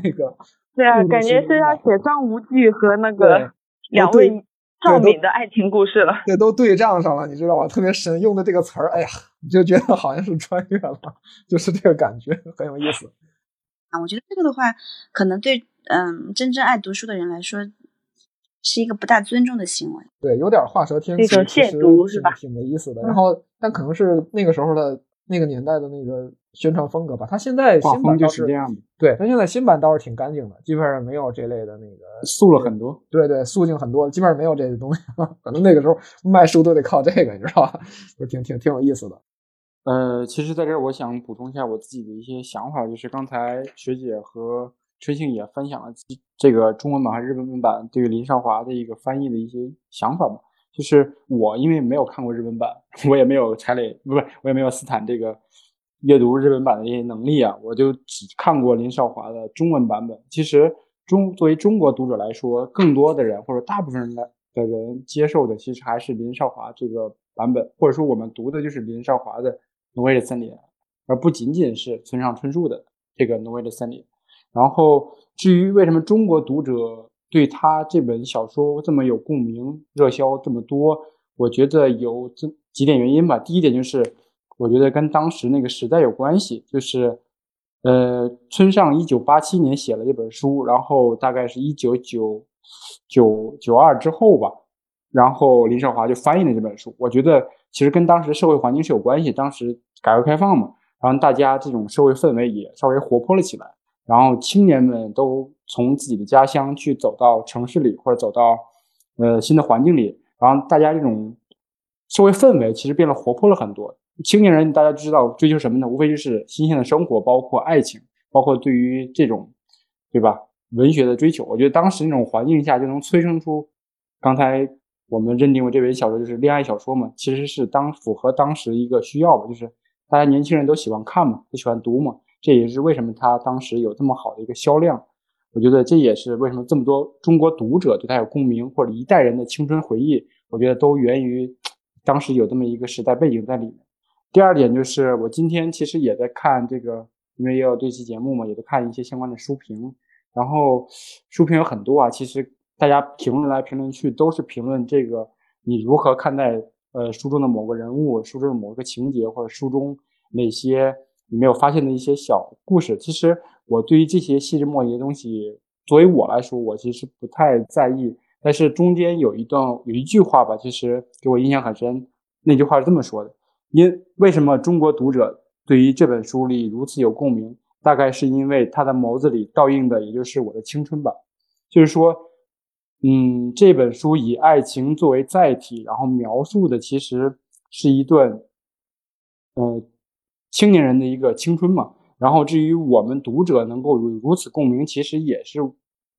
Speaker 1: 那个。
Speaker 2: 对啊，感觉是要写张无忌和那个两位赵敏的爱情故事了。
Speaker 1: 对，都对仗上了，你知道吗？特别神，用的这个词儿，哎呀，你就觉得好像是穿越了，就是这个感觉，很有意思。
Speaker 3: 啊，我觉得这个的话，可能对嗯真正爱读书的人来说。是一个不大尊重的行为，
Speaker 1: 对，有点画蛇添足，
Speaker 2: 亵渎是吧？
Speaker 1: 挺没意思的。然后，但可能是那个时候的那个年代的那个宣传风格吧。他现在新版
Speaker 4: 就是这样的，
Speaker 1: 对他现在新版倒是挺干净的，基本上没有这类的那个
Speaker 4: 素了很多。
Speaker 1: 对对，素净很多，基本上没有这些东西。可能那个时候卖书都得靠这个，你知道吧？就挺挺挺有意思的。
Speaker 4: 呃，其实在这儿我想补充一下我自己的一些想法，就是刚才学姐和。春庆也分享了这个中文版和日本版对于林少华的一个翻译的一些想法吧。就是我因为没有看过日本版，我也没有柴磊，不是我也没有斯坦这个阅读日本版的这些能力啊，我就只看过林少华的中文版本。其实中作为中国读者来说，更多的人或者大部分人的的人接受的其实还是林少华这个版本，或者说我们读的就是林少华的《挪威的森林》，而不仅仅是村上春树的这个《挪威的森林》。然后，至于为什么中国读者对他这本小说这么有共鸣、热销这么多，我觉得有这几点原因吧。第一点就是，我觉得跟当时那个时代有关系。就是，呃，村上一九八七年写了一本书，然后大概是一九九九九二之后吧，然后林少华就翻译了这本书。我觉得其实跟当时社会环境是有关系。当时改革开放嘛，然后大家这种社会氛围也稍微活泼了起来。然后青年们都从自己的家乡去走到城市里，或者走到呃新的环境里，然后大家这种社会氛围其实变得活泼了很多。青年人大家知道追求什么呢？无非就是新鲜的生活，包括爱情，包括对于这种对吧文学的追求。我觉得当时那种环境下就能催生出刚才我们认定为这本小说就是恋爱小说嘛，其实是当符合当时一个需要吧，就是大家年轻人都喜欢看嘛，都喜欢读嘛。这也是为什么他当时有这么好的一个销量，我觉得这也是为什么这么多中国读者对他有共鸣，或者一代人的青春回忆，我觉得都源于当时有这么一个时代背景在里面。第二点就是我今天其实也在看这个，因为也有这期节目嘛，也在看一些相关的书评，然后书评有很多啊，其实大家评论来评论去都是评论这个你如何看待呃书中的某个人物，书中的某个情节，或者书中哪些。你没有发现的一些小故事，其实我对于这些细枝末节的东西，作为我来说，我其实不太在意。但是中间有一段有一句话吧，其实给我印象很深。那句话是这么说的：因为什么中国读者对于这本书里如此有共鸣？大概是因为他的眸子里倒映的，也就是我的青春吧。就是说，嗯，这本书以爱情作为载体，然后描述的其实是一段，呃。青年人的一个青春嘛，然后至于我们读者能够如此共鸣，其实也是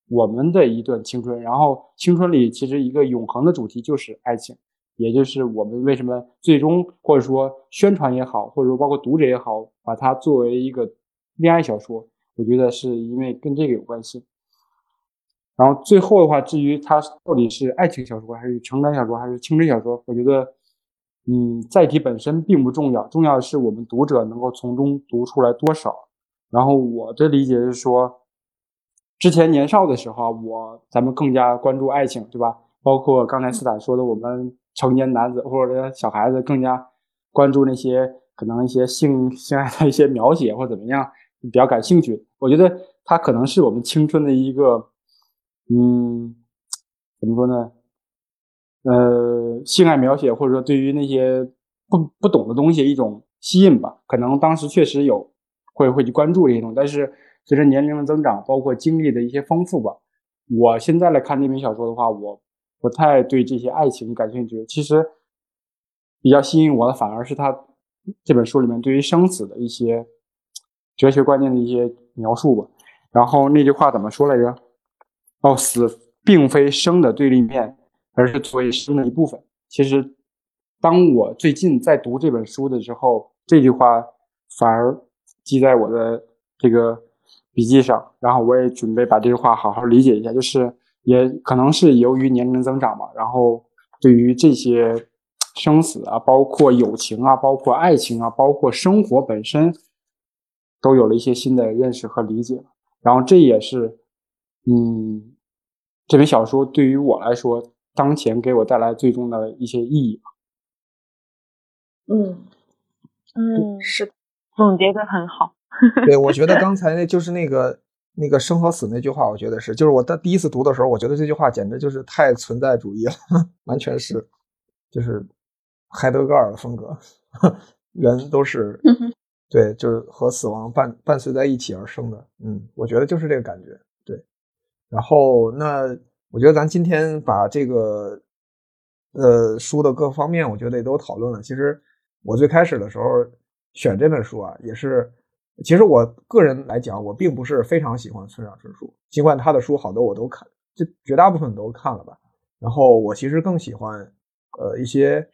Speaker 4: 我们的一段青春。然后青春里其实一个永恒的主题就是爱情，也就是我们为什么最终或者说宣传也好，或者说包括读者也好，把它作为一个恋爱小说，我觉得是因为跟这个有关系。然后最后的话，至于它到底是爱情小说还是成长小说还是青春小说，我觉得，嗯，载体本身并不重要，重要的是我们读者能够从中读出来多少。然后我的理解是说，之前年少的时候，我咱们更加关注爱情，对吧？包括刚才斯坦说的，我们成年男子或者小孩子更加关注那些可能一些性性爱的一些描写或怎么样，比较感兴趣。我觉得它可能是我们青春的一个，嗯，怎么说呢？呃，性爱描写或者说对于那些不不懂的东西一种吸引吧。可能当时确实有。会会去关注这些东西，但是随着年龄的增长，包括经历的一些丰富吧，我现在来看这篇小说的话，我不太对这些爱情感兴趣。其实比较吸引我的，反而是他这本书里面对于生死的一些哲学观念的一些描述吧。然后那句话怎么说来着？哦，死并非生的对立面，而是作为生的一部分。其实，当我最近在读这本书的时候，这句话反而。记在我的这个笔记上，然后我也准备把这句话好好理解一下。就是也可能是由于年龄增长嘛，然后对于这些生死啊，包括友情啊，包括爱情啊，包括生活本身，都有了一些新的认识和理解。然后这也是，嗯，这本小说对于我来说，当前给我带来最终的一些意义吧。
Speaker 2: 嗯嗯，
Speaker 3: 是。
Speaker 2: 总结的很好，
Speaker 1: 对我觉得刚才那就是那个那个生和死那句话，我觉得是，就是我的第一次读的时候，我觉得这句话简直就是太存在主义了，[LAUGHS] 完全是，就是海德格尔的风格，[LAUGHS] 人都是，对，就是和死亡伴伴随在一起而生的，嗯，我觉得就是这个感觉，对。然后那我觉得咱今天把这个呃书的各方面，我觉得也都讨论了。其实我最开始的时候。选这本书啊，也是，其实我个人来讲，我并不是非常喜欢村上春树，尽管他的书好多我都看，就绝大部分都看了吧。然后我其实更喜欢，呃，一些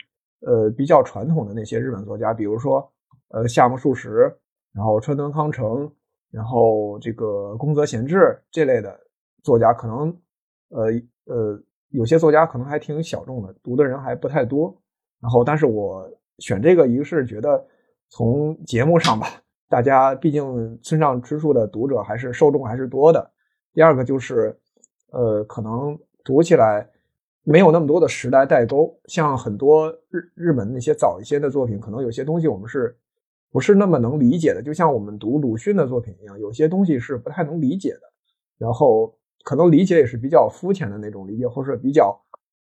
Speaker 1: 呃比较传统的那些日本作家，比如说呃夏目漱石，然后川端康成，然后这个宫泽贤治这类的作家，可能呃呃有些作家可能还挺小众的，读的人还不太多。然后，但是我选这个，一个是觉得。从节目上吧，大家毕竟村上春树的读者还是受众还是多的。第二个就是，呃，可能读起来没有那么多的时代代沟，像很多日日本那些早一些的作品，可能有些东西我们是不是那么能理解的？就像我们读鲁迅的作品一样，有些东西是不太能理解的。然后可能理解也是比较肤浅的那种理解，或者比较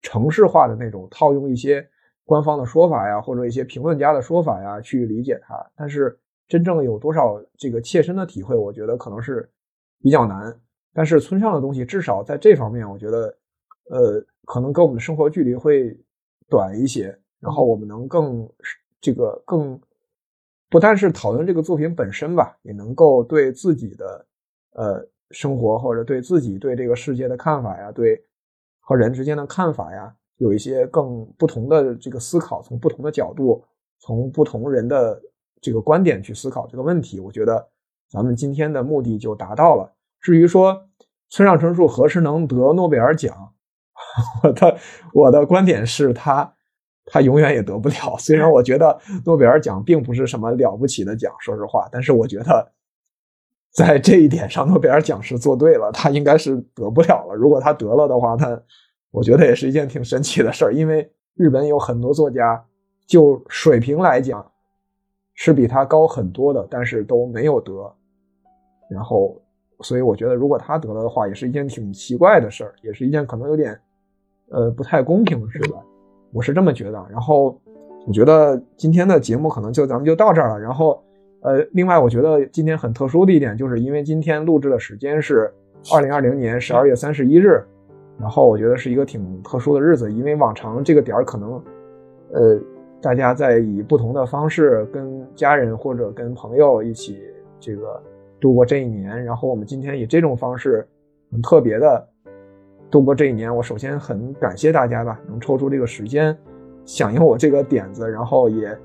Speaker 1: 程式化的那种套用一些。官方的说法呀，或者一些评论家的说法呀，去理解它。但是真正有多少这个切身的体会，我觉得可能是比较难。但是村上的东西，至少在这方面，我觉得，呃，可能跟我们的生活距离会短一些。然后我们能更这个更不但是讨论这个作品本身吧，也能够对自己的呃生活或者对自己对这个世界的看法呀，对和人之间的看法呀。有一些更不同的这个思考，从不同的角度，从不同人的这个观点去思考这个问题，我觉得咱们今天的目的就达到了。至于说村上春树何时能得诺贝尔奖，[LAUGHS] 我的我的观点是他他永远也得不了。虽然我觉得诺贝尔奖并不是什么了不起的奖，说实话，但是我觉得在这一点上，诺贝尔奖是做对了，他应该是得不了了。如果他得了的话，他。我觉得也是一件挺神奇的事儿，因为日本有很多作家，就水平来讲是比他高很多的，但是都没有得。然后，所以我觉得如果他得了的话，也是一件挺奇怪的事儿，也是一件可能有点呃不太公平的事吧。我是这么觉得。然后，我觉得今天的节目可能就咱们就到这儿了。然后，呃，另外我觉得今天很特殊的一点，就是因为今天录制的时间是二零二零年十二月三十一日。然后我觉得是一个挺特殊的日子，因为往常这个点儿可能，呃，大家在以不同的方式跟家人或者跟朋友一起这个度过这一年。然后我们今天以这种方式，很特别的度过这一年。我首先很感谢大家吧，能抽出这个时间响应我这个点子，然后也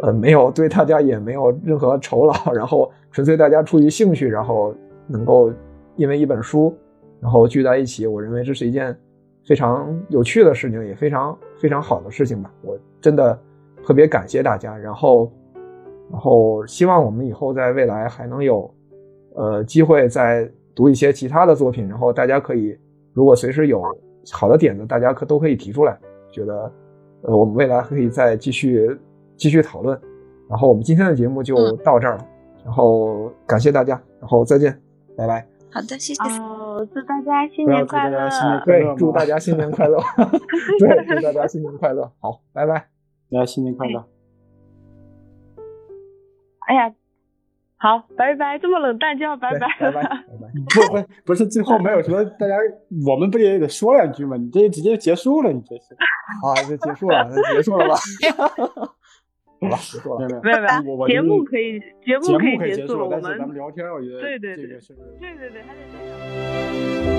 Speaker 1: 呃没有对大家也没有任何酬劳，[LAUGHS] 然后纯粹大家出于兴趣，然后能够因为一本书。然后聚在一起，我认为这是一件非常有趣的事情，也非常非常好的事情吧。我真的特别感谢大家，然后然后希望我们以后在未来还能有呃机会再读一些其他的作品，然后大家可以如果随时有好的点子，大家可都可以提出来，觉得呃我们未来可以再继续继续讨论。然后我们今天的节目就到这儿了，然后感谢大家，然后再见，拜拜。
Speaker 3: 好的，谢谢。
Speaker 2: 哦，祝大家新年快乐！
Speaker 1: 对，祝大家新年快乐！[LAUGHS] 对，祝大家新年快乐！好，拜拜，
Speaker 4: 大家新年快乐！
Speaker 2: 哎呀，好，拜拜，这么冷淡就要拜
Speaker 1: 拜，拜拜，拜拜。
Speaker 4: 不不不是，最后没有什么大家，我们不也得说两句吗？你这直接结束了，你这是？
Speaker 1: 啊，就结束了，那结束了吧？[LAUGHS] 好了，[LAUGHS] 结束了。
Speaker 2: 没有没有，节目可以节目可以
Speaker 4: 结
Speaker 2: 束了，
Speaker 4: 但是咱们聊天，我觉得
Speaker 2: 对对
Speaker 4: 这个是。
Speaker 2: 对对对，还得。